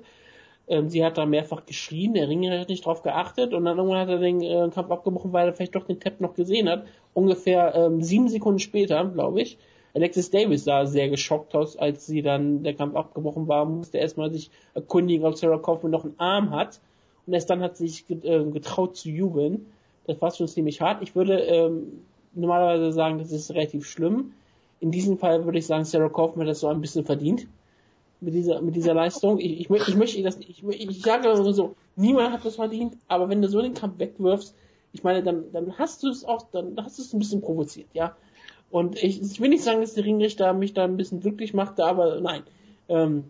ähm, sie hat da mehrfach geschrien, der Ringer hat nicht drauf geachtet und dann irgendwann hat er den äh, Kampf abgebrochen, weil er vielleicht doch den Tap noch gesehen hat. Ungefähr ähm, sieben Sekunden später, glaube ich. Alexis Davis sah sehr geschockt aus, als sie dann der Kampf abgebrochen war, musste erstmal sich erkundigen, ob Sarah Kaufman noch einen Arm hat. Und erst dann hat sich äh, getraut zu jubeln. Das war schon ziemlich hart. Ich würde ähm, normalerweise sagen, das ist relativ schlimm. In diesem Fall würde ich sagen, Sarah Kaufman hat das so ein bisschen verdient mit dieser, mit dieser Leistung. Ich, ich, ich möchte das ich, ich sage so, niemand hat das verdient, aber wenn du so den Kampf wegwirfst, ich meine, dann, dann hast du es auch, dann hast du es ein bisschen provoziert, ja. Und ich, ich will nicht sagen, dass der Ringrichter mich da ein bisschen glücklich machte, aber nein. Ähm,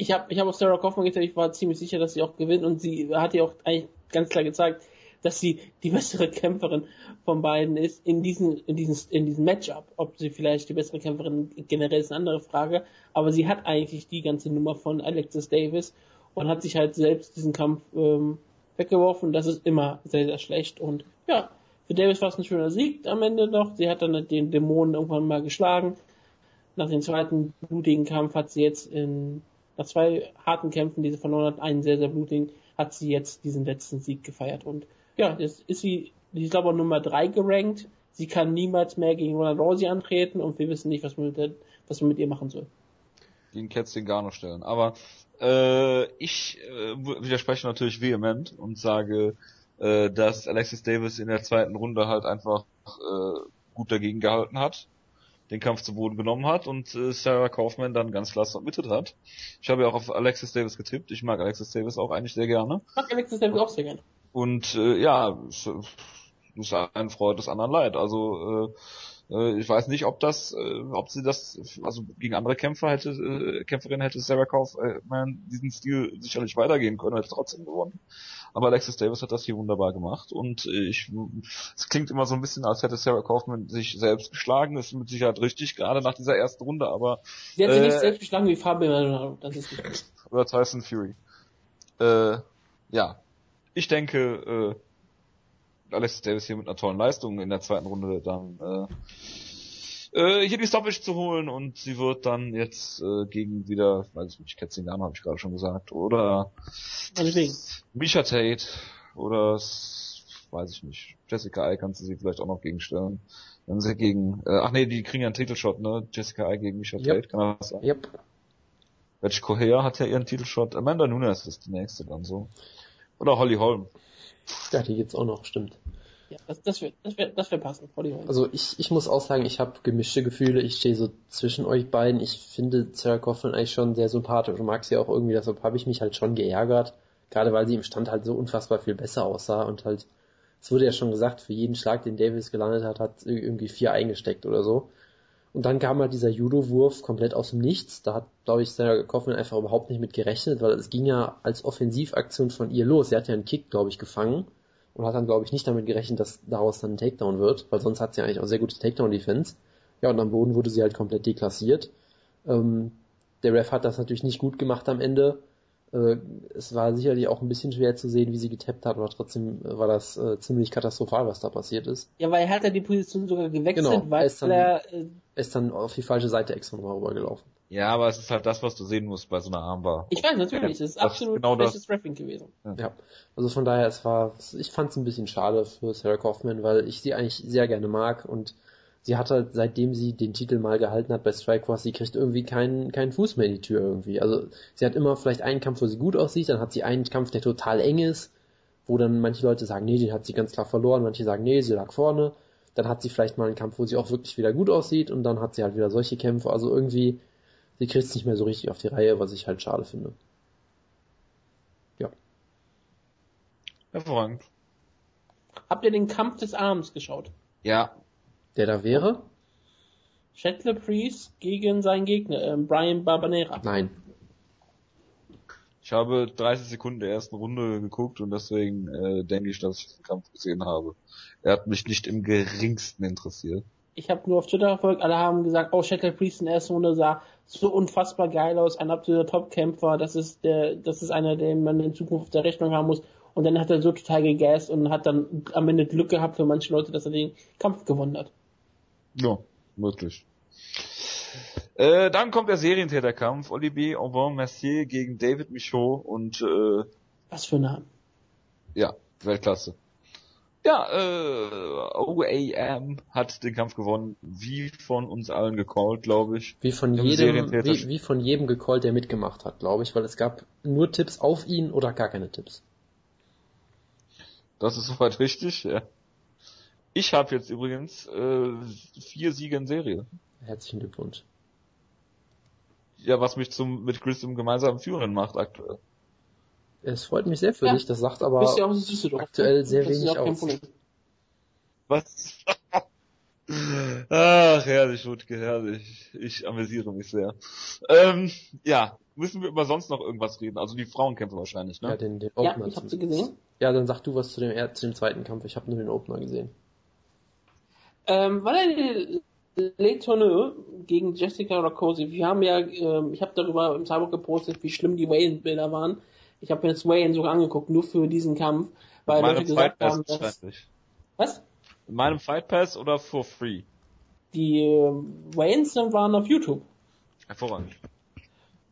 ich habe ich hab auch Sarah Kaufmann gesagt, ich war ziemlich sicher, dass sie auch gewinnt und sie hat ja auch eigentlich ganz klar gezeigt, dass sie die bessere Kämpferin von beiden ist in diesem in diesem in diesem Matchup. Ob sie vielleicht die bessere Kämpferin generell ist eine andere Frage, aber sie hat eigentlich die ganze Nummer von Alexis Davis und hat sich halt selbst diesen Kampf ähm, weggeworfen. Das ist immer sehr sehr schlecht und ja, für Davis war es ein schöner Sieg am Ende doch. Sie hat dann den Dämonen irgendwann mal geschlagen. Nach dem zweiten blutigen Kampf hat sie jetzt in nach zwei harten Kämpfen, die sie verloren hat, einen sehr, sehr blutigen, hat sie jetzt diesen letzten Sieg gefeiert. Und ja, jetzt ist sie, ich glaube, Nummer drei gerankt. Sie kann niemals mehr gegen Ronald Rousey antreten und wir wissen nicht, was wir mit, der, was wir mit ihr machen sollen. Gegen Kätzchen Garno stellen. Aber äh, ich äh, widerspreche natürlich vehement und sage, äh, dass Alexis Davis in der zweiten Runde halt einfach äh, gut dagegen gehalten hat, den Kampf zu Boden genommen hat und äh, Sarah Kaufman dann ganz klar submitted hat. Ich habe ja auch auf Alexis Davis getippt. Ich mag Alexis Davis auch eigentlich sehr gerne. Ich mag Alexis Davis auch sehr gerne. Und äh, ja, es, ist ein Freund des anderen leid. Also äh, äh, ich weiß nicht, ob das, äh, ob sie das, also gegen andere Kämpfer hätte, äh, Kämpferin hätte Sarah Kaufman diesen Stil sicherlich weitergehen können, hätte trotzdem gewonnen. Aber Alexis Davis hat das hier wunderbar gemacht und ich, es klingt immer so ein bisschen, als hätte Sarah Kaufman sich selbst geschlagen. Das ist mit Sicherheit richtig, gerade nach dieser ersten Runde, aber. Sie hat sich äh, nicht selbst geschlagen wie Fabio, das ist richtig. Oder Tyson Fury. Äh, ja, ich denke, äh, Alexis Davis hier mit einer tollen Leistung in der zweiten Runde dann äh, äh, hier die Stoppage zu holen und sie wird dann jetzt äh, gegen wieder, weiß ich nicht, Ketzing Namen habe ich gerade schon gesagt, oder Misha Tate oder weiß ich nicht, Jessica Eye kannst du sie vielleicht auch noch gegenstellen. Wenn sie gegen, äh, ach nee, die kriegen ja einen Titelshot, ne? Jessica Eye gegen Misha yep. Tate, kann das sein? Yep. Reg Correa hat ja ihren Titelshot, Amanda Nunes ist die nächste dann so. Oder Holly Holm. Ja, die gibt's auch noch, stimmt. Ja, das, das wird das wär, das wär passen. Also ich, ich muss auch sagen, ich habe gemischte Gefühle. Ich stehe so zwischen euch beiden. Ich finde Sarah Kaufman eigentlich schon sehr sympathisch und mag sie auch irgendwie. Deshalb habe ich mich halt schon geärgert. Gerade weil sie im Stand halt so unfassbar viel besser aussah und halt, es wurde ja schon gesagt, für jeden Schlag, den Davis gelandet hat, hat irgendwie vier eingesteckt oder so. Und dann kam halt dieser Judo-Wurf komplett aus dem Nichts. Da hat, glaube ich, Sarah Kaufman einfach überhaupt nicht mit gerechnet, weil es ging ja als Offensivaktion von ihr los. Sie hat ja einen Kick, glaube ich, gefangen und hat dann, glaube ich, nicht damit gerechnet, dass daraus dann ein Takedown wird, weil sonst hat sie eigentlich auch sehr gute Takedown-Defense. Ja, und am Boden wurde sie halt komplett deklassiert. Ähm, der Ref hat das natürlich nicht gut gemacht am Ende. Äh, es war sicherlich auch ein bisschen schwer zu sehen, wie sie getappt hat, aber trotzdem äh, war das äh, ziemlich katastrophal, was da passiert ist. Ja, weil er hat ja die Position sogar gewechselt, genau, weil er ist, dann, er, ist dann auf die falsche Seite extra nochmal rübergelaufen. Ja, aber es ist halt das, was du sehen musst bei so einer Armbar. Ich weiß natürlich, es ist absolut genau bestes Rapping gewesen. Ja. ja. also von daher, es war, ich fand es ein bisschen schade für Sarah Kaufman, weil ich sie eigentlich sehr gerne mag und sie hat halt, seitdem sie den Titel mal gehalten hat bei Strikeforce, sie kriegt irgendwie keinen, keinen Fuß mehr in die Tür irgendwie. Also sie hat immer vielleicht einen Kampf, wo sie gut aussieht, dann hat sie einen Kampf, der total eng ist, wo dann manche Leute sagen, nee, den hat sie ganz klar verloren, manche sagen, nee, sie lag vorne. Dann hat sie vielleicht mal einen Kampf, wo sie auch wirklich wieder gut aussieht und dann hat sie halt wieder solche Kämpfe. Also irgendwie, sie kriegt es nicht mehr so richtig auf die Reihe, was ich halt schade finde. Ja. Hervorragend. Habt ihr den Kampf des Arms geschaut? Ja, Der da wäre? Chandler Priest gegen seinen Gegner, äh, Brian Barbanera. Nein. Ich habe 30 Sekunden der ersten Runde geguckt und deswegen äh, denke ich, dass ich den Kampf gesehen habe. Er hat mich nicht im geringsten interessiert. Ich habe nur auf Twitter verfolgt, alle haben gesagt, oh, Shackle Priest in der ersten Runde sah so unfassbar geil aus, ein absoluter Top-Kämpfer, das ist der, das ist einer, den man in Zukunft auf der Rechnung haben muss. Und dann hat er so total gegast und hat dann am Ende Glück gehabt für manche Leute, dass er den Kampf gewonnen hat. Ja, möglich. Äh, dann kommt der Serientäterkampf. Olivier Aubin Mercier gegen David Michaud und äh, Was für ein Name. ja, Weltklasse. Ja, äh, OAM hat den Kampf gewonnen, wie von uns allen gecallt, glaube ich. Wie von Im jedem, wie, wie von jedem gecallt, der mitgemacht hat, glaube ich, weil es gab nur Tipps auf ihn oder gar keine Tipps. Das ist soweit richtig, ja. Ich habe jetzt übrigens äh, vier Siege in Serie. Herzlichen Glückwunsch. Ja, was mich zum mit Chris im gemeinsamen Führenden macht aktuell. Es freut mich sehr für Ja. dich, das sagt aber ja auch aktuell sehr Das ist wenig aus. Was? Ach, herrlich, Wutke, herrlich. Ich amüsiere mich sehr. Ähm, ja, müssen wir über sonst noch irgendwas reden? Also die Frauenkämpfe wahrscheinlich, ja, ne? den, den Ja, Opener ich habe sie gesehen. Ja, dann sag du was zu dem, er- zu dem zweiten Kampf. Ich habe nur den Opener gesehen. Ähm, Valerie Letourneux gegen Jessica Rakosi. Wir haben ja, ähm, ich habe darüber im Cyborg gepostet, wie schlimm die Wayne-Bilder waren. Ich habe mir jetzt Wayne sogar angeguckt, nur für diesen Kampf, weil Leute gesagt Fight Pass haben, dass, was? In meinem Fight Pass oder for free? Die ähm, Waynes waren auf YouTube. Hervorragend.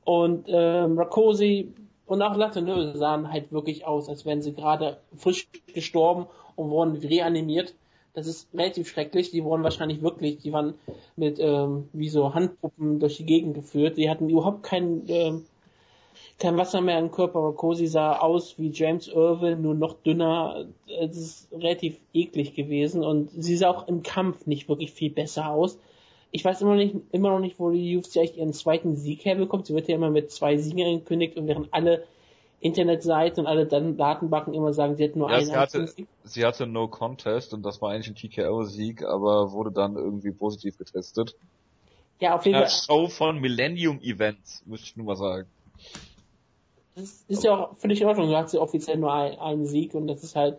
Und ähm, Rakosi und auch Latourneux sahen halt wirklich aus, als wären sie gerade frisch gestorben und wurden reanimiert. Das ist relativ schrecklich. Die wurden wahrscheinlich wirklich, die waren mit ähm, wie so Handpuppen durch die Gegend geführt. Die hatten überhaupt kein, ähm, kein Wasser mehr im Körper. Rakosi sah aus wie James Irwin, nur noch dünner. Es ist relativ eklig gewesen und sie sah auch im Kampf nicht wirklich viel besser aus. Ich weiß immer noch nicht, immer noch nicht, wo die UFC eigentlich ihren zweiten Sieg herbekommt. Sie wird ja immer mit zwei Siegen angekündigt und während alle Internetseiten und alle Datenbanken immer sagen, sie hat nur Ja, einen sie hatte, Sieg. sie hatte No Contest und das war eigentlich ein TKO-Sieg, aber wurde dann irgendwie positiv getestet. Ja, auf jeden Fall. Show von Millennium Events, müsste ich nur mal sagen. Das ist ja auch völlig in Ordnung. Du hast ja offiziell nur ein, einen Sieg und das ist halt,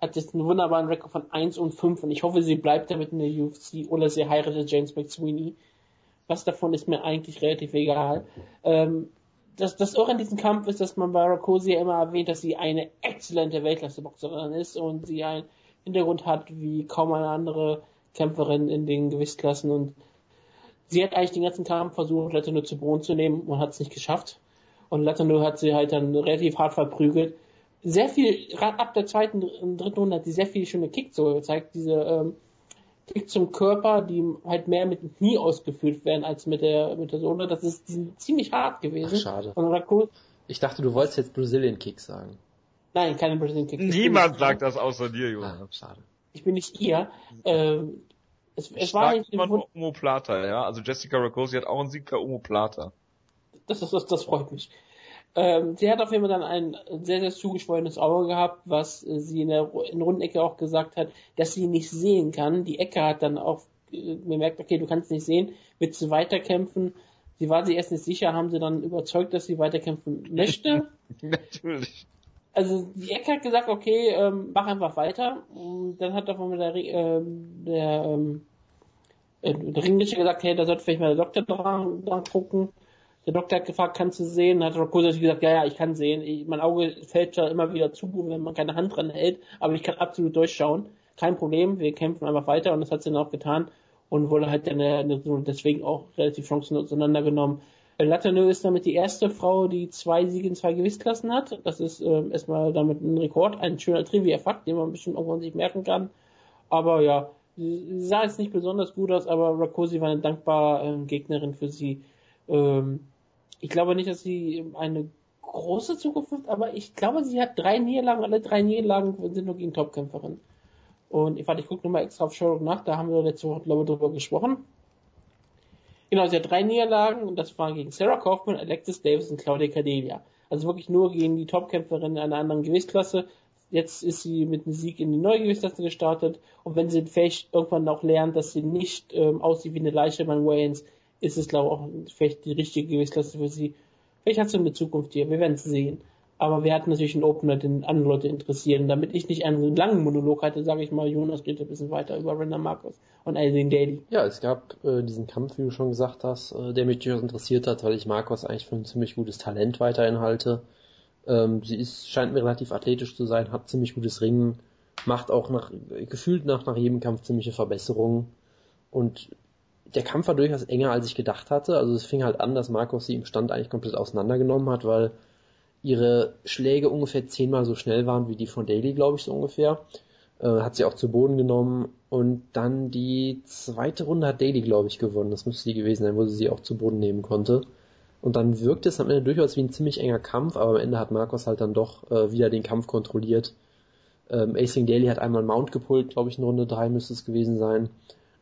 hat jetzt einen wunderbaren Rekord von 1 und 5 und ich hoffe, sie bleibt damit in der UFC oder sie heiratet James McSweeney. Was davon ist mir eigentlich relativ egal. Ähm, das, das Irre an diesem Kampf ist, dass man bei Rakosi ja immer erwähnt, dass sie eine exzellente Weltklasse-Boxerin ist und sie einen Hintergrund hat wie kaum eine andere Kämpferin in den Gewichtsklassen und sie hat eigentlich den ganzen Kampf versucht, Letourneau zu Boden zu nehmen und hat es nicht geschafft. Und Letourneau hat sie halt dann relativ hart verprügelt. Sehr viel, gerade ab der zweiten und dritten Runde hat sie sehr viele schöne Kicks so gezeigt. Diese ähm, Kicks zum Körper, die halt mehr mit dem Knie ausgeführt werden als mit der mit der Sohle. Das ist die sind ziemlich hart gewesen. Ach, schade. Und Rakosi, Ich dachte, du wolltest jetzt Brazilian Kick sagen. nein, keine Brazilian Kicks. Niemand sagt das außer dir, Ah, Jonas. schade. Ich bin nicht ihr. Ähm, es, es war nicht immer nur Omoplata, ja. Also Jessica Rakosi hat auch einen Sieg per Omoplata. das, das, das, das freut mich. Ähm, sie hat auf jeden Fall dann ein sehr, sehr zugeschwollenes Auge gehabt, was äh, sie in der, in der Rundenecke auch gesagt hat, dass sie nicht sehen kann. Die Ecke hat dann auch äh, bemerkt, okay, du kannst nicht sehen, willst du weiterkämpfen? Sie war sich erst nicht sicher, haben sie dann überzeugt, dass sie weiterkämpfen möchte. Natürlich. Also die Ecke hat gesagt, okay, ähm, mach einfach weiter. Und dann hat auf einmal der, ähm, der, ähm, äh, der Ringrichter gesagt, hey, da sollte vielleicht mal der Doktor dran, dran gucken. Der Doktor hat gefragt, kannst du sehen? Dann hat Rakosa gesagt, ja, ja, ich kann sehen. Ich, mein Auge fällt ja immer wieder zu, wenn man keine Hand dran hält, aber ich kann absolut durchschauen. Kein Problem, wir kämpfen einfach weiter und das hat sie dann auch getan und wurde halt dann äh, deswegen auch relativ chancenlos auseinandergenommen. Äh, Latourneux ist damit die erste Frau, die zwei Siege in zwei Gewichtsklassen hat. Das ist ähm, erstmal damit ein Rekord, ein schöner Trivia-Fakt, den man bestimmt irgendwann sich merken kann. Aber ja, sie sah jetzt nicht besonders gut aus, aber Rakosi war eine dankbare ähm, Gegnerin für sie. Ähm, ich glaube nicht, dass sie eine große Zukunft hat, aber ich glaube, sie hat drei Niederlagen, alle drei Niederlagen sind nur gegen Topkämpferin. Und ich, warte, ich gucke nochmal extra auf Show nach, da haben wir letzte Woche, glaube ich, drüber gesprochen. Genau, sie hat drei Niederlagen und das waren gegen Sarah Kaufman, Alexis Davis und Claudia Cadelia. Also wirklich nur gegen die Topkämpferin in einer anderen Gewichtsklasse. jetzt ist sie mit einem Sieg in die neue Gewichtsklasse gestartet und wenn sie vielleicht irgendwann auch lernt, dass sie nicht ähm, aussieht wie eine Leiche beim Wayans, ist es glaube ich auch vielleicht die richtige Gewichtsklasse für sie. Vielleicht hat sie eine Zukunft hier, wir werden es sehen. Aber wir hatten natürlich einen Opener, den andere Leute interessieren. Damit ich nicht einen langen Monolog hatte, sage ich mal, Jonas geht ein bisschen weiter über Render Marcos und Aileen Daly. Ja, es gab äh, diesen Kampf, wie du schon gesagt hast, äh, der mich durchaus interessiert hat, weil ich Marcos eigentlich für ein ziemlich gutes Talent weiterhin halte. Ähm, sie ist, scheint mir relativ athletisch zu sein, hat ziemlich gutes Ringen, macht auch nach, gefühlt nach, nach jedem Kampf ziemliche Verbesserungen. Und der Kampf war durchaus enger, als ich gedacht hatte. Also es fing halt an, dass Marcos sie im Stand eigentlich komplett auseinandergenommen hat, weil ihre Schläge ungefähr zehnmal so schnell waren wie die von Daly, glaube ich, so ungefähr. Äh, hat sie auch zu Boden genommen und dann die zweite Runde hat Daly, glaube ich, gewonnen. Das müsste die gewesen sein, wo sie sie auch zu Boden nehmen konnte. Und dann wirkte es am Ende durchaus wie ein ziemlich enger Kampf, aber am Ende hat Marcos halt dann doch äh, wieder den Kampf kontrolliert. Ähm, Acing Daly hat einmal Mount gepult, glaube ich, in Runde 3 müsste es gewesen sein.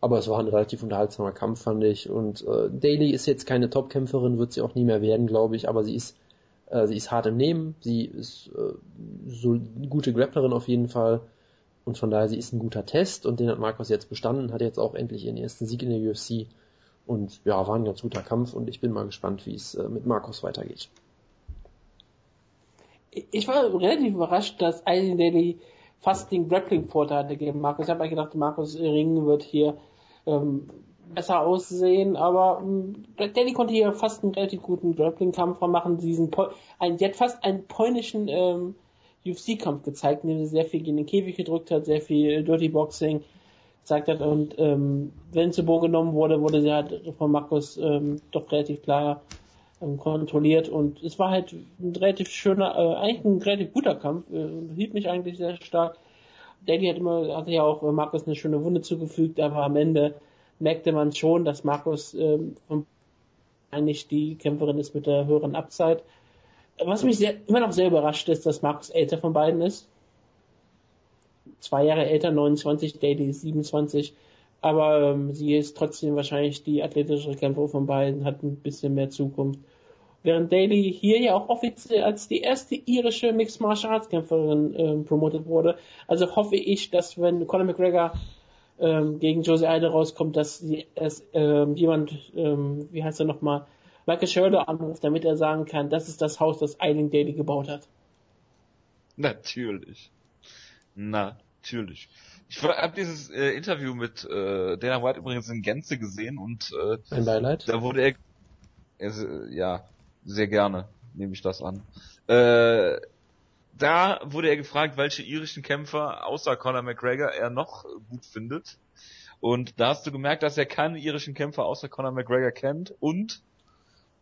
Aber es war ein relativ unterhaltsamer Kampf, fand ich. Und äh, Daly ist jetzt keine Topkämpferin, wird sie auch nie mehr werden, glaube ich, aber sie ist äh, sie ist hart im Nehmen, sie ist äh, so eine gute Grapplerin auf jeden Fall. Und von daher, sie ist ein guter Test und den hat Marcos jetzt bestanden, hat jetzt auch endlich ihren ersten Sieg in der UFC. Und ja, war ein ganz guter Kampf und ich bin mal gespannt, wie es äh, mit Marcos weitergeht. Ich war relativ überrascht, dass Aileen Daly fast den Grappling-Vorteil gegen Marcos. Ich habe mir gedacht, Marcos Ring wird hier ähm, besser aussehen, aber ähm, Danny konnte hier fast einen relativ guten Grappling-Kampf machen, diesen po ein, die hat fast einen polnischen ähm, UFC-Kampf gezeigt, in dem sie sehr viel in den Käfig gedrückt hat, sehr viel Dirty Boxing gezeigt hat und ähm, wenn zu Boden genommen wurde, wurde sie halt von Markus ähm, doch relativ klar ähm, kontrolliert und es war halt ein relativ schöner, äh, eigentlich ein relativ guter Kampf, äh, hielt mich eigentlich sehr stark. Danny hat immer, hatte ja auch äh, Markus eine schöne Wunde zugefügt, aber am Ende merkte man schon, dass Markus ähm, eigentlich die Kämpferin ist mit der höheren Abzeit. Was mich sehr, immer noch sehr überrascht ist, dass Markus älter von beiden ist. Zwei Jahre älter, 29, Daly ist 27. Aber ähm, sie ist trotzdem wahrscheinlich die athletischere Kämpferin von beiden, hat ein bisschen mehr Zukunft. Während Daly hier ja auch offiziell als die erste irische Mixed Martial Arts Kämpferin ähm, promotet wurde. Also hoffe ich, dass wenn Conor McGregor ähm, gegen Jose Aldo rauskommt, dass sie, es, ähm, jemand, ähm, wie heißt er nochmal, Michael Sherlock anruft, damit er sagen kann, das ist das Haus, das Eiling Daly gebaut hat. Natürlich. Natürlich. Ich habe dieses äh, Interview mit äh, Dana White übrigens in Gänze gesehen und äh, Ein Beileid. da wurde er, er ja sehr gerne nehme ich das an. Äh, da wurde er gefragt, welche irischen Kämpfer außer Conor McGregor er noch gut findet. Und da hast du gemerkt, dass er keinen irischen Kämpfer außer Conor McGregor kennt und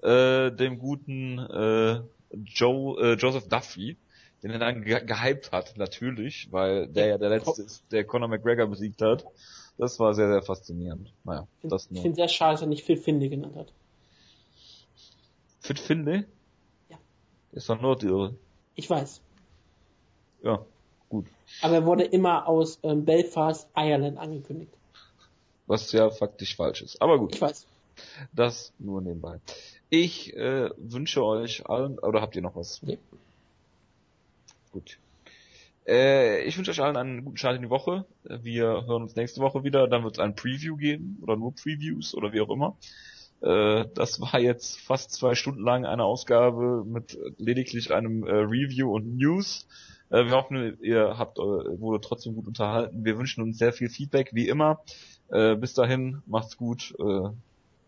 äh, dem guten äh, Joe, äh, Joseph Duffy, den er dann ge gehypt hat, natürlich, weil der ja der letzte ist, der Conor McGregor besiegt hat. Das war sehr, sehr faszinierend. Naja, das nur. Ich finde sehr schade, dass er nicht Phil Finley genannt hat. Fit Finley? Ja. Ist doch Nordirre. Ich weiß. Ja, gut. Aber er wurde immer aus ähm, Belfast, Ireland angekündigt. Was ja faktisch falsch ist. Aber gut. Ich weiß. Das nur nebenbei. Ich äh, wünsche euch allen, oder habt ihr noch was? Nee. Gut. Äh, ich wünsche euch allen einen guten Start in die Woche. Wir hören uns nächste Woche wieder. Dann wird es ein Preview geben oder nur Previews oder wie auch immer. Äh, das war jetzt fast zwei Stunden lang eine Ausgabe mit lediglich einem äh, Review und News. Äh, wir hoffen, ihr habt äh, wurde trotzdem gut unterhalten. Wir wünschen uns sehr viel Feedback, wie immer. Äh, bis dahin, macht's gut. Äh,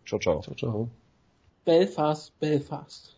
ciao, ciao. Ciao, ciao. Belfast, Belfast.